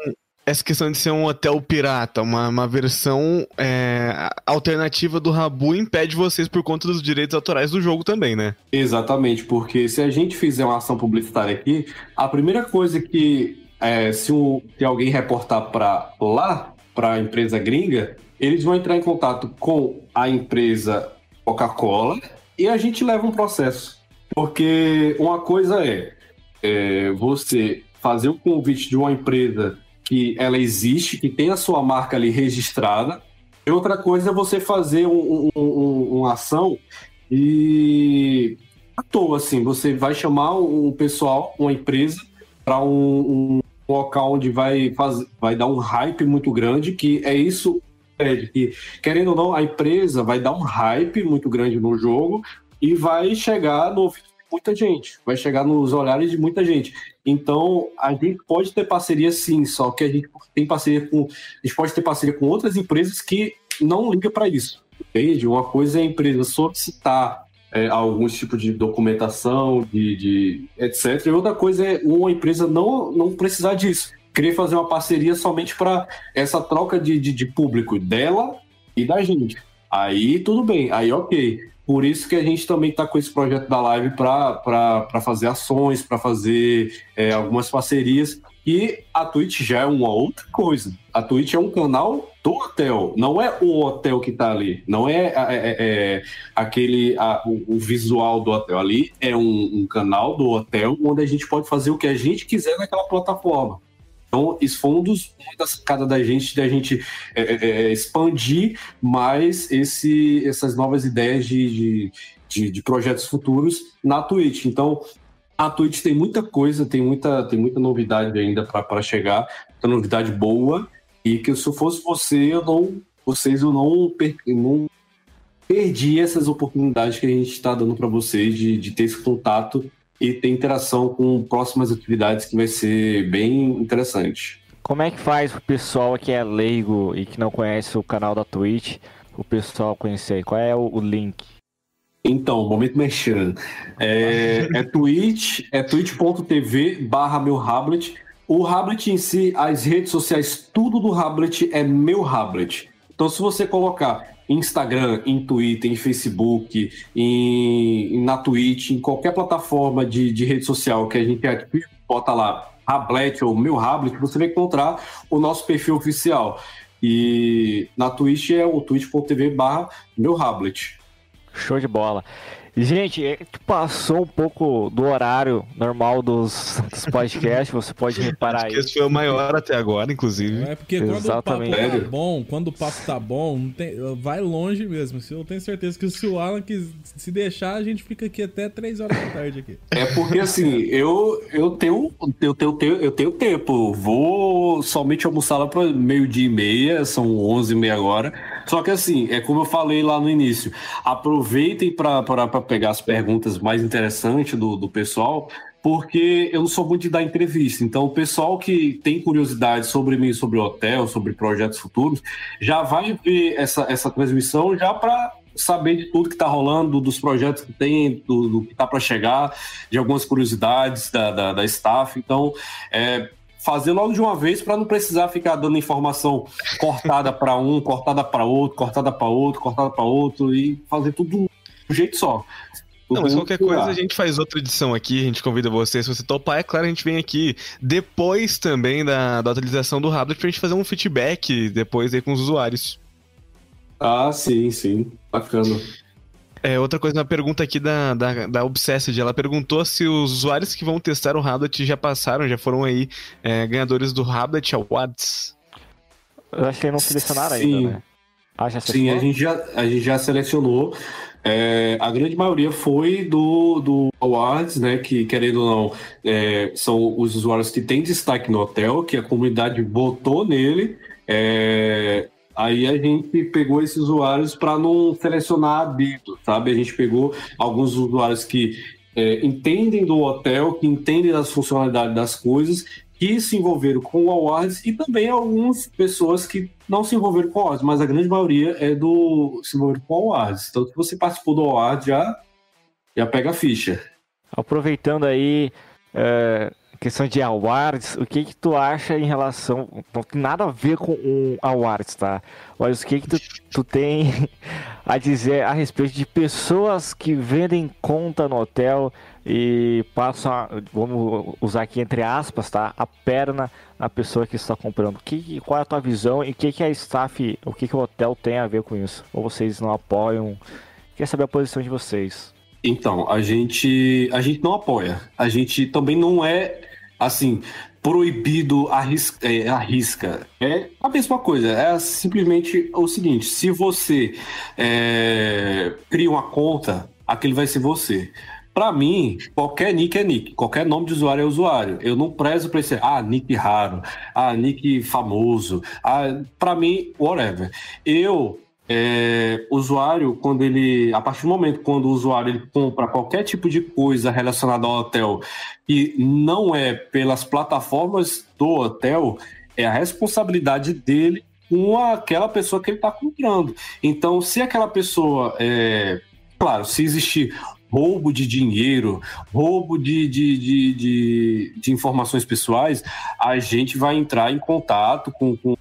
S2: essa questão de ser um hotel pirata, uma, uma versão é, alternativa do Rabu impede vocês por conta dos direitos autorais do jogo também, né?
S4: Exatamente, porque se a gente fizer uma ação publicitária aqui, a primeira coisa que é, se, um, se alguém reportar para lá, para a empresa gringa, eles vão entrar em contato com a empresa Coca-Cola e a gente leva um processo. Porque uma coisa é, é você fazer o convite de uma empresa que ela existe, que tem a sua marca ali registrada, e outra coisa é você fazer um, um, um, uma ação e à toa, assim, você vai chamar um pessoal, uma empresa, para um, local onde vai, fazer, vai dar um hype muito grande, que é isso é, que, querendo ou não, a empresa vai dar um hype muito grande no jogo e vai chegar no muita gente, vai chegar nos olhares de muita gente. Então, a gente pode ter parceria sim, só que a gente tem parceria com. A gente pode ter parceria com outras empresas que não ligam para isso. Entende? Uma coisa é a empresa solicitar é, algum tipo de documentação, de, de, etc. E outra coisa é uma empresa não, não precisar disso. Querer fazer uma parceria somente para essa troca de, de, de, público dela e da gente. Aí tudo bem, aí ok. Por isso que a gente também está com esse projeto da live para fazer ações, para fazer é, algumas parcerias. E a Twitch já é uma outra coisa. A Twitch é um canal do hotel, não é o hotel que está ali, não é, é, é, é aquele a, o, o, visual do hotel ali, é um, um, canal do hotel onde a gente pode fazer o que a gente quiser naquela plataforma. Então, isso foi um dos, uma das sacadas da gente, da gente é, é, é, expandir mais esse, essas novas ideias de, de, de, de projetos futuros na Twitch. Então, a Twitch tem muita coisa, tem muita, tem muita novidade ainda para chegar, muita novidade boa, e que se eu fosse você, eu não, vocês, eu não, per, não perdi essas oportunidades que a gente está dando para vocês de, de ter esse contato e ter interação com próximas atividades que vai ser bem interessante.
S1: Como é que faz o pessoal que é leigo e que não conhece o canal da Twitch, o pessoal conhecer? Qual é o, o link?
S4: Então, momento mexendo. É, é Twitch, é twitch.tv barra meu Hablet. O Hablet em si, as redes sociais, tudo do Hablet é meu Hablet. Então, se você colocar Instagram, em Twitter, em Facebook, em, na Twitch, em qualquer plataforma de, de rede social que a gente ativa, bota lá Hablet ou meu Hablet, você vai encontrar o nosso perfil oficial. E na Twitch é o twitch.tv barra meu.
S1: Show de bola. Gente, é passou um pouco do horário normal dos, dos podcasts, você pode reparar aí.
S2: Esse foi o maior até agora, inclusive.
S5: É porque quando Exatamente. o papo tá bom, quando o papo tá bom, tem, vai longe mesmo. Eu tenho certeza que se o Alan quis, se deixar, a gente fica aqui até 3 horas da tarde aqui.
S4: É porque assim, eu, eu, tenho, eu, tenho, eu tenho tempo. Vou somente almoçar lá para meio-dia e meia, são 11 e meia agora. Só que assim, é como eu falei lá no início, aproveitem para pegar as perguntas mais interessantes do, do pessoal, porque eu não sou muito de dar entrevista. Então, o pessoal que tem curiosidade sobre mim, sobre o hotel, sobre projetos futuros, já vai ver essa, essa transmissão já para saber de tudo que está rolando, dos projetos que tem, do, do que está para chegar, de algumas curiosidades da, da, da staff. Então, é, fazer logo de uma vez para não precisar ficar dando informação cortada para um, cortada para outro, cortada para outro, cortada para outro e fazer tudo de um jeito só.
S2: Não, mas qualquer coisa a gente faz outra edição aqui, a gente convida você. Se você topar, é claro, a gente vem aqui depois também da, da atualização do Rablet pra gente fazer um feedback depois aí com os usuários.
S4: Ah, sim, sim. Bacana.
S2: É, outra coisa, uma pergunta aqui da, da, da Obsessed, ela perguntou se os usuários que vão testar o Hablet já passaram, já foram aí é, ganhadores do Hablet Awards.
S1: Eu acho que não selecionaram Sim. ainda, né?
S4: Ah, já Sim, a gente já, a gente já selecionou. É, a grande maioria foi do, do Awards, né? Que, querendo ou não, é, são os usuários que têm destaque no hotel, que a comunidade votou nele. É, Aí a gente pegou esses usuários para não selecionar a sabe? A gente pegou alguns usuários que é, entendem do hotel, que entendem das funcionalidades das coisas, que se envolveram com o Awards e também algumas pessoas que não se envolveram com o Awards, mas a grande maioria é do se envolver com o Awards. Então, se você participou do Awards, já, já pega a ficha.
S1: Aproveitando aí, é, questão de awards, o que que tu acha em relação, não tem nada a ver com um awards, tá? Mas o que que tu, tu tem a dizer a respeito de pessoas que vendem conta no hotel e passam, a, vamos usar aqui entre aspas, tá? A perna na pessoa que está comprando. Que, qual é a tua visão e o que que a staff, o que que o hotel tem a ver com isso? Ou vocês não apoiam Queria saber a posição de vocês.
S4: Então, a gente, a gente não apoia. A gente também não é, assim, proibido arrisca, é, arrisca. É a mesma coisa. É simplesmente o seguinte: se você é, cria uma conta, aquele vai ser você. Para mim, qualquer nick é nick, qualquer nome de usuário é usuário. Eu não prezo para ser, ah, nick raro, ah, nick famoso, ah, para mim, whatever. Eu é, usuário, quando ele, a partir do momento quando o usuário ele compra qualquer tipo de coisa relacionada ao hotel e não é pelas plataformas do hotel, é a responsabilidade dele com aquela pessoa que ele está comprando. Então, se aquela pessoa, é, claro, se existir roubo de dinheiro, roubo de, de, de, de, de informações pessoais, a gente vai entrar em contato com, com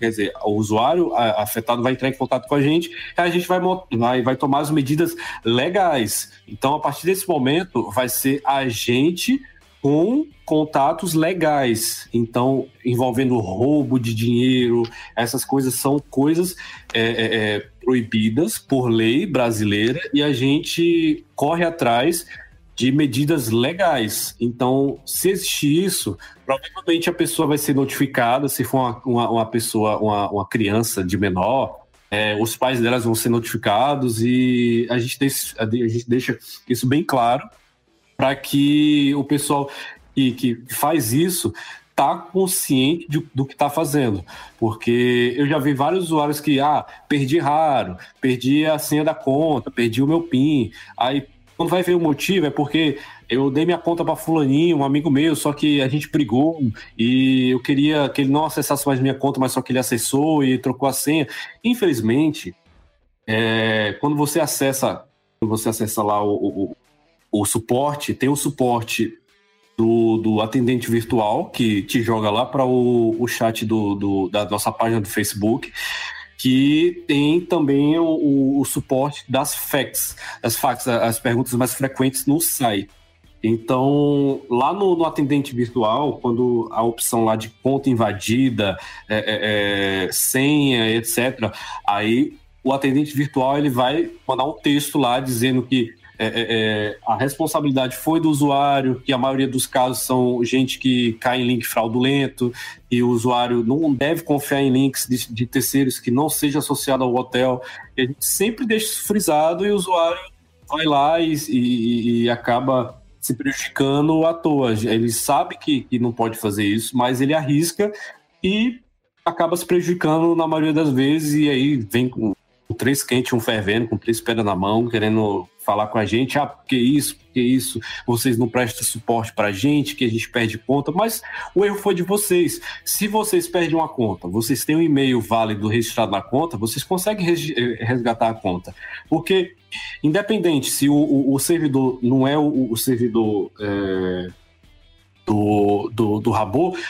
S4: quer dizer, o usuário afetado vai entrar em contato com a gente a gente vai, vai, vai tomar as medidas legais. Então, a partir desse momento, vai ser a gente com contatos legais. Então, envolvendo roubo de dinheiro, essas coisas são coisas é, é, é, proibidas por lei brasileira e a gente corre atrás de medidas legais. Então, se existir isso, provavelmente a pessoa vai ser notificada, se for uma, uma, uma pessoa, uma, uma criança de menor, é, os pais delas vão ser notificados e a gente, deixa, a gente deixa isso bem claro para que o pessoal que, que faz isso tá consciente de, do que está fazendo. Porque eu já vi vários usuários que, ah, perdi raro, perdi a senha da conta, perdi o meu PIN. Aí, quando vai ver o motivo, é porque eu dei minha conta para fulaninho, um amigo meu, só que a gente brigou e eu queria que ele não acessasse mais minha conta, mas só que ele acessou e trocou a senha. Infelizmente, é, quando você acessa, quando você acessa lá o, o, o suporte, tem o suporte do, do atendente virtual que te joga lá para o, o chat do, do, da nossa página do Facebook que tem também o, o, suporte das facts, as facts, as perguntas mais frequentes no site. Então, lá no, no, atendente virtual, quando a opção lá de conta invadida, é, é, é senha, etc., aí o atendente virtual ele vai mandar um texto lá dizendo que é, é, é, a responsabilidade foi do usuário, que a maioria dos casos são gente que cai em link fraudulento, e o usuário não deve confiar em links de, de terceiros que não seja associado ao hotel. E a gente sempre deixa isso frisado e o usuário vai lá e, e, e acaba se prejudicando à toa. Ele sabe que, que não pode fazer isso, mas ele arrisca e acaba se prejudicando na maioria das vezes, e aí vem com, com três quentes, um fervendo, com três pedras na mão, querendo falar com a gente, ah, porque isso, porque isso, vocês não prestam suporte pra gente, que a gente perde conta, mas o erro foi de vocês. Se vocês perdem uma conta, vocês têm um e-mail válido registrado na conta, vocês conseguem eh, resgatar a conta. Porque, independente se o, o, o servidor não é o, o servidor. É do, do, do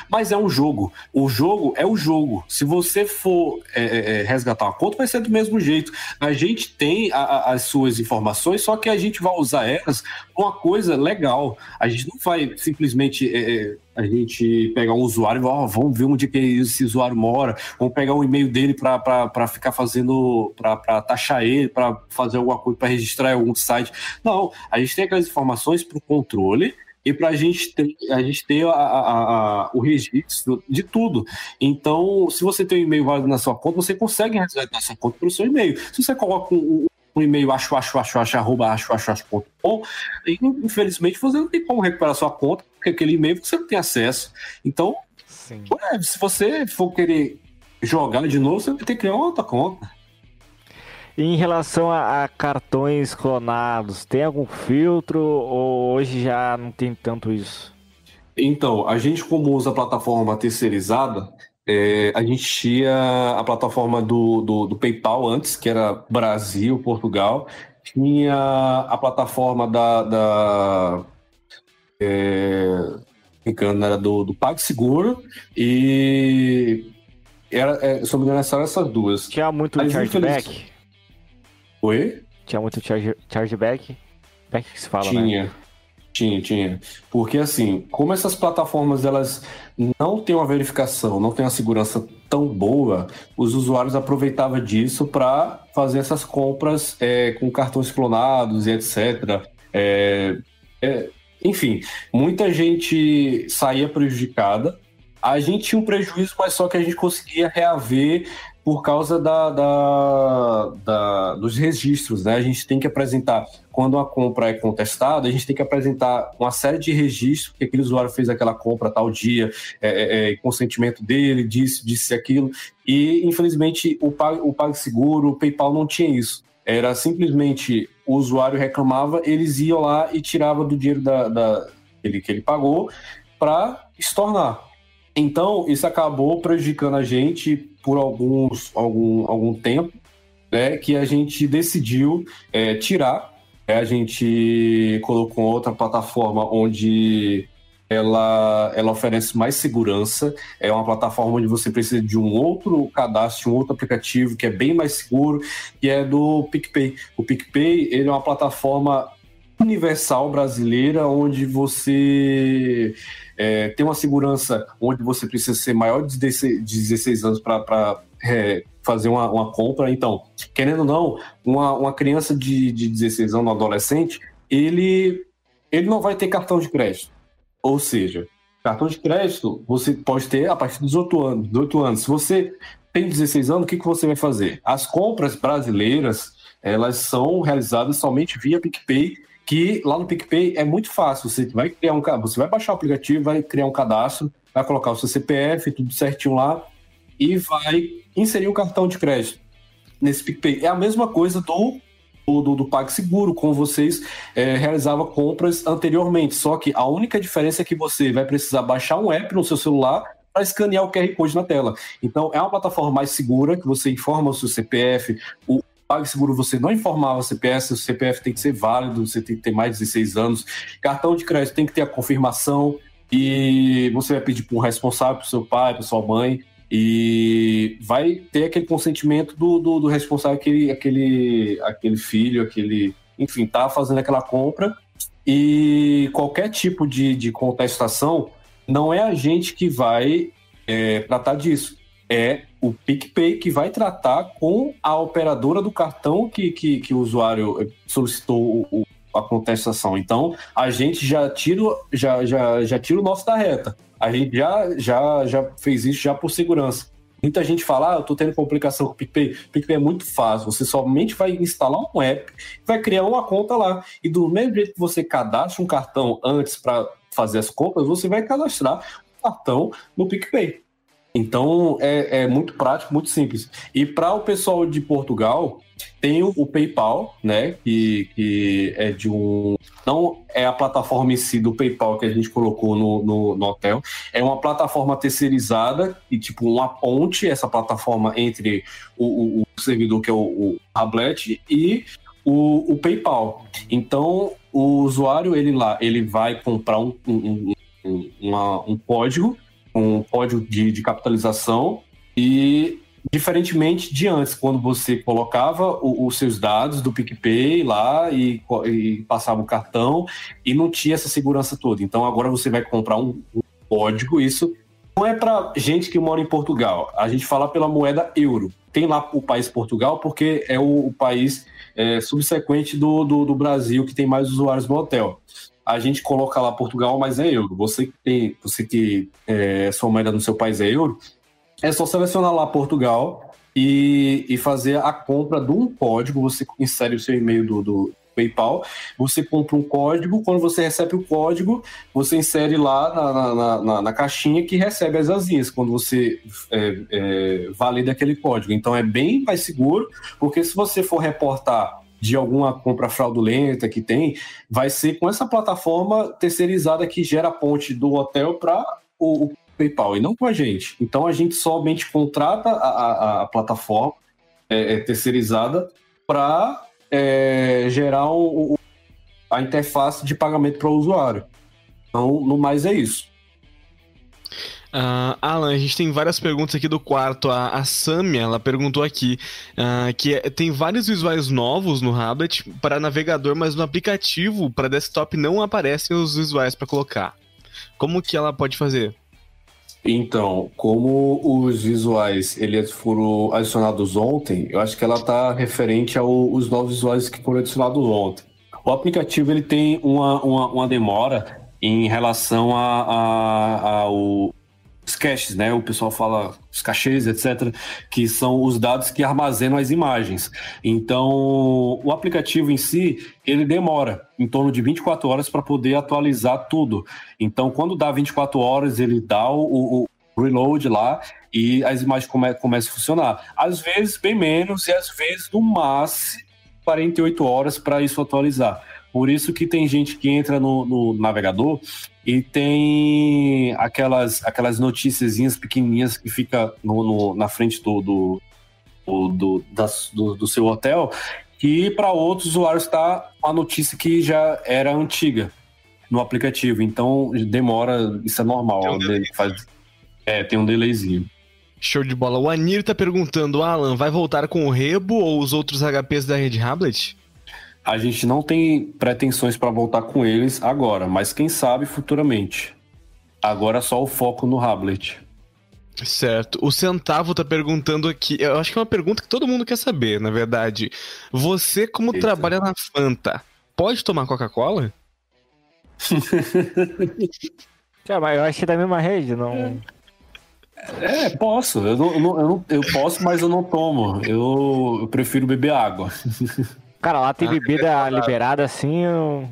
S4: mas é um jogo. O jogo é o jogo. Se você for é, é, é, resgatar uma conta, vai ser do mesmo jeito. A gente tem a, a, as suas informações, só que a gente vai usar elas com uma coisa legal. A gente não vai simplesmente. É, é a gente pegar um usuário e oh, vamos ver onde que esse usuário mora, vamos pegar o e-mail dele para ficar fazendo, para taxar ele, para fazer alguma coisa, para registrar algum site. Não, a gente tem aquelas informações para o controle e para a gente ter, a gente ter a, a, a, o registro de tudo. Então, se você tem um e-mail válido na sua conta, você consegue resgatar sua conta pelo seu e-mail. Se você coloca um, um e-mail acho, acho, acho, acho, arroba, acho, acho, acho, ponto com, infelizmente você não tem como recuperar sua conta, porque aquele e-mail você não tem acesso. Então, é, se você for querer jogar de novo, você vai ter que criar uma outra conta.
S1: Em relação a, a, cartões clonados, tem algum filtro ou hoje já não tem tanto isso?
S4: Então, a gente como usa a plataforma terceirizada, é, a gente tinha a plataforma do, do, do, PayPal antes, que era Brasil, Portugal, tinha a plataforma da, da é, era do, do PagSeguro e era, é, se não me engano, eram essas duas.
S1: Tinha muito chargeback?
S4: Oi?
S1: Tinha muito charge, chargeback? Back que se fala,
S4: Tinha.
S1: né?
S4: Tinha, tinha. Porque assim, como essas plataformas elas não têm uma verificação, não têm uma segurança tão boa, os usuários aproveitavam disso para fazer essas compras é, com cartões clonados e etc. É, é, enfim, muita gente saía prejudicada. A gente tinha um prejuízo, mas só que a gente conseguia reaver por causa da, da, da, dos registros, né? A gente tem que apresentar, quando a compra é contestada, a gente tem que apresentar uma série de registros, que aquele usuário fez aquela compra tal dia, é, é, é consentimento dele, disse, disse aquilo, e infelizmente o, Pag, o PagSeguro, o PayPal não tinha isso. Era simplesmente o usuário reclamava, eles iam lá e tiravam do dinheiro da, da, ele, que ele pagou para estornar. Então, isso acabou prejudicando a gente por alguns, algum, algum tempo, né, que a gente decidiu é, tirar. Né, a gente colocou outra plataforma onde ela, ela oferece mais segurança. É uma plataforma onde você precisa de um outro cadastro, um outro aplicativo que é bem mais seguro, que é do PicPay. O PicPay ele é uma plataforma universal brasileira onde você é, tem uma segurança onde você precisa ser maior de 16 anos para é, fazer uma, uma, compra. Então, querendo ou não, uma, uma criança de, de 16 anos, um adolescente, ele, ele não vai ter cartão de crédito. Ou seja, cartão de crédito você pode ter a partir dos 18 anos. 18 anos. Se você tem 16 anos, o que, que você vai fazer? As compras brasileiras, elas são realizadas somente via PicPay que lá no PicPay é muito fácil. Você vai criar um você vai baixar o aplicativo, vai criar um cadastro, vai colocar o seu CPF, tudo certinho lá, e vai inserir um cartão de crédito nesse PicPay. É a mesma coisa do do, do PagSeguro, como vocês é, realizavam compras anteriormente. Só que a única diferença é que você vai precisar baixar um app no seu celular para escanear o QR Code na tela. Então, é uma plataforma mais segura, que você informa o seu CPF, o, PagSeguro você não informava CPF, o CPF tem que ser válido, você tem que ter mais de 16 anos. Cartão de crédito tem que ter a confirmação e você vai pedir para um responsável, para seu pai, para sua mãe, e vai ter aquele consentimento do, do, do, responsável, aquele, aquele, aquele filho, aquele. Enfim, tá fazendo aquela compra. E qualquer tipo de, de contestação, não é a gente que vai é, tratar disso. É o PicPay que vai tratar com a operadora do cartão que, que, que o usuário solicitou o, a contestação. Então, a gente já tira, já, já, já tira o nosso da reta. A gente já, já, já fez isso já por segurança. Muita gente fala, ah, eu tô tendo complicação com o PicPay. PicPay é muito fácil. Você somente vai instalar um app, vai criar uma conta lá. E do mesmo jeito que você cadastra um cartão antes para fazer as compras, você vai cadastrar o cartão no PicPay. Então é, é muito prático, muito simples. E para o pessoal de Portugal, tem o, o, PayPal, né? Que, que é de um. Não é a plataforma em si do PayPal que a gente colocou no, no, no, hotel. É uma plataforma terceirizada e, tipo, uma ponte, essa plataforma entre o, o, o servidor que é o, o Tablet e o, o, PayPal. Então, o usuário, ele lá, ele vai comprar um, um, um, uma, um código um código de, de capitalização e diferentemente de antes, quando você colocava o, os seus dados do PicPay lá e, e, passava o cartão e não tinha essa segurança toda. Então agora você vai comprar um, um código, isso não é para gente que mora em Portugal. A gente fala pela moeda euro. Tem lá o país Portugal porque é o, o país é, subsequente do, do, do Brasil que tem mais usuários no hotel a gente coloca lá Portugal, mas é euro. Você que tem, você que é, sua moeda no seu país é euro, é só selecionar lá Portugal e, e fazer a compra de um código. Você insere o seu e-mail do, do PayPal, você compra um código, quando você recebe o código, você insere lá na, na, na, na caixinha que recebe as asinhas, quando você é, é, valida aquele código. Então é bem mais seguro, porque se você for reportar de alguma compra fraudulenta que tem, vai ser com essa plataforma terceirizada que gera a ponte do hotel para o, o, PayPal e não com a gente. Então a gente somente contrata a, a, a plataforma é, é, terceirizada para é, gerar o, a interface de pagamento para o usuário. Então, no mais é isso.
S2: Uh, Alan, a gente tem várias perguntas aqui do quarto. A, a Samia, ela perguntou aqui uh, que é, tem vários visuais novos no Hablet para navegador, mas no aplicativo para desktop não aparecem os visuais para colocar. Como que ela pode fazer?
S4: Então, como os visuais eles foram adicionados ontem, eu acho que ela está referente aos novos visuais que foram adicionados ontem. O aplicativo ele tem uma, uma, uma demora em relação a, a, ao os caches, né? O pessoal fala os cachês, etc., que são os dados que armazenam as imagens. Então, o aplicativo em si, ele demora em torno de 24 horas para poder atualizar tudo. Então, quando dá 24 horas, ele dá o, o reload lá e as imagens come, começam a funcionar. Às vezes, bem menos, e às vezes, no máximo, 48 horas para isso atualizar. Por isso que tem gente que entra no, no navegador e tem aquelas, aquelas noticiazinhas pequenininhas que fica no, no na frente do, do, do, das, do, do seu hotel, que para outros usuários está a notícia que já era antiga no aplicativo. Então demora, isso é normal. Tem um delay. faz, é, tem um delayzinho.
S2: Show de bola. O Anir tá perguntando, Alan, vai voltar com o Rebo ou os outros HPs da Red Hablet?
S4: A gente não tem pretensões para voltar com eles agora, mas quem sabe futuramente. Agora é só o foco no Hablet.
S2: Certo. O Centavo tá perguntando aqui. Eu acho que é uma pergunta que todo mundo quer saber, na verdade. Você, como Eita. trabalha na Fanta, pode tomar Coca-Cola?
S1: é, mas eu acho que é da mesma rede, não.
S4: É, é posso. Eu, não, eu, não, eu, não, eu posso, mas eu não tomo. Eu, eu prefiro beber água.
S1: Cara, lá tem ah, bebida liberada assim. Eu...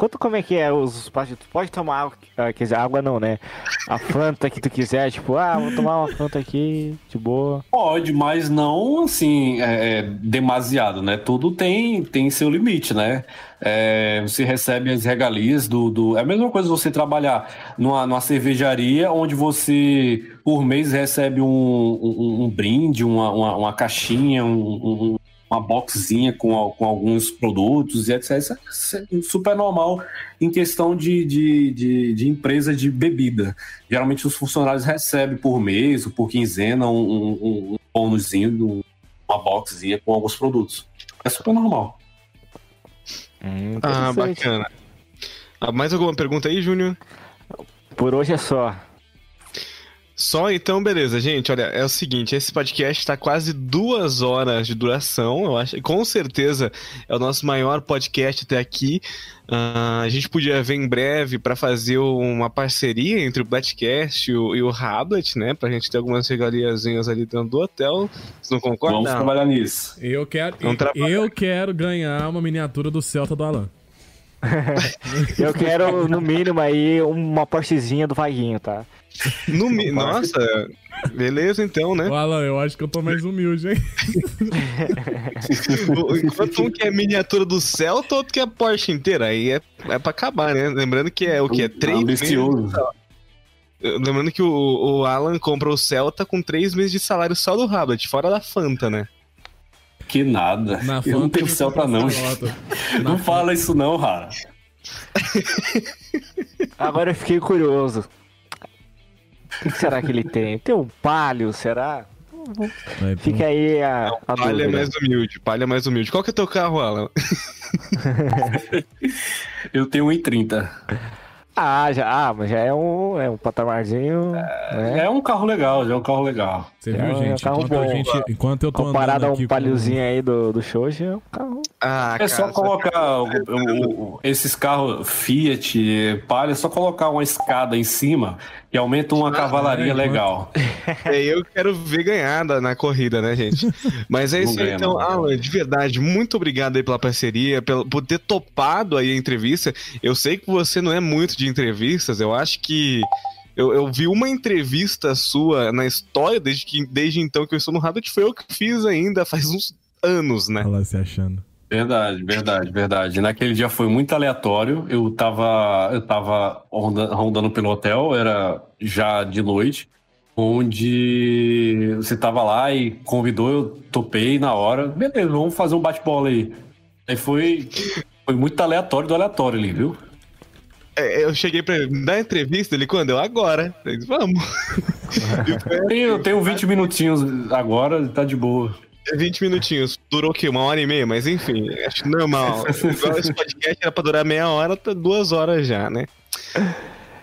S1: Quanto como é que é os Tu pode tomar água, ah, quer dizer, água não, né? A Fanta que tu quiser, tipo, ah, vou tomar uma Fanta aqui, de boa.
S4: Pode, mas não assim, é, é, demasiado, né? Tudo tem, tem seu limite, né? É, você recebe as regalias do, do. É a mesma coisa você trabalhar numa, numa cervejaria onde você, por mês, recebe um, um, um brinde, uma, uma, uma caixinha, um, um uma boxzinha com, com alguns produtos e etc. Isso é super normal em questão de, de, de, de, empresa de bebida. Geralmente os funcionários recebem por mês ou por quinzena um, um, um bônusinho, uma boxzinha com alguns produtos. É super normal.
S2: Hum, ah, bacana. Ah, mais alguma pergunta aí, Júnior?
S1: Por hoje é só.
S2: Só então, beleza, gente. Olha, é o seguinte: esse podcast está quase duas horas de duração. Eu acho, com certeza é o nosso maior podcast até aqui. Uh, a gente podia ver em breve para fazer uma parceria entre o Blackcast e o, e o Hablet, né? Pra gente ter algumas regaliazinhas ali dentro do hotel. Vocês não concordam?
S4: Vamos trabalhar nisso.
S5: Eu quero, eu, eu quero ganhar uma miniatura do Celta do Alan.
S1: eu quero, no mínimo, aí, uma Porschezinha do Vaguinho, tá?
S2: No, nossa, beleza então, né?
S5: Alan, eu acho que eu tô mais humilde, hein?
S2: Enquanto um que é miniatura do Celta, outro que é Porsche inteira. Aí é, é pra acabar, né? Lembrando que é o que? É três meses. Lembrando que o, o Alan compra o Celta com três meses de salário só do Rabbit, fora da Fanta, né?
S4: Que nada. Na eu não tenho Celta, não. Não fala isso, não, Rara.
S1: Agora eu fiquei curioso. O que será que ele tem? Tem um palio, será? Fica aí a,
S2: a palha é mais humilde, palha é mais humilde. Qual que é teu carro, Alan?
S4: eu tenho 1,30.
S1: Ah, já, ah, mas já é um, é um patamarzinho.
S4: É, né? é um carro legal, já é um carro legal.
S5: Você viu, é, gente? É um carro enquanto, bom, gente enquanto eu tô
S1: Comparado a um paliozinho com... aí do, do show, já é um carro.
S4: Ah, é só colocar o, o, o, esses carros Fiat, Palio, é só colocar uma escada em cima e aumenta uma ah, cavalaria é, legal.
S2: É, eu quero ver ganhar na corrida, né, gente? Mas é isso aí, então, Alan, de verdade, muito obrigado aí pela parceria, pelo, por ter topado aí a entrevista. Eu sei que você não é muito de entrevistas, eu acho que eu, eu, vi uma entrevista sua na história, desde, que, desde então que eu estou no Rabbit, foi eu que fiz ainda, faz uns anos, né?
S5: Ela se achando.
S4: Verdade, verdade, verdade. Naquele dia foi muito aleatório. Eu tava, eu tava rondando pelo hotel, era já de noite, onde você tava lá e convidou, eu topei na hora. Beleza, vamos fazer um bate-bola aí. Aí foi, foi muito aleatório do aleatório ali, viu?
S2: É, eu cheguei pra dar entrevista, ele quando? Eu agora. Ele, Vamos.
S4: eu tenho 20 minutinhos agora, tá de boa.
S2: 20 minutinhos. Durou o quê? Uma hora e meia? Mas enfim, acho normal. Igual esse podcast era pra durar meia hora, tá duas horas já, né?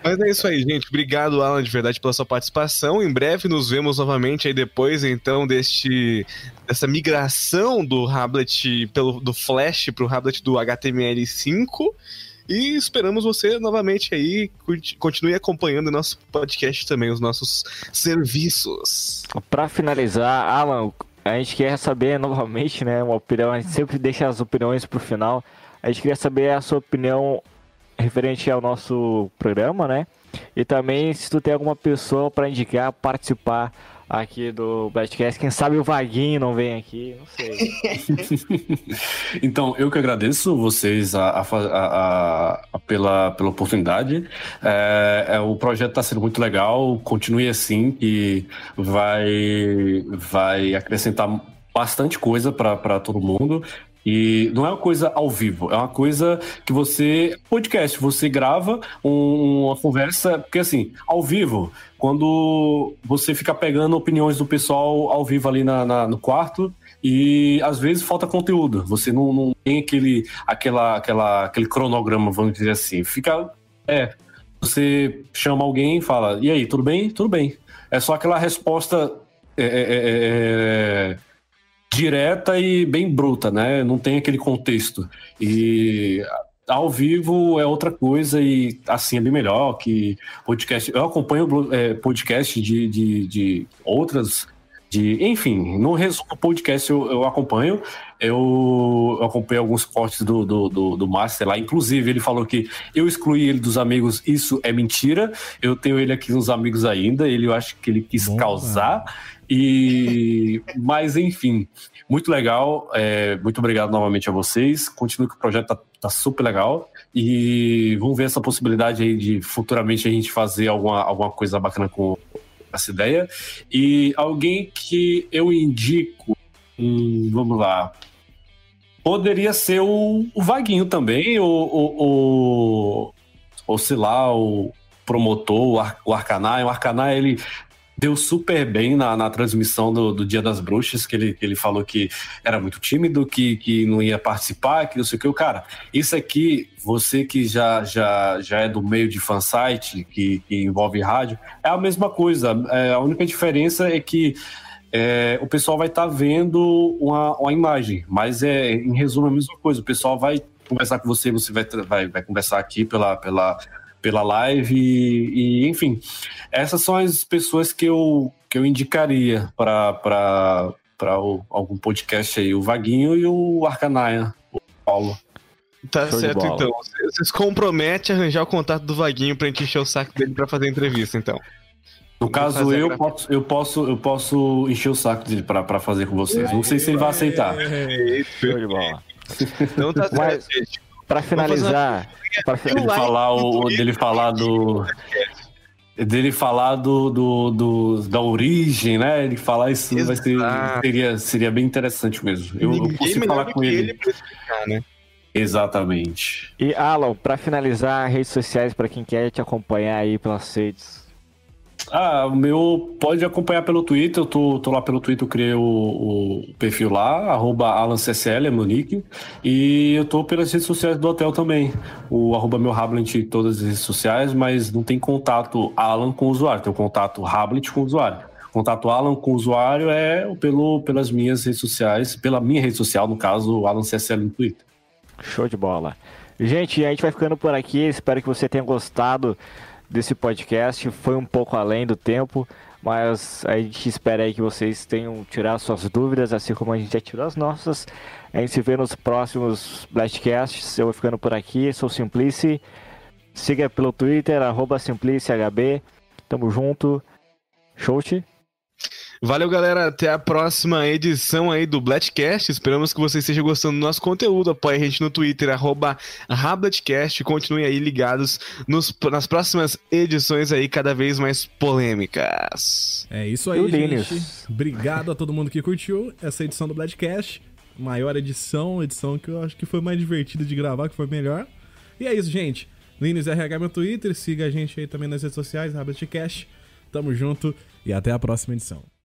S2: Mas é isso aí, gente. Obrigado, Alan, de verdade, pela sua participação. Em breve nos vemos novamente aí depois, então, deste dessa migração do Hablet pelo do Flash para o Hablet do HTML5. E esperamos você novamente aí. Continue acompanhando nosso podcast também, os nossos serviços.
S1: Para finalizar, Alan, a gente quer saber novamente, né? Uma opinião, a gente sempre deixa as opiniões para o final. A gente queria saber a sua opinião referente ao nosso programa, né? E também se tu tem alguma pessoa para indicar participar aqui do Blastcast, quem sabe o Vaguinho não vem aqui, não sei.
S4: então, eu que agradeço vocês a, a, a, pela, pela oportunidade. É, é, o projeto está sendo muito legal, continue assim, que vai, vai acrescentar bastante coisa para todo mundo. E não é uma coisa ao vivo, é uma coisa que você. Podcast, você grava um, uma conversa. Porque assim, ao vivo, quando você fica pegando opiniões do pessoal ao vivo ali na, na no quarto, e às vezes falta conteúdo. Você não, não, tem aquele, aquela, aquela, aquele cronograma, vamos dizer assim. Fica. É. Você chama alguém e fala: E aí, tudo bem? Tudo bem. É só aquela resposta. É, é, é, é direta e bem bruta, né? Não tem aquele contexto. E ao vivo é outra coisa e assim é bem melhor que podcast. Eu acompanho é, podcast de, de, de, outras. De, enfim, no resumo podcast eu, eu acompanho. Eu, eu acompanhei alguns cortes do, do, do, do Master lá. Inclusive, ele falou que eu excluí ele dos amigos. Isso é mentira. Eu tenho ele aqui nos amigos ainda. Ele eu acho que ele quis causar. E, mas enfim, muito legal. É, muito obrigado novamente a vocês. Continue que o projeto tá, tá, super legal. E vamos ver essa possibilidade aí de futuramente a gente fazer alguma, alguma coisa bacana com essa ideia. E alguém que eu indico, hum, vamos lá. Poderia ser o, o Vaguinho também, o, o, o, ou sei lá, o promotor, o, Ar, o Arcanai. O Arcanai, ele deu super bem na, na transmissão do, do, Dia das Bruxas, que ele, que ele falou que era muito tímido, que, que não ia participar, que não sei o que. Cara, isso aqui, você que já, já, já é do meio de fansite, que, que envolve rádio, é a mesma coisa. É, a única diferença é que é, o pessoal vai estar tá vendo uma, uma imagem, mas é em resumo a mesma coisa. O pessoal vai conversar com você, você vai, vai, vai conversar aqui pela, pela pela live e, e, enfim, essas são as pessoas que eu, que eu indicaria para algum podcast aí, o Vaguinho e o Arcanaia, o Paulo.
S2: Tá Show certo, então. Vocês comprometem a arranjar o contato do Vaguinho pra gente encher o saco dele pra fazer a entrevista, então.
S4: No caso, eu posso, eu, posso, eu posso encher o saco dele pra, pra fazer com vocês. Não sei se ele vai aceitar.
S1: Show de bola. Então tá certo, gente. Pra finalizar, para
S4: ele falar o dele falar do dele falar do, do, do, da origem, né? Ele falar isso vai ser, seria, seria bem interessante mesmo. Eu, eu consigo falar com ele. ele explicar, né? Exatamente.
S1: E Alan, para finalizar, redes sociais para quem quer te acompanhar aí pelas redes.
S4: Ah, o meu pode acompanhar pelo Twitter, eu tô, tô lá pelo Twitter, eu criei o, o perfil lá, arroba AlanCCL, é meu nick, e eu tô pelas redes sociais do hotel também, o arroba meu Hablet em todas as redes sociais, mas não tem contato Alan com o usuário, tem o contato Hablet com o usuário. Contato Alan com o usuário é pelo, pelas minhas redes sociais, pela minha rede social, no caso, Alan CSL no Twitter.
S1: Show de bola. Gente, a gente vai ficando por aqui, espero que você tenha gostado desse podcast. Foi um pouco além do tempo, mas a gente espera aí que vocês tenham tirado suas dúvidas, assim como a gente já tirou as nossas. A gente se vê nos próximos Blastcasts. Eu vou ficando por aqui, sou Simplice. Siga pelo Twitter, SimpliceHB. Tamo junto. Shout.
S2: Valeu, galera. Até a próxima edição aí do Blatcast. Esperamos que vocês estejam gostando do nosso conteúdo. Apoie a gente no Twitter, arroba Rablatcast. Continuem aí ligados nos, nas próximas edições aí, cada vez mais polêmicas.
S3: É isso aí, gente. Obrigado a todo mundo que curtiu essa edição do Blatcast. Maior edição, edição que eu acho que foi mais divertida de gravar, que foi melhor. E é isso, gente. LinesRH no Twitter, siga a gente aí também nas redes sociais, RabletCast. Tamo junto e até a próxima edição.